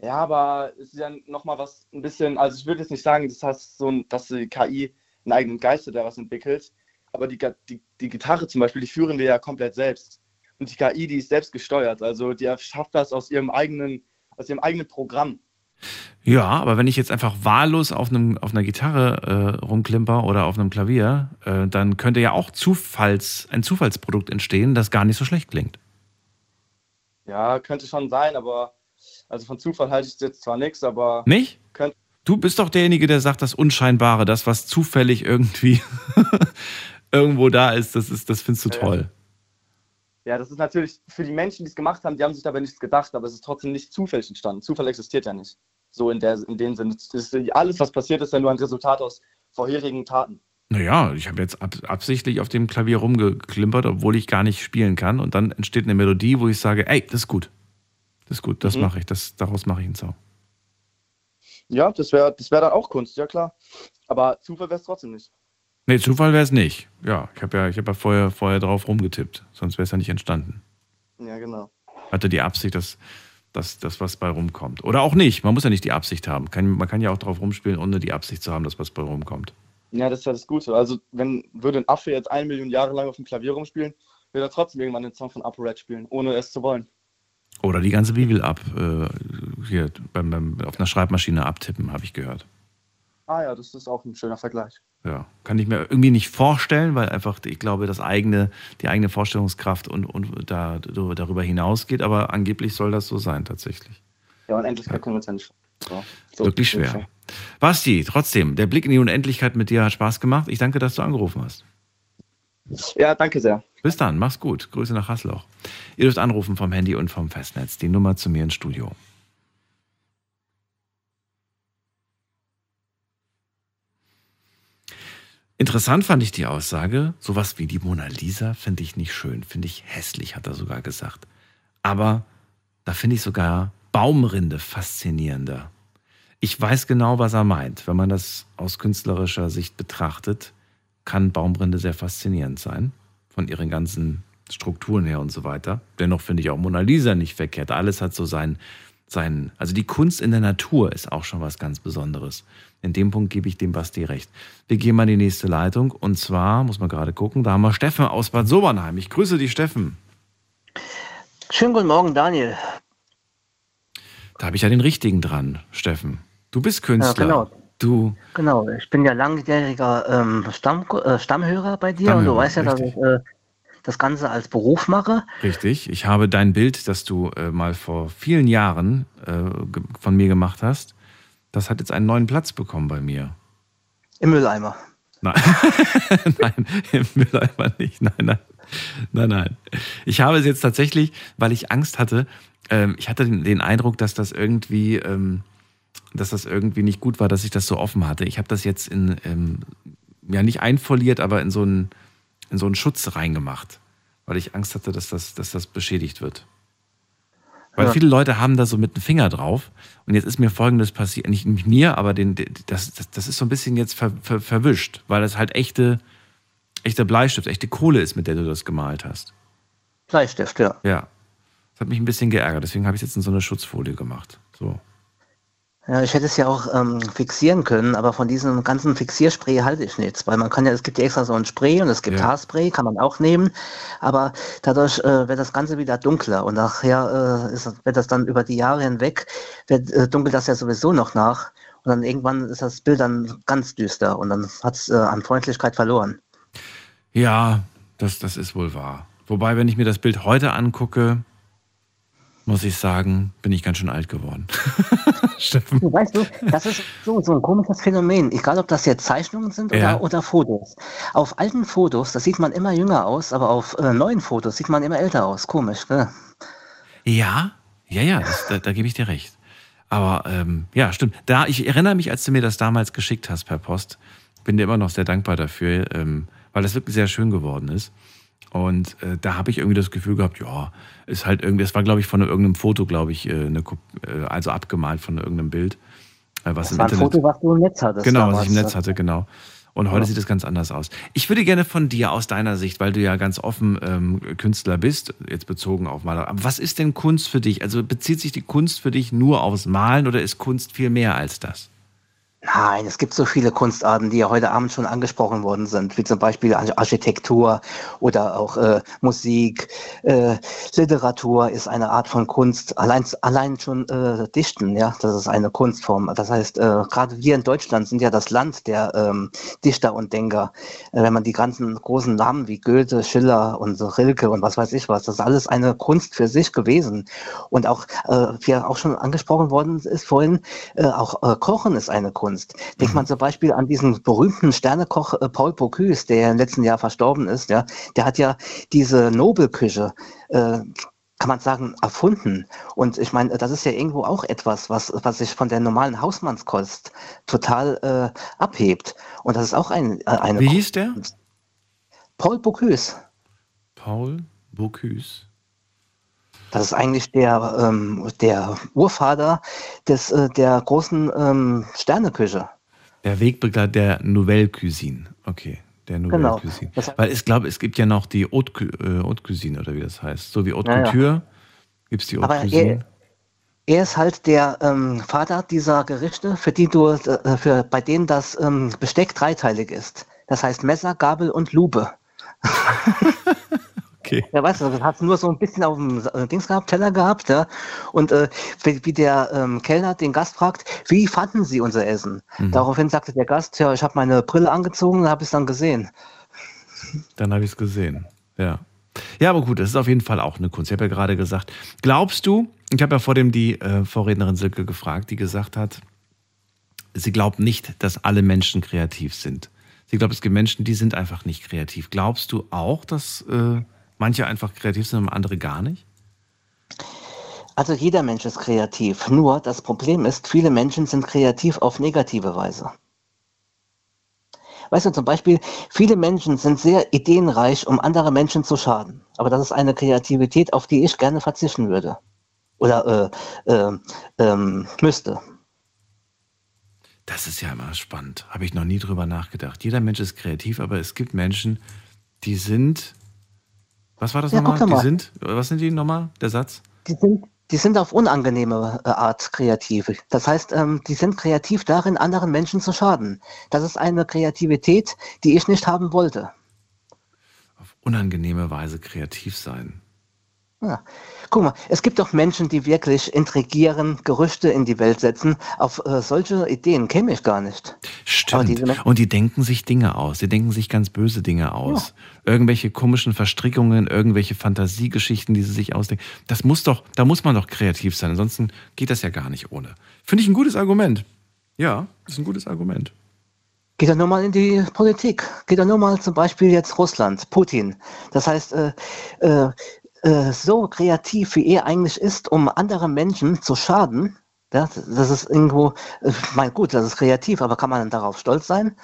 Ja, aber es ist ja nochmal was ein bisschen, also ich würde jetzt nicht sagen, das heißt so, dass die KI einen eigenen Geist hat, der was entwickelt, aber die, die, die Gitarre zum Beispiel, die führen wir ja komplett selbst. Und die KI, die ist selbst gesteuert, also die schafft das aus ihrem eigenen, aus ihrem eigenen Programm. Ja, aber wenn ich jetzt einfach wahllos auf, einem, auf einer Gitarre äh, rumklimper oder auf einem Klavier, äh, dann könnte ja auch Zufalls, ein Zufallsprodukt entstehen, das gar nicht so schlecht klingt. Ja, könnte schon sein, aber also von Zufall halte ich jetzt zwar nichts, aber Nicht? Könnt, Du bist doch derjenige, der sagt, das Unscheinbare, das, was zufällig irgendwie irgendwo da ist, das, ist, das findest du ja. toll. ja, das ist natürlich für die Menschen, die es gemacht haben, die haben sich dabei nichts gedacht, aber es ist trotzdem nicht zufällig entstanden. Zufall existiert ja nicht. So in, der, in dem Sinne. Ist, alles, was passiert, ist ja nur ein Resultat aus vorherigen Taten. Naja, ich habe jetzt ab, absichtlich auf dem Klavier rumgeklimpert, obwohl ich gar nicht spielen kann. Und dann entsteht eine Melodie, wo ich sage, ey, das ist gut. Das ist gut, das Mhm. mache ich. Das, daraus mache ich einen Song. Ja, das wäre das wär dann auch Kunst, ja klar. Aber Zufall wäre es trotzdem nicht. Nee, Zufall wäre es nicht. Ja, ich habe ja, ich hab ja vorher, vorher drauf rumgetippt. Sonst wäre es ja nicht entstanden. Ja, genau. Hatte die Absicht, dass, dass das was bei rumkommt. Oder auch nicht. Man muss ja nicht die Absicht haben. Kann, man kann ja auch drauf rumspielen, ohne die Absicht zu haben, dass was bei rumkommt. Ja, das ist ja das Gute. Also, wenn würde ein Affe jetzt eine Million Jahre lang auf dem Klavier rumspielen, würde er trotzdem irgendwann den Song von ApoRed spielen, ohne es zu wollen. Oder die ganze Bibel ab, äh, hier beim, beim, auf einer Schreibmaschine abtippen, habe ich gehört. Ah ja, das ist auch ein schöner Vergleich. Ja, kann ich mir irgendwie nicht vorstellen, weil einfach, ich glaube, das eigene, die eigene Vorstellungskraft und, und da, darüber hinausgeht, aber angeblich soll das so sein, tatsächlich. Ja, Unendlichkeit können wir uns ja nicht. So, so Wirklich schwer. Basti, trotzdem, der Blick in die Unendlichkeit mit dir hat Spaß gemacht. Ich danke, dass du angerufen hast. Ja, danke sehr. Bis dann, mach's gut. Grüße nach Hasloch. Ihr dürft anrufen vom Handy und vom Festnetz. Die Nummer zu mir ins Studio. Interessant fand ich die Aussage, sowas wie die Mona Lisa finde ich nicht schön, finde ich hässlich, hat er sogar gesagt. Aber da finde ich sogar Baumrinde faszinierender. Ich weiß genau, was er meint. Wenn man das aus künstlerischer Sicht betrachtet, kann Baumrinde sehr faszinierend sein, von ihren ganzen Strukturen her und so weiter. Dennoch finde ich auch Mona Lisa nicht verkehrt. Alles hat so sein, sein, also die Kunst in der Natur ist auch schon was ganz Besonderes. In dem Punkt gebe ich dem Basti recht. Wir gehen mal in die nächste Leitung und zwar, muss man gerade gucken, da haben wir Steffen aus Bad Sobernheim. Ich grüße dich, Steffen. Schönen guten Morgen, Daniel. Da habe ich ja den richtigen dran, Steffen. Du bist Künstler. Ja, genau. Du, Genau, ich bin ja langjähriger ähm, Stamm, äh, Stammhörer bei dir und du Stammhörer, weißt ja, dass richtig. ich äh, das Ganze als Beruf mache. Richtig. Ich habe dein Bild, das du äh, mal vor vielen Jahren äh, von mir gemacht hast, das hat jetzt einen neuen Platz bekommen bei mir. Im Mülleimer. Nein, nein, im Mülleimer nicht. Nein, nein, nein, nein. Ich habe es jetzt tatsächlich, weil ich Angst hatte. Ähm, ich hatte den, den Eindruck, dass das irgendwie, ähm, dass das irgendwie nicht gut war, dass ich das so offen hatte. Ich habe das jetzt in, ähm, ja nicht einfoliert, aber in so einen, in so einen Schutz reingemacht, weil ich Angst hatte, dass das, dass das beschädigt wird. Weil Ja. viele Leute haben da so mit dem Finger drauf. Und jetzt ist mir Folgendes passiert, nicht mir, aber den, das, das, das ist so ein bisschen jetzt ver, ver, verwischt, weil es halt echte, echter Bleistift, echte Kohle ist, mit der du das gemalt hast. Bleistift, ja. Ja. Das hat mich ein bisschen geärgert, deswegen habe ich es jetzt in so eine Schutzfolie gemacht. So. Ja, ich hätte es ja auch ähm, fixieren können, aber von diesem ganzen Fixierspray halte ich nichts, weil man kann ja, es gibt ja extra so ein Spray und es gibt Ja. Haarspray, kann man auch nehmen, aber dadurch äh, wird das Ganze wieder dunkler und nachher äh, ist, wird das dann über die Jahre hinweg, wird, äh, dunkelt das ja sowieso noch nach und dann irgendwann ist das Bild dann ganz düster und dann hat es äh, an Freundlichkeit verloren. Ja, das, das ist wohl wahr. Wobei, wenn ich mir das Bild heute angucke, muss ich sagen, bin ich ganz schön alt geworden. Steffen. Du weißt du, das ist so, so ein komisches Phänomen. Egal, ob das jetzt Zeichnungen sind oder, Ja. oder Fotos. Auf alten Fotos, da sieht man immer jünger aus, aber auf äh, neuen Fotos sieht man immer älter aus. Komisch, ne? Ja, ja, ja, das, da, da gebe ich dir recht. Aber ähm, ja, stimmt. Da, ich erinnere mich, als du mir das damals geschickt hast per Post, bin dir immer noch sehr dankbar dafür, ähm, weil das wirklich sehr schön geworden ist. Und äh, da habe ich irgendwie das Gefühl gehabt, ja, ist halt irgendwie, es war, glaube ich, von irgendeinem Foto, glaube ich, äh, eine, äh, also abgemalt von irgendeinem Bild. Äh, was Das im war ein Internet Foto, was du im Netz hattest. Genau, damals. was ich im Netz hatte, genau. Und heute Ja. sieht es ganz anders aus. Ich würde gerne von dir aus deiner Sicht, weil du ja ganz offen ähm, Künstler bist, jetzt bezogen auf Maler. Aber was ist denn Kunst für dich? Also bezieht sich die Kunst für dich nur aufs Malen oder ist Kunst viel mehr als das? Nein, es gibt so viele Kunstarten, die ja heute Abend schon angesprochen worden sind, wie zum Beispiel Ar- Architektur oder auch äh, Musik. Äh, Literatur ist eine Art von Kunst. Allein, allein schon äh, Dichten, ja, das ist eine Kunstform. Das heißt, äh, gerade wir in Deutschland sind ja das Land der ähm, Dichter und Denker. Äh, wenn man die ganzen großen Namen wie Goethe, Schiller und Rilke und was weiß ich was, das ist alles eine Kunst für sich gewesen. Und auch, äh, wie auch schon angesprochen worden ist vorhin, auch Kochen ist eine Kunst. Denkt man zum Beispiel an diesen berühmten Sternekoch äh, Paul Bocuse, der im letzten Jahr verstorben ist. Ja, der hat ja diese Nobelküche äh, kann man sagen, erfunden. Und ich meine, das ist ja irgendwo auch etwas, was, was sich von der normalen Hausmannskost total äh, abhebt. Und das ist auch ein, äh, eine Wie hieß der? Paul Bocuse. Paul Bocuse. Das ist eigentlich der, ähm, der Urvater des, äh, der großen ähm, Sterneküche. Der Wegbegleiter der Nouvelle Cuisine. Okay, der Nouvelle Genau. Cuisine. Das- Weil ich glaube, es gibt ja noch die Haute, äh, Haute Cuisine oder wie das heißt. So wie Haute Ja, ja. Couture gibt es die Haute Aber Cuisine. er, er ist halt der ähm, Vater dieser Gerichte, für die du, äh, für, bei denen das ähm, Besteck dreiteilig ist. Das heißt Messer, Gabel und Lupe. Okay. Ja, weißt du, das hat nur so ein bisschen auf dem äh, Dings gehabt, Teller gehabt, ja. Und äh, wie, wie der ähm, Kellner den Gast fragt, wie fanden Sie unser Essen? Mhm. Daraufhin sagte der Gast, ja, ich habe meine Brille angezogen und habe es dann gesehen. Dann habe ich es gesehen. Ja. Ja, aber gut, das ist auf jeden Fall auch eine Kunst. Ich habe ja gerade gesagt, glaubst du, ich habe ja vor dem die äh, Vorrednerin Silke gefragt, die gesagt hat, sie glaubt nicht, dass alle Menschen kreativ sind. Sie glaubt, es gibt Menschen, die sind einfach nicht kreativ. Glaubst du auch, dass äh, manche einfach kreativ sind und andere gar nicht? Also jeder Mensch ist kreativ. Nur das Problem ist, viele Menschen sind kreativ auf negative Weise. Weißt du, zum Beispiel, viele Menschen sind sehr ideenreich, um andere Menschen zu schaden. Aber das ist eine Kreativität, auf die ich gerne verzichten würde. Oder äh, äh, ähm, müsste. Das ist ja immer spannend. Habe ich noch nie drüber nachgedacht. Jeder Mensch ist kreativ, aber es gibt Menschen, die sind. Was war das Ja, nochmal? Die sind. Was sind die nochmal? Der Satz? Die sind, die sind auf unangenehme äh, Art kreativ. Das heißt, ähm, die sind kreativ darin, anderen Menschen zu schaden. Das ist eine Kreativität, die ich nicht haben wollte. Unangenehme Weise kreativ sein. Ja. Guck mal, es gibt doch Menschen, die wirklich intrigieren, Gerüchte in die Welt setzen. Auf äh, solche Ideen käme ich gar nicht. Stimmt. Menschen- Und die denken sich Dinge aus. Die denken sich ganz böse Dinge aus. Irgendwelche komischen Verstrickungen, irgendwelche Fantasiegeschichten, die sie sich ausdenken. Das muss doch, da muss man doch kreativ sein. Ansonsten geht das ja gar nicht ohne. Finde ich ein gutes Argument. Ja, ist ein gutes Argument. Geht doch nur mal in die Politik. Geht doch nur mal zum Beispiel jetzt Russland, Putin. Das heißt, äh, äh, äh, so kreativ wie er eigentlich ist, um anderen Menschen zu schaden, ja, das ist irgendwo, äh, ich mein gut, das ist kreativ, aber kann man darauf stolz sein?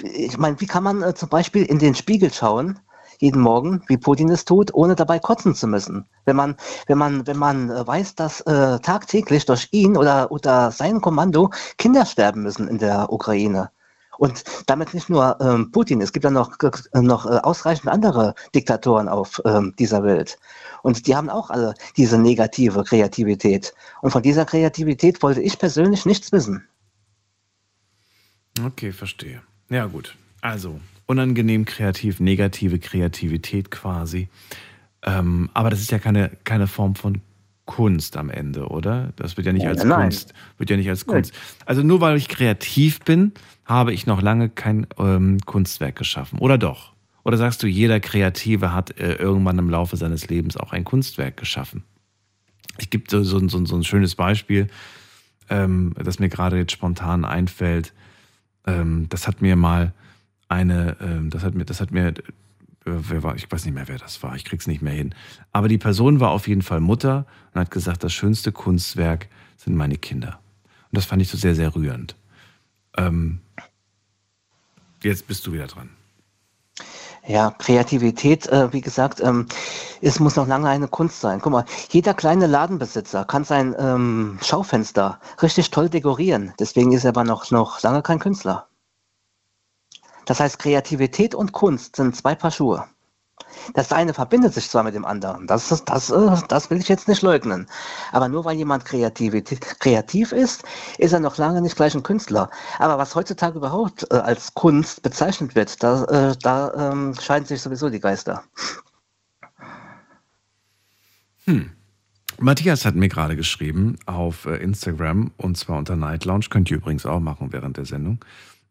Ich meine, wie kann man äh, zum Beispiel in den Spiegel schauen, jeden Morgen, wie Putin es tut, ohne dabei kotzen zu müssen? Wenn man, wenn man, wenn man äh, weiß, dass äh, tagtäglich durch ihn oder unter sein Kommando Kinder sterben müssen in der Ukraine. Und damit nicht nur ähm, Putin, es gibt ja noch, äh, noch äh, ausreichend andere Diktatoren auf ähm, dieser Welt. Und die haben auch alle diese negative Kreativität. Und von dieser Kreativität wollte ich persönlich nichts wissen. Okay, verstehe. Ja, gut. Also, unangenehm kreativ, negative Kreativität quasi. Ähm, aber das ist ja keine, keine Form von Kunst am Ende, oder? Das wird ja nicht als Nein. Kunst. Wird ja nicht als Kunst. Also nur weil ich kreativ bin, habe ich noch lange kein ähm, Kunstwerk geschaffen. Oder doch? Oder sagst du, jeder Kreative hat äh, irgendwann im Laufe seines Lebens auch ein Kunstwerk geschaffen? Ich gebe so, so, so, so ein schönes Beispiel, ähm, das mir gerade jetzt spontan einfällt. Ähm, das hat mir mal eine, ähm, das hat mir, das hat mir, wer war, ich weiß nicht mehr, wer das war, ich krieg's nicht mehr hin. Aber die Person war auf jeden Fall Mutter und hat gesagt, das schönste Kunstwerk sind meine Kinder. Und das fand ich so sehr, sehr rührend. Ähm, jetzt bist du wieder dran. Ja, Kreativität, äh, wie gesagt, ähm, es muss noch lange eine Kunst sein. Guck mal, jeder kleine Ladenbesitzer kann sein ähm, Schaufenster richtig toll dekorieren. Deswegen ist er aber noch, noch lange kein Künstler. Das heißt, Kreativität und Kunst sind zwei Paar Schuhe. Das eine verbindet sich zwar mit dem anderen, das, das, äh, das will ich jetzt nicht leugnen. Aber nur weil jemand kreativ ist, ist er noch lange nicht gleich ein Künstler. Aber was heutzutage überhaupt äh, als Kunst bezeichnet wird, da, äh, da ähm, scheiden sich sowieso die Geister. Hm. Matthias hat mir gerade geschrieben auf äh, Instagram und zwar unter Night Lounge. Könnt ihr übrigens auch machen während der Sendung.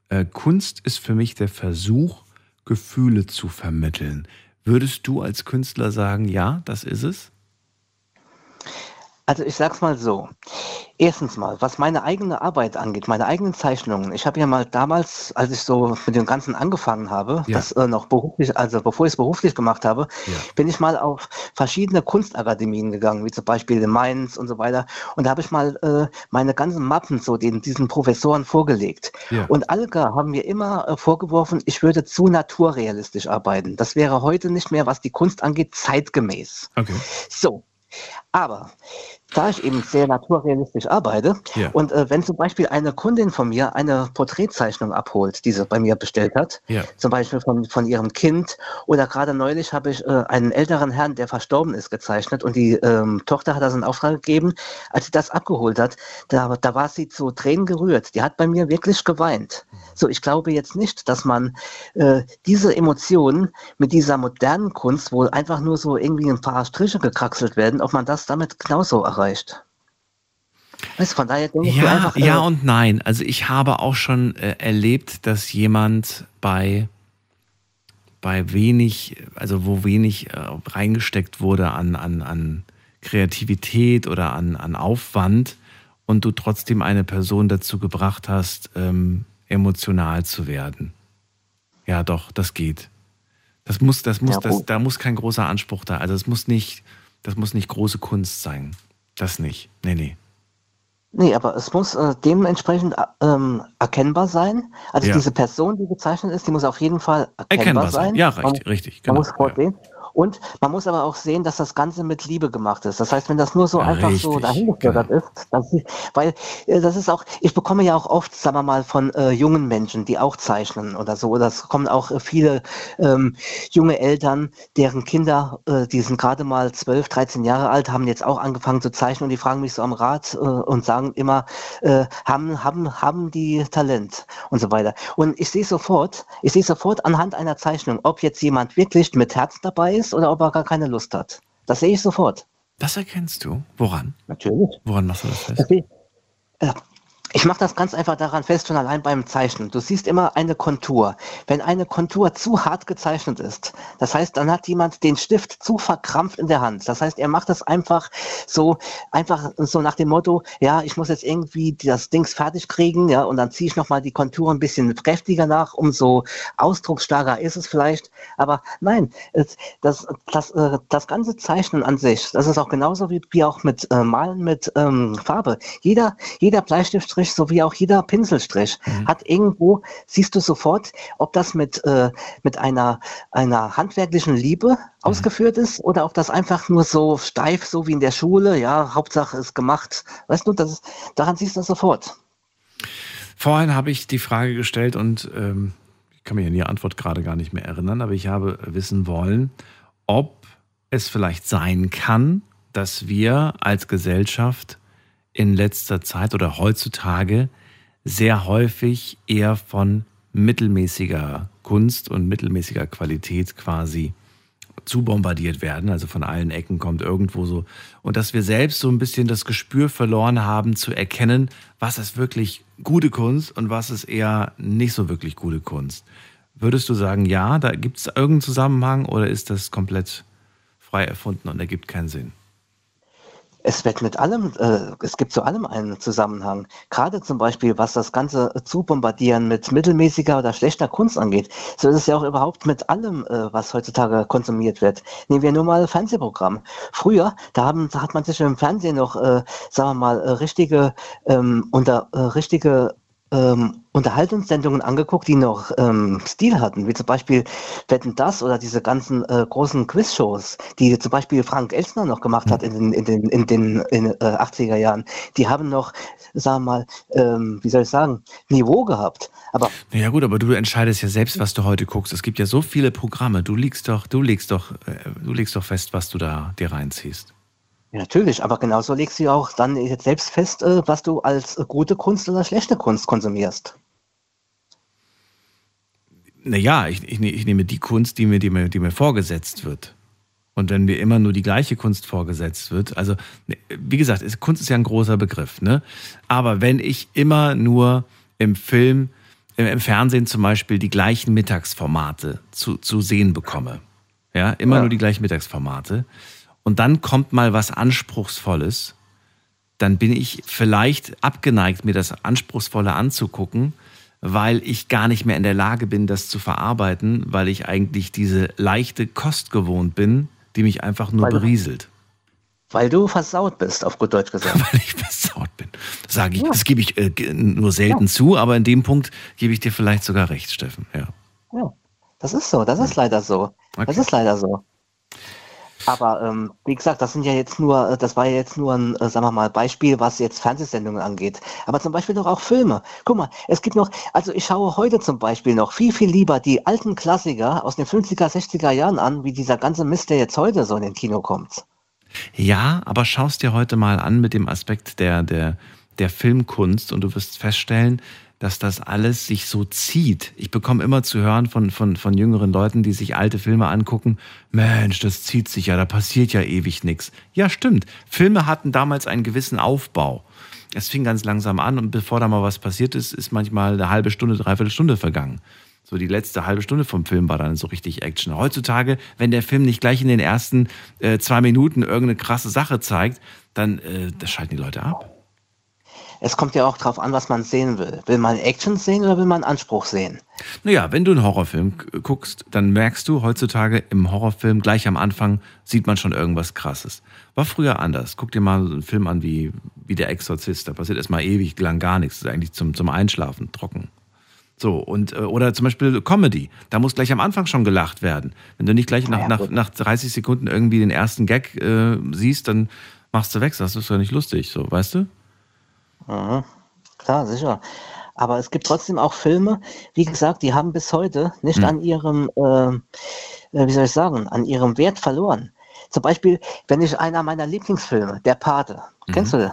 Äh, Kunst ist für mich der Versuch, Gefühle zu vermitteln. Würdest du als Künstler sagen, ja, das ist es? Also ich sag's mal so. Erstens mal, was meine eigene Arbeit angeht, meine eigenen Zeichnungen. Ich habe ja mal damals, als ich so mit dem Ganzen angefangen habe, Ja. das äh, noch beruflich, also bevor ich es beruflich gemacht habe, bin ich mal auf verschiedene Kunstakademien gegangen, wie zum Beispiel in Mainz und so weiter. Und da habe ich mal äh, meine ganzen Mappen so den, diesen Professoren vorgelegt. Ja. Und alle haben mir immer äh, vorgeworfen, ich würde zu naturrealistisch arbeiten. Das wäre heute nicht mehr, was die Kunst angeht, zeitgemäß. Okay. So. Aber da ich eben sehr naturrealistisch arbeite Ja. und äh, wenn zum Beispiel eine Kundin von mir eine Porträtzeichnung abholt, die sie bei mir bestellt hat, Ja. zum Beispiel von, von ihrem Kind oder gerade neulich habe ich äh, einen älteren Herrn, der verstorben ist, gezeichnet und die ähm, Tochter hat das in Auftrag gegeben. Als sie das abgeholt hat, da, da war sie zu Tränen gerührt. Die hat bei mir wirklich geweint. So, ich glaube jetzt nicht, dass man äh, diese Emotionen mit dieser modernen Kunst, wo einfach nur so irgendwie ein paar Striche gekraxelt werden, ob man das damit genauso erreicht. Weißt, du, von daher denke ich Ja, einfach, äh, ja und nein. Also ich habe auch schon äh, erlebt, dass jemand bei, bei wenig, also wo wenig äh, reingesteckt wurde an, an, an Kreativität oder an, an Aufwand und du trotzdem eine Person dazu gebracht hast, ähm, emotional zu werden. Ja, doch, das geht. Das muss, das muss, Ja, das, gut. da muss kein großer Anspruch da. Also es muss nicht, das muss nicht große Kunst sein. Das nicht. Nee, nee. Nee, aber es muss äh, dementsprechend äh, ähm, erkennbar sein. Also Ja. diese Person, die gezeichnet ist, die muss auf jeden Fall erkennbar, Erkennbar sein. sein. Ja, Man- richtig, richtig. Man Genau. muss vorsehen. Und man muss aber auch sehen, dass das Ganze mit Liebe gemacht ist. Das heißt, wenn das nur so Ja, einfach so richtig, genau. dahingefördert ist, das ist, weil äh, das ist auch, ich bekomme ja auch oft, sagen wir mal, von äh, jungen Menschen, die auch zeichnen oder so. Oder es kommen auch äh, viele ähm, junge Eltern, deren Kinder, äh, die sind gerade mal 12, 13 Jahre alt, haben jetzt auch angefangen zu zeichnen und die fragen mich so am Rat äh, und sagen immer, äh, haben, haben, haben die Talent und so weiter. Und ich sehe sofort, ich sehe sofort anhand einer Zeichnung, ob jetzt jemand wirklich mit Herz dabei ist oder ob er gar keine Lust hat. Das sehe ich sofort. Das erkennst du? Woran? Natürlich. Woran machst du das fest? Das Ich mache das ganz einfach daran fest, schon allein beim Zeichnen. Du siehst immer eine Kontur. Wenn eine Kontur zu hart gezeichnet ist, das heißt, dann hat jemand den Stift zu verkrampft in der Hand. Das heißt, er macht das einfach so, einfach so nach dem Motto, ja, ich muss jetzt irgendwie das Dings fertig kriegen, ja, und dann ziehe ich nochmal die Kontur ein bisschen kräftiger nach, umso ausdrucksstarker ist es vielleicht. Aber nein, es, das, das, äh, das ganze Zeichnen an sich, das ist auch genauso wie, wie auch mit äh, Malen mit ähm, Farbe. Jeder, jeder Bleistiftstrich sowie auch jeder Pinselstrich hat irgendwo, siehst du sofort, ob das mit, äh, mit einer, einer handwerklichen Liebe ausgeführt ist oder ob das einfach nur so steif, so wie in der Schule, ja, Hauptsache ist gemacht. Weißt du, das daran siehst du das sofort. Vorhin habe ich die Frage gestellt und ähm, ich kann mich an die Antwort gerade gar nicht mehr erinnern, aber ich habe wissen wollen, ob es vielleicht sein kann, dass wir als Gesellschaft in letzter Zeit oder heutzutage sehr häufig eher von mittelmäßiger Kunst und mittelmäßiger Qualität quasi zu bombardiert werden, also von allen Ecken kommt irgendwo so. Und dass wir selbst so ein bisschen das Gespür verloren haben, zu erkennen, was ist wirklich gute Kunst und was ist eher nicht so wirklich gute Kunst. Würdest du sagen, ja, da gibt es irgendeinen Zusammenhang oder ist das komplett frei erfunden und ergibt keinen Sinn? Es wird mit allem, äh, es gibt zu allem einen Zusammenhang. Gerade zum Beispiel, was das ganze Zubombardieren mit mittelmäßiger oder schlechter Kunst angeht, so ist es ja auch überhaupt mit allem, äh, was heutzutage konsumiert wird. Nehmen wir nur mal Fernsehprogramm. Früher, da, haben, da hat man sich im Fernsehen noch, äh, sagen wir mal, äh, richtige, ähm, unter äh, richtige ähm, Unterhaltungssendungen angeguckt, die noch ähm, Stil hatten, wie zum Beispiel Wetten das oder diese ganzen äh, großen Quizshows, die zum Beispiel Frank Elsner noch gemacht hat in den, in den, in den in, äh, 80er Jahren. Die haben noch, sagen wir mal, ähm, wie soll ich sagen, Niveau gehabt. Aber ja gut, aber du entscheidest ja selbst, was du heute guckst. Es gibt ja so viele Programme. Du legst doch, du legst doch, äh, du legst doch fest, was du da dir reinziehst. Ja, natürlich, aber genauso legst du auch dann selbst fest, äh, was du als äh, gute Kunst oder schlechte Kunst konsumierst. Naja, ich, ich, ich nehme die Kunst, die mir, die, mir, die mir vorgesetzt wird. Und wenn mir immer nur die gleiche Kunst vorgesetzt wird, also ne, wie gesagt, Kunst ist ja ein großer Begriff, ne? Aber wenn ich immer nur im Film, im, im Fernsehen zum Beispiel die gleichen Mittagsformate zu, zu sehen bekomme, ja, immer ja. nur die gleichen Mittagsformate, und dann kommt mal was Anspruchsvolles, dann bin ich vielleicht abgeneigt, mir das Anspruchsvolle anzugucken, weil ich gar nicht mehr in der Lage bin, das zu verarbeiten, weil ich eigentlich diese leichte Kost gewohnt bin, die mich einfach nur weil, berieselt. Weil du versaut bist, auf gut Deutsch gesagt. weil ich versaut bin. Sage ich, ja. das gebe ich äh, nur selten ja. zu, aber in dem Punkt gebe ich dir vielleicht sogar recht, Steffen. Ja. ja. Das ist so, das ist leider so. Okay. Das ist leider so. Aber ähm, wie gesagt, das sind ja jetzt nur, äh, das war ja jetzt nur ein, äh, sagen wir mal, Beispiel, was jetzt Fernsehsendungen angeht. Aber zum Beispiel doch auch Filme. Guck mal, es gibt noch, also ich schaue heute zum Beispiel noch viel, viel lieber die alten Klassiker aus den 50er, 60er Jahren an, wie dieser ganze Mist, der jetzt heute so in den Kino kommt. Ja, aber schaust dir heute mal an mit dem Aspekt der, der, der Filmkunst und du wirst feststellen, dass das alles sich so zieht. Ich bekomme immer zu hören von, von, von jüngeren Leuten, die sich alte Filme angucken, Mensch, das zieht sich ja, da passiert ja ewig nichts. Ja, stimmt. Filme hatten damals einen gewissen Aufbau. Es fing ganz langsam an und bevor da mal was passiert ist, ist manchmal eine halbe Stunde, dreiviertel Stunde vergangen. So die letzte halbe Stunde vom Film war dann so richtig Action. Heutzutage, wenn der Film nicht gleich in den ersten äh, zwei Minuten irgendeine krasse Sache zeigt, dann äh, das schalten die Leute ab es kommt ja auch darauf an, was man sehen will. Will man Action sehen oder will man Anspruch sehen? Naja, wenn du einen Horrorfilm guckst, dann merkst du heutzutage im Horrorfilm gleich am Anfang sieht man schon irgendwas Krasses. War früher anders. Guck dir mal so einen Film an wie, wie Der Exorzist. Da passiert erstmal ewig lang gar nichts. Das ist eigentlich zum, zum Einschlafen trocken. So, und, äh, oder zum Beispiel Comedy. Da muss gleich am Anfang schon gelacht werden. Wenn du nicht gleich nach, nach, nach 30 Sekunden irgendwie den ersten Gag äh, siehst, dann machst du weg. Das ist ja nicht lustig, so, weißt du? Mhm. Klar, sicher. Aber es gibt trotzdem auch Filme, wie gesagt, die haben bis heute nicht mhm. an ihrem, äh, äh, wie soll ich sagen, an ihrem Wert verloren. Zum Beispiel, wenn ich einer meiner Lieblingsfilme, Der Pate, mhm. kennst du den?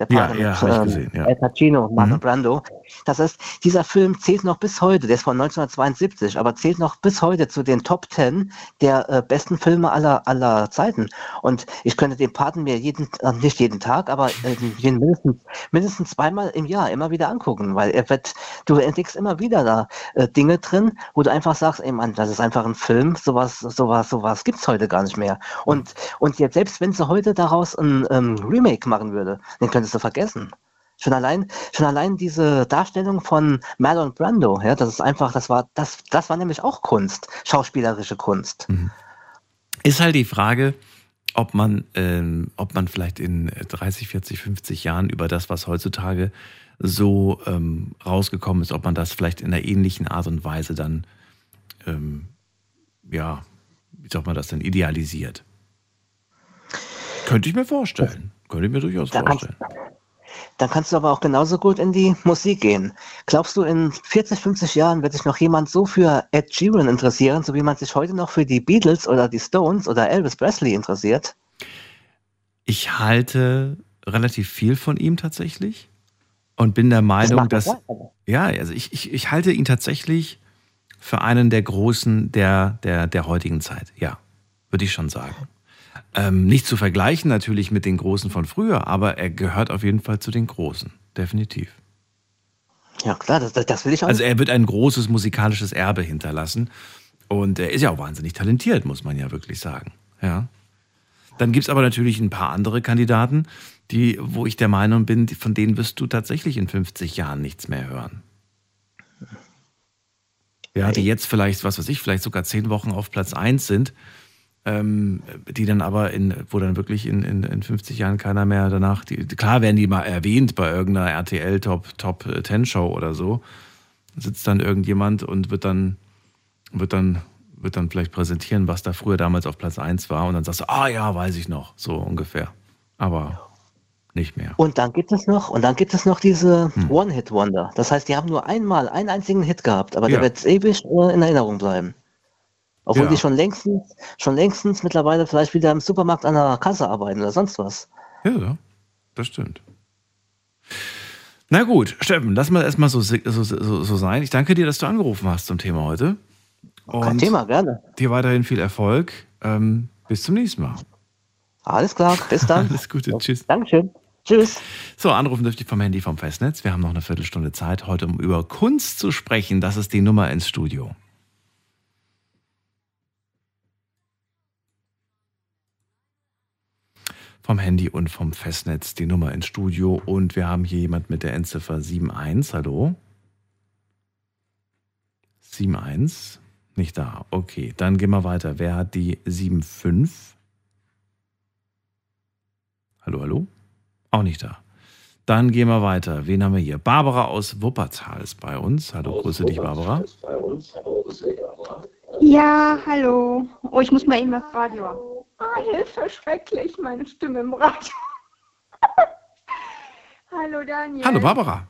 Der Partner ja, ja, mit gesehen, ja. Al Pacino, Marlon mhm. Brando. Das heißt, dieser Film zählt noch bis heute, der ist von 1972, aber zählt noch bis heute zu den Top Ten der äh, besten Filme aller, aller Zeiten. Und ich könnte den Paten mir jeden, äh, nicht jeden Tag, aber äh, mindestens, mindestens zweimal im Jahr immer wieder angucken, weil er wird, du entdeckst immer wieder da äh, Dinge drin, wo du einfach sagst, ey Mann, das ist einfach ein Film, sowas, sowas, sowas gibt's heute gar nicht mehr. Und, und jetzt, selbst wenn sie heute daraus ein ähm, Remake machen würde, dann könnte könntest du vergessen. Schon allein, schon allein diese Darstellung von Marlon Brando, ja, das ist einfach, das war, das, das war nämlich auch Kunst, schauspielerische Kunst. Mhm. Ist halt die Frage, ob man, ähm, ob man vielleicht in 30, 40, 50 Jahren über das, was heutzutage so ähm, rausgekommen ist, ob man das vielleicht in einer ähnlichen Art und Weise dann, ähm, ja, wie sagt man das denn, idealisiert. Könnte ich mir vorstellen. Könnte ich mir durchaus da vorstellen. Kannst, dann kannst du aber auch genauso gut in die Musik gehen. Glaubst du, in 40, 50 Jahren wird sich noch jemand so für Ed Sheeran interessieren, so wie man sich heute noch für die Beatles oder die Stones oder Elvis Presley interessiert? Ich halte relativ viel von ihm tatsächlich und bin der Meinung, Das dass ja, also ich, ich, ich halte ihn tatsächlich für einen der Großen der, der, der heutigen Zeit. Ja, würde ich schon sagen. Ähm, nicht zu vergleichen natürlich mit den Großen von früher, aber er gehört auf jeden Fall zu den Großen. Definitiv. Ja, klar, das, das, will ich auch. Also er wird ein großes musikalisches Erbe hinterlassen. Und er ist ja auch wahnsinnig talentiert, muss man ja wirklich sagen. Ja. Dann gibt es aber natürlich ein paar andere Kandidaten, die, wo ich der Meinung bin, von denen wirst du tatsächlich in 50 Jahren nichts mehr hören. Ja, die jetzt vielleicht, was weiß ich, vielleicht sogar zehn Wochen auf Platz 1 sind, ähm, die dann aber in, wo dann wirklich in, in, in 50 Jahren keiner mehr danach, die, klar werden die mal erwähnt bei irgendeiner RTL Top, Top 10 Show oder so. Sitzt dann irgendjemand und wird dann, wird dann, wird dann vielleicht präsentieren, was da früher damals auf Platz 1 war und dann sagst du, ah ja, weiß ich noch, so ungefähr. Aber nicht mehr. Und dann gibt es noch, und dann gibt es noch diese One-Hit-Wonder. Das heißt, die haben nur einmal einen einzigen Hit gehabt, aber Ja. der wird ewig äh, in Erinnerung bleiben. Obwohl Ja. die schon längstens, schon längstens mittlerweile vielleicht wieder im Supermarkt an der Kasse arbeiten oder sonst was. Ja, ja, das stimmt. Na gut, Steffen, lass mal erstmal so, so, so, so sein. Ich danke dir, dass du angerufen hast zum Thema heute. Kein Thema, gerne. Dir weiterhin viel Erfolg. Ähm, bis zum nächsten Mal. Alles klar, bis dann. Alles Gute, tschüss. Dankeschön. Tschüss. So, anrufen dürft ihr vom Handy vom Festnetz. Wir haben noch eine Viertelstunde Zeit, heute um über Kunst zu sprechen. Das ist die Nummer ins Studio. Vom Handy und vom Festnetz die Nummer ins Studio. Und wir haben hier jemand mit der Endziffer 71. Hallo? 71. Nicht da. Okay, dann gehen wir weiter. Wer hat die 75? Hallo, hallo? Auch nicht da. Dann gehen wir weiter. Wen haben wir hier? Barbara aus Wuppertal ist bei uns. Hallo, grüße dich, Barbara. Ja, hallo. Oh, ich muss mal eben das Radio. Ah, Hilfe, schrecklich, meine Stimme im Radio. hallo, Daniel. Hallo, Barbara.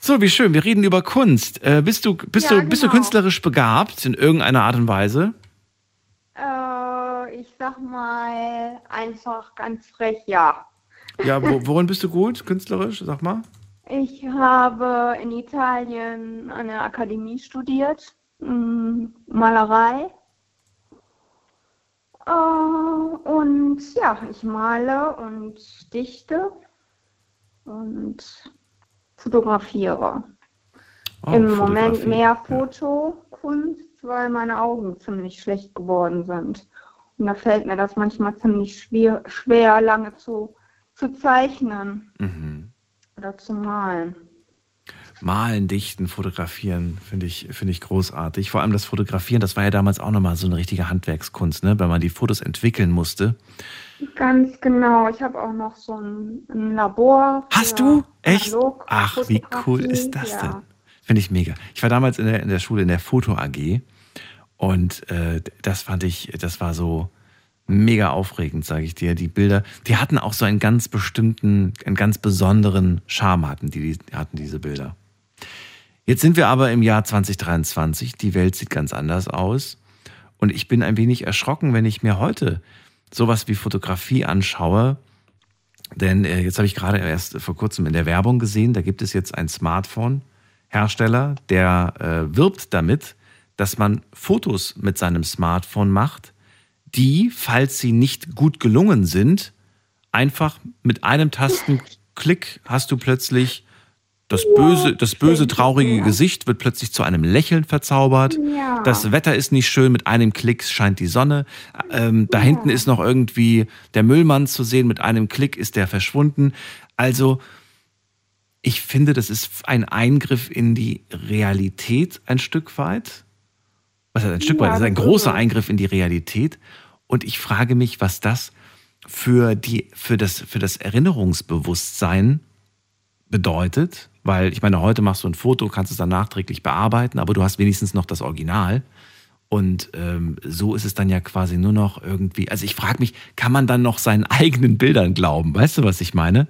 So, wie schön. Wir reden über Kunst. Äh, bist du, bist Ja, du, bist du genau. künstlerisch begabt in irgendeiner Art und Weise? Äh, ich sag mal einfach ganz frech, ja. Ja, wo, worin bist du gut, künstlerisch? Sag mal. Ich habe in Italien an der Akademie studiert, Malerei. Äh, und ja, ich male und dichte und fotografiere. Oh, Im Moment mehr Fotokunst, weil meine Augen ziemlich schlecht geworden sind. Und da fällt mir das manchmal ziemlich schwer, schwer lange zu, zu zeichnen Mhm. oder zu malen. Malen, dichten, fotografieren finde ich, finde ich großartig. Vor allem das Fotografieren, das war ja damals auch nochmal so eine richtige Handwerkskunst, ne? wenn man die Fotos entwickeln musste. Ganz genau. Ich habe auch noch so ein, ein Labor. Hast du? Echt? Analog- Ach, wie cool ist das ja. denn? Finde ich mega. Ich war damals in der, in der Schule in der Foto AG und äh, das fand ich, das war so mega aufregend, sage ich dir. Die Bilder, die hatten auch so einen ganz bestimmten, einen ganz besonderen Charme hatten die, die hatten diese Bilder. Jetzt sind wir aber im Jahr 2023. Die Welt sieht ganz anders aus. Und ich bin ein wenig erschrocken, wenn ich mir heute sowas wie Fotografie anschaue. Denn äh, jetzt habe ich gerade erst vor kurzem in der Werbung gesehen, da gibt es jetzt einen Smartphone-Hersteller, der äh, wirbt damit, dass man Fotos mit seinem Smartphone macht, die, falls sie nicht gut gelungen sind, einfach mit einem Tastenklick hast du plötzlich das böse, das böse, traurige Gesicht wird plötzlich zu einem Lächeln verzaubert. Das Wetter ist nicht schön, mit einem Klick scheint die Sonne. Ähm, da hinten ist noch irgendwie der Müllmann zu sehen, mit einem Klick ist der verschwunden. Also, ich finde, das ist ein Eingriff in die Realität ein Stück weit. Was heißt ein Stück weit? Das ist ein großer es. Eingriff in die Realität. Und ich frage mich, was das für, die, für, das, für das Erinnerungsbewusstsein bedeutet. Weil ich meine, heute machst du ein Foto, kannst es dann nachträglich bearbeiten, aber du hast wenigstens noch das Original. Und ähm, so ist es dann ja quasi nur noch irgendwie. Also ich frage mich, kann man dann noch seinen eigenen Bildern glauben? Weißt du, was ich meine?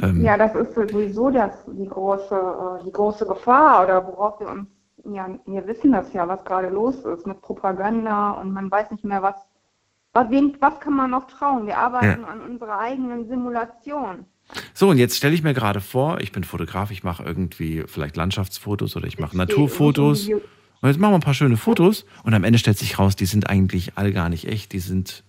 Ähm, Ja, das ist sowieso das, die, große, äh, die große Gefahr oder worauf wir uns, ja, wir wissen das ja, was gerade los ist mit Propaganda und man weiß nicht mehr, was, was, was kann man noch trauen. Wir arbeiten Ja. an unserer eigenen Simulation. So, und jetzt stelle ich mir gerade vor, ich bin Fotograf, ich mache irgendwie vielleicht Landschaftsfotos oder ich mache Naturfotos. Und jetzt machen wir ein paar schöne Fotos und am Ende stellt sich raus, die sind eigentlich alle gar nicht echt, die sind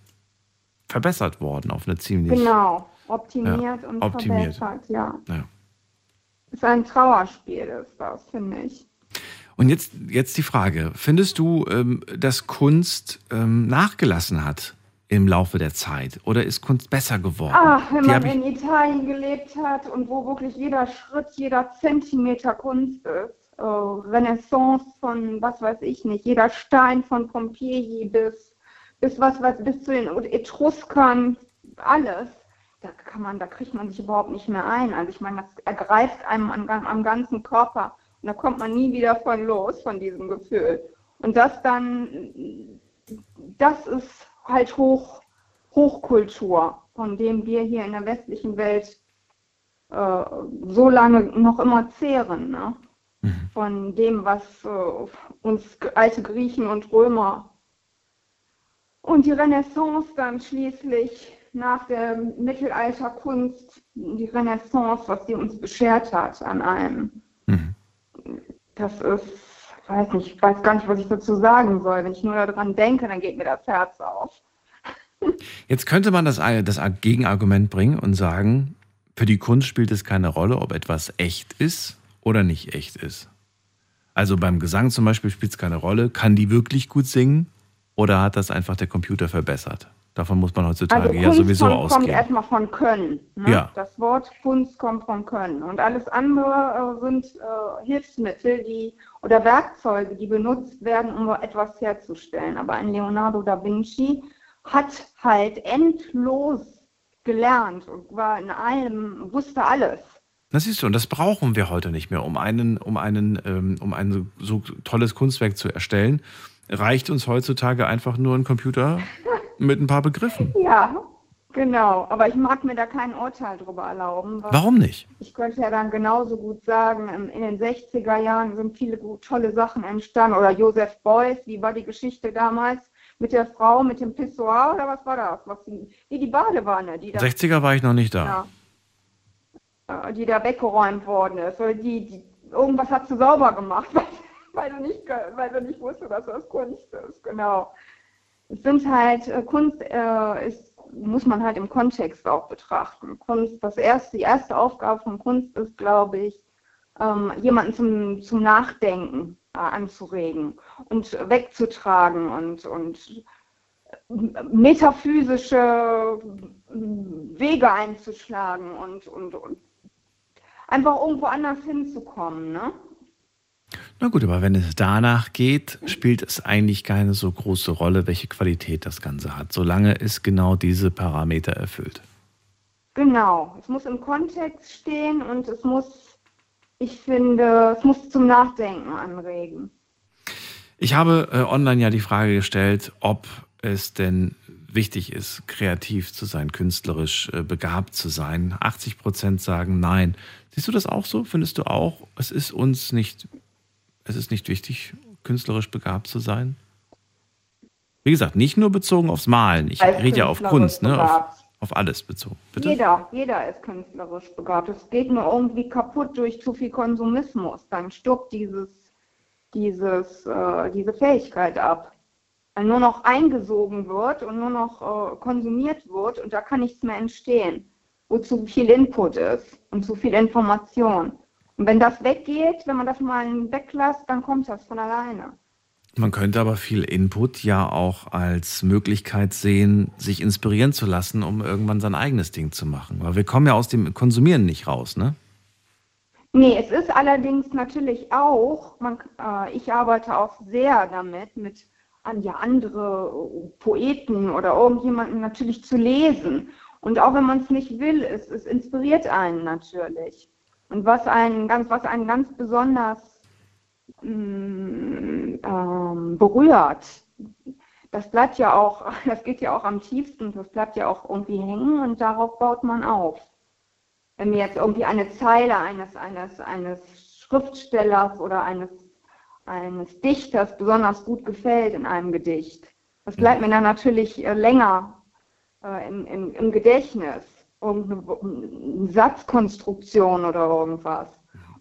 verbessert worden auf eine ziemlich. Genau, optimiert Ja, und optimiert. verbessert, ja. Ja. Ist ein Trauerspiel, ist das, finde ich. Und jetzt, jetzt die Frage: Findest du, ähm, dass Kunst ähm, nachgelassen hat im Laufe der Zeit oder ist Kunst besser geworden? Ach, wenn Die man in Italien gelebt hat und wo wirklich jeder Schritt, jeder Zentimeter Kunst ist. Äh, Renaissance von was weiß ich nicht, jeder Stein von Pompeji bis, bis was weiß bis zu den Etruskern, alles. Da kann man, da kriegt man sich überhaupt nicht mehr ein. Also ich meine, das ergreift einem am, am ganzen Körper und da kommt man nie wieder von los, von diesem Gefühl. Und das dann, das ist halt Hoch, Hochkultur, von dem wir hier in der westlichen Welt äh, so lange noch immer zehren. Ne? Von dem, was äh, uns alte Griechen und Römer und die Renaissance dann schließlich nach der Mittelalterkunst, die Renaissance, was sie uns beschert hat an allem. Das ist, weiß nicht, ich weiß gar nicht, was ich dazu sagen soll. Wenn ich nur daran denke, dann geht mir das Herz auf. jetzt könnte man das, das Gegenargument bringen und sagen, für die Kunst spielt es keine Rolle, ob etwas echt ist oder nicht echt ist. Also beim Gesang zum Beispiel spielt es keine Rolle. Kann die wirklich gut singen oder hat das einfach der Computer verbessert? Davon muss man heutzutage Also ja Kunst sowieso kommt, kommt ausgehen. erstmal von Können. Ne? Ja. Das Wort Kunst kommt von Können. Und alles andere äh, sind äh, Hilfsmittel die, oder Werkzeuge, die benutzt werden, um etwas herzustellen. Aber ein Leonardo da Vinci hat halt endlos gelernt und war in allem, wusste alles. Das siehst du, und das brauchen wir heute nicht mehr, um einen, um einen, ähm, um ein so tolles Kunstwerk zu erstellen. Reicht uns heutzutage einfach nur ein Computer mit ein paar Begriffen. Ja, genau. Aber ich mag mir da kein Urteil drüber erlauben. Warum nicht? Ich könnte ja dann genauso gut sagen, in den 60er Jahren sind viele tolle Sachen entstanden. Oder Joseph Beuys, wie war die Geschichte damals mit der Frau mit dem Pissoir oder was war das? Was die, die, die Badewanne, die da, 60er war ich noch nicht da. ja, die da weggeräumt worden ist. Oder die, die, irgendwas hat sie sauber gemacht, weil, weil, du nicht, weil du nicht wusstest, dass das Kunst ist. Genau. Es sind halt, äh, Kunst äh, ist, muss man halt im Kontext auch betrachten. Kunst, das erste, die erste Aufgabe von Kunst ist, glaube ich, ähm, jemanden zum, zum Nachdenken äh, anzuregen und wegzutragen und, und metaphysische Wege einzuschlagen und, und, und einfach irgendwo anders hinzukommen. Ne? Na gut, aber wenn es danach geht, spielt es eigentlich keine so große Rolle, welche Qualität das Ganze hat, solange es genau diese Parameter erfüllt. Genau, es muss im Kontext stehen und es muss, ich finde, es muss zum Nachdenken anregen. Ich habe äh, online ja die Frage gestellt, ob es denn wichtig ist, kreativ zu sein, künstlerisch äh, begabt zu sein. 80 Prozent sagen nein. Siehst du das auch so? Findest du auch, es ist uns nicht, es ist nicht wichtig, künstlerisch begabt zu sein? Wie gesagt, nicht nur bezogen aufs Malen. Ich Als rede ja auf Kunst, ne? Auf, auf alles bezogen. Bitte? Jeder, jeder ist künstlerisch begabt. Es geht nur irgendwie kaputt durch zu viel Konsumismus. Dann stirbt dieses, dieses, äh, diese Fähigkeit ab. Weil nur noch eingesogen wird und nur noch äh, konsumiert wird und da kann nichts mehr entstehen, wo zu viel Input ist und zu viel Information. Und wenn das weggeht, wenn man das mal weglässt, dann kommt das von alleine. Man könnte aber viel Input ja auch als Möglichkeit sehen, sich inspirieren zu lassen, um irgendwann sein eigenes Ding zu machen. Weil wir kommen ja aus dem Konsumieren nicht raus, ne? Nee, es ist allerdings natürlich auch, man, äh, ich arbeite auch sehr damit, mit an ja andere Poeten oder irgendjemanden natürlich zu lesen. Und auch wenn man es nicht will, es, es inspiriert einen natürlich. Und was einen ganz, was einen ganz besonders mh, ähm, berührt, das bleibt ja auch, das geht ja auch am tiefsten, das bleibt ja auch irgendwie hängen und darauf baut man auf. wenn mir jetzt irgendwie eine Zeile eines, eines, eines Schriftstellers oder eines, eines Dichters besonders gut gefällt in einem Gedicht. Das bleibt mir dann natürlich äh, länger äh, im, im, im Gedächtnis. Irgendeine Satzkonstruktion oder irgendwas.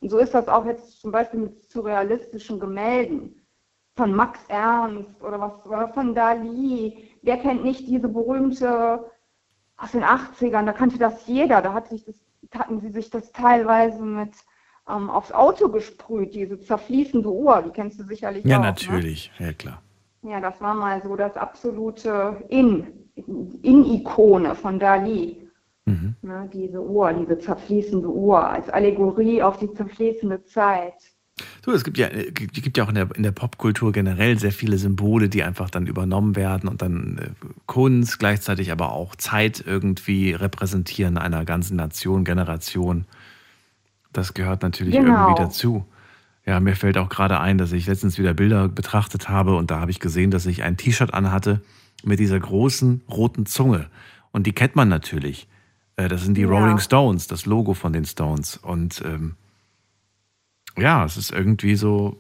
Und so ist das auch jetzt zum Beispiel mit surrealistischen Gemälden von Max Ernst oder was oder von Dali. Wer kennt nicht diese berühmte aus den 80ern, da kannte das jeder, da hat sich das, hatten sie sich das teilweise mit ähm, aufs Auto gesprüht, diese zerfließende Uhr, die kennst du sicherlich Ja, auch. Ne? natürlich, ja klar. Ja, das war mal so das absolute In, In-Ikone von Dali. Mhm. Ne, diese Uhr, diese zerfließende Uhr, als Allegorie auf die zerfließende Zeit. Du, es gibt ja, äh, gibt gibt ja auch in der, in der Popkultur generell sehr viele Symbole, die einfach dann übernommen werden und dann äh, Kunst, gleichzeitig aber auch Zeit irgendwie repräsentieren einer ganzen Nation, Generation. Das gehört natürlich Genau. irgendwie dazu. Ja, mir fällt auch gerade ein, dass ich letztens wieder Bilder betrachtet habe und da habe ich gesehen, dass ich ein T-Shirt anhatte mit dieser großen roten Zunge. Und die kennt man natürlich. Äh, Das sind die Ja. Rolling Stones, das Logo von den Stones. Und ähm, ja, es ist irgendwie so,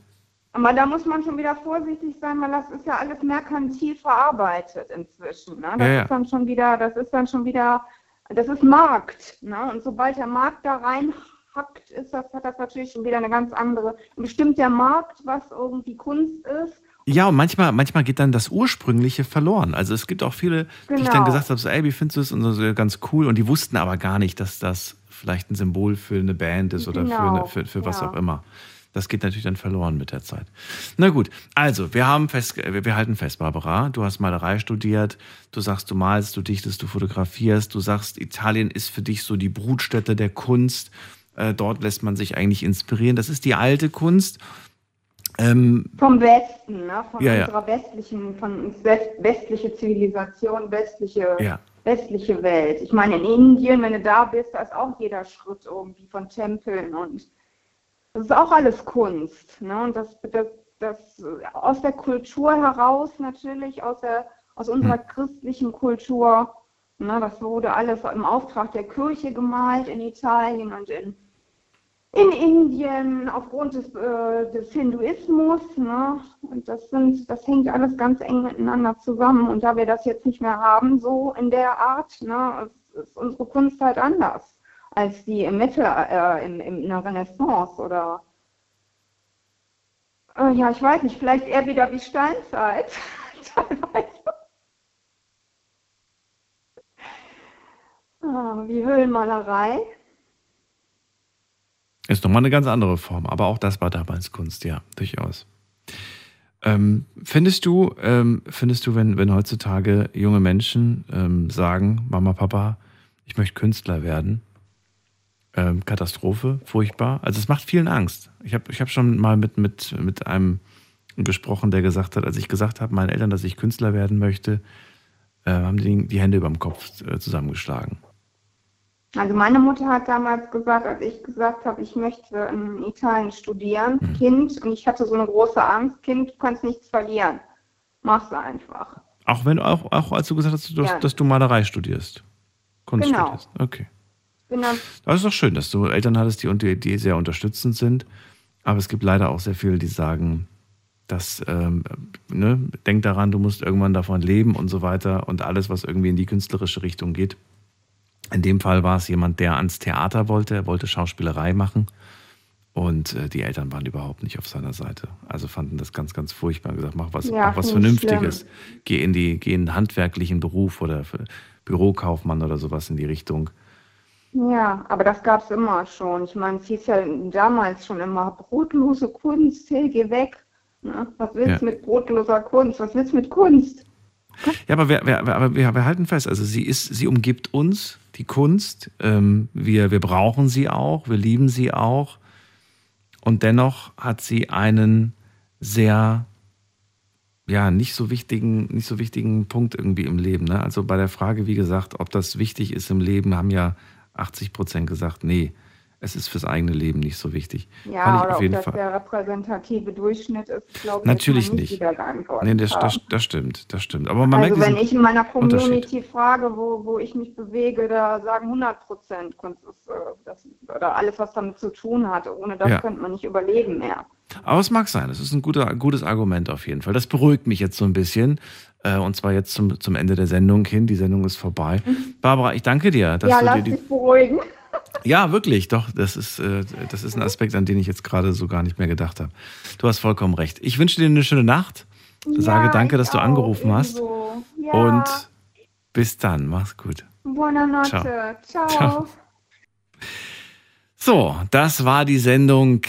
Aber da muss man schon wieder vorsichtig sein, weil das ist ja alles merkantil verarbeitet inzwischen. Ne? Das Ja, ja. ist dann schon wieder, das ist dann schon wieder, das ist Markt. Ne? Und sobald der Markt da reinhackt, ist das, hat das natürlich schon wieder eine ganz andere. Bestimmt der Markt, was irgendwie Kunst ist. Ja, und manchmal, manchmal geht dann das Ursprüngliche verloren. Also es gibt auch viele, die ich dann Genau. gesagt habe, so, ey, wie findest du es? Und so, ganz cool. Und die wussten aber gar nicht, dass das vielleicht ein Symbol für eine Band ist oder für, Genau, eine, für, für was ja. auch immer. Das geht natürlich dann verloren mit der Zeit. Na gut, also wir haben fest, wir wir halten fest, Barbara, du hast Malerei studiert, du sagst, du malst, du dichtest, du fotografierst, du sagst, Italien ist für dich so die Brutstätte der Kunst. Äh, dort lässt man sich eigentlich inspirieren. Das ist die alte Kunst. Ähm, Vom Westen, ne? von Ja, ja. unserer westlichen, von uns west, westliche Zivilisation, westliche, Ja. westliche Welt. Ich meine, in Indien, wenn du da bist, da ist auch jeder Schritt irgendwie von Tempeln und das ist auch alles Kunst. Ne? Und das, das, das aus der Kultur heraus natürlich, aus, der, aus unserer christlichen Kultur, ne? das wurde alles im Auftrag der Kirche gemalt in Italien und in in Indien aufgrund des, äh, des Hinduismus. Ne? Und das sind, das hängt alles ganz eng miteinander zusammen. Und da wir das jetzt nicht mehr haben, so in der Art, ne, ist, unsere Kunst halt anders als die im Mittel, äh, im, in der Renaissance oder äh, ja, ich weiß nicht, vielleicht eher wieder wie Steinzeit. Ah, wie Höhlenmalerei. Ist nochmal eine ganz andere Form, aber auch das war damals Kunst, ja, durchaus. Ähm, findest du, ähm, findest du, wenn, wenn heutzutage junge Menschen ähm, sagen, Mama, Papa, ich möchte Künstler werden, ähm, Katastrophe, furchtbar? Also es macht vielen Angst. Ich habe ich hab schon mal mit, mit, mit einem gesprochen, der gesagt hat, als ich gesagt habe, meinen Eltern, dass ich Künstler werden möchte, äh, haben die die Hände über dem Kopf äh, zusammengeschlagen. Also meine Mutter hat damals gesagt, als ich gesagt habe, ich möchte in Italien studieren, Mhm. Kind, und ich hatte so eine große Angst, Kind, du kannst nichts verlieren. Mach's einfach. Auch wenn auch, auch als du gesagt hast, dass, Ja. dass du Malerei studierst. Kunst Genau. studierst. Okay. Dann, Das ist doch schön, dass du Eltern hattest, die, die, sehr unterstützend sind. Aber es gibt leider auch sehr viele, die sagen, dass, ähm, ne, denk daran, du musst irgendwann davon leben und so weiter und alles, was irgendwie in die künstlerische Richtung geht. In dem Fall war es jemand, der ans Theater wollte, er wollte Schauspielerei machen. Und äh, die Eltern waren überhaupt nicht auf seiner Seite. Also fanden das ganz, ganz furchtbar und gesagt, mach was, Ja, mach was Vernünftiges. Geh in, die, geh in einen handwerklichen Beruf oder Bürokaufmann oder sowas in die Richtung. ja, aber das gab's immer schon. Ich meine, es hieß ja damals schon immer, brotlose Kunst, hey, geh weg. Ne? Was willst du Ja. mit brotloser Kunst? Was willst du mit Kunst? Ja, aber wir, wir, aber wir, wir halten fest, also sie ist, sie umgibt uns, die Kunst. Ähm, wir, wir brauchen sie auch, wir lieben sie auch. Und dennoch hat sie einen sehr, ja, nicht so wichtigen, nicht so wichtigen Punkt irgendwie im Leben. Ne? Also bei der Frage, wie gesagt, ob das wichtig ist im Leben, haben ja 80 Prozent gesagt, nee, es ist fürs eigene Leben nicht so wichtig. Ja, Fand ich oder auf ob jeden das Fall. der repräsentative Durchschnitt ist, glaube ich, Natürlich nicht. geantwortet Nee, das, das, das stimmt, das stimmt. Aber man also merkt wenn ich in meiner. Community frage, wo, wo ich mich bewege, da sagen 100 Prozent Kunst ist, äh, das, oder alles, was damit zu tun hat. Ohne das Ja. könnte man nicht überleben mehr. Aber es mag sein, es ist ein guter, gutes Argument auf jeden Fall. Das beruhigt mich jetzt so ein bisschen. Äh, und zwar jetzt zum, zum Ende der Sendung hin. Die Sendung ist vorbei. Barbara, ich danke dir, dass Mhm. ja, du lass dir die. dich beruhigen. Ja, wirklich, doch. Das ist, äh, das ist ein Aspekt, an den ich jetzt gerade so gar nicht mehr gedacht habe. Du hast vollkommen recht. Ich wünsche dir eine schöne Nacht. Sage danke, dass du angerufen hast. Ja. Und bis dann. Mach's gut. Buona notte. Ciao. Ciao. Ciao. So, das war die Sendung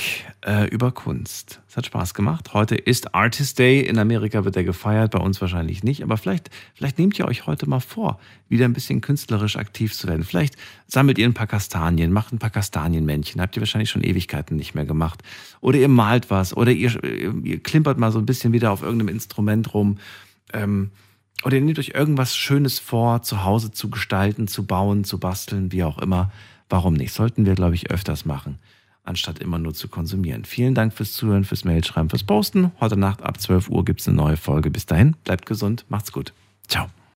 äh, über Kunst. Es hat Spaß gemacht. Heute ist Artist Day. In Amerika wird er gefeiert, bei uns wahrscheinlich nicht. Aber vielleicht, vielleicht nehmt ihr euch heute mal vor, wieder ein bisschen künstlerisch aktiv zu werden. Vielleicht sammelt ihr ein paar Kastanien, macht ein paar Kastanienmännchen. Habt ihr wahrscheinlich schon Ewigkeiten nicht mehr gemacht. Oder ihr malt was. Oder ihr, ihr klimpert mal so ein bisschen wieder auf irgendeinem Instrument rum. Ähm, oder ihr nehmt euch irgendwas Schönes vor, zu Hause zu gestalten, zu bauen, zu basteln, wie auch immer. Warum nicht? Sollten wir, glaube ich, öfters machen, anstatt immer nur zu konsumieren. Vielen Dank fürs Zuhören, fürs Mailschreiben, fürs Posten. Heute Nacht ab 12 Uhr gibt es eine neue Folge. Bis dahin, bleibt gesund, macht's gut. Ciao.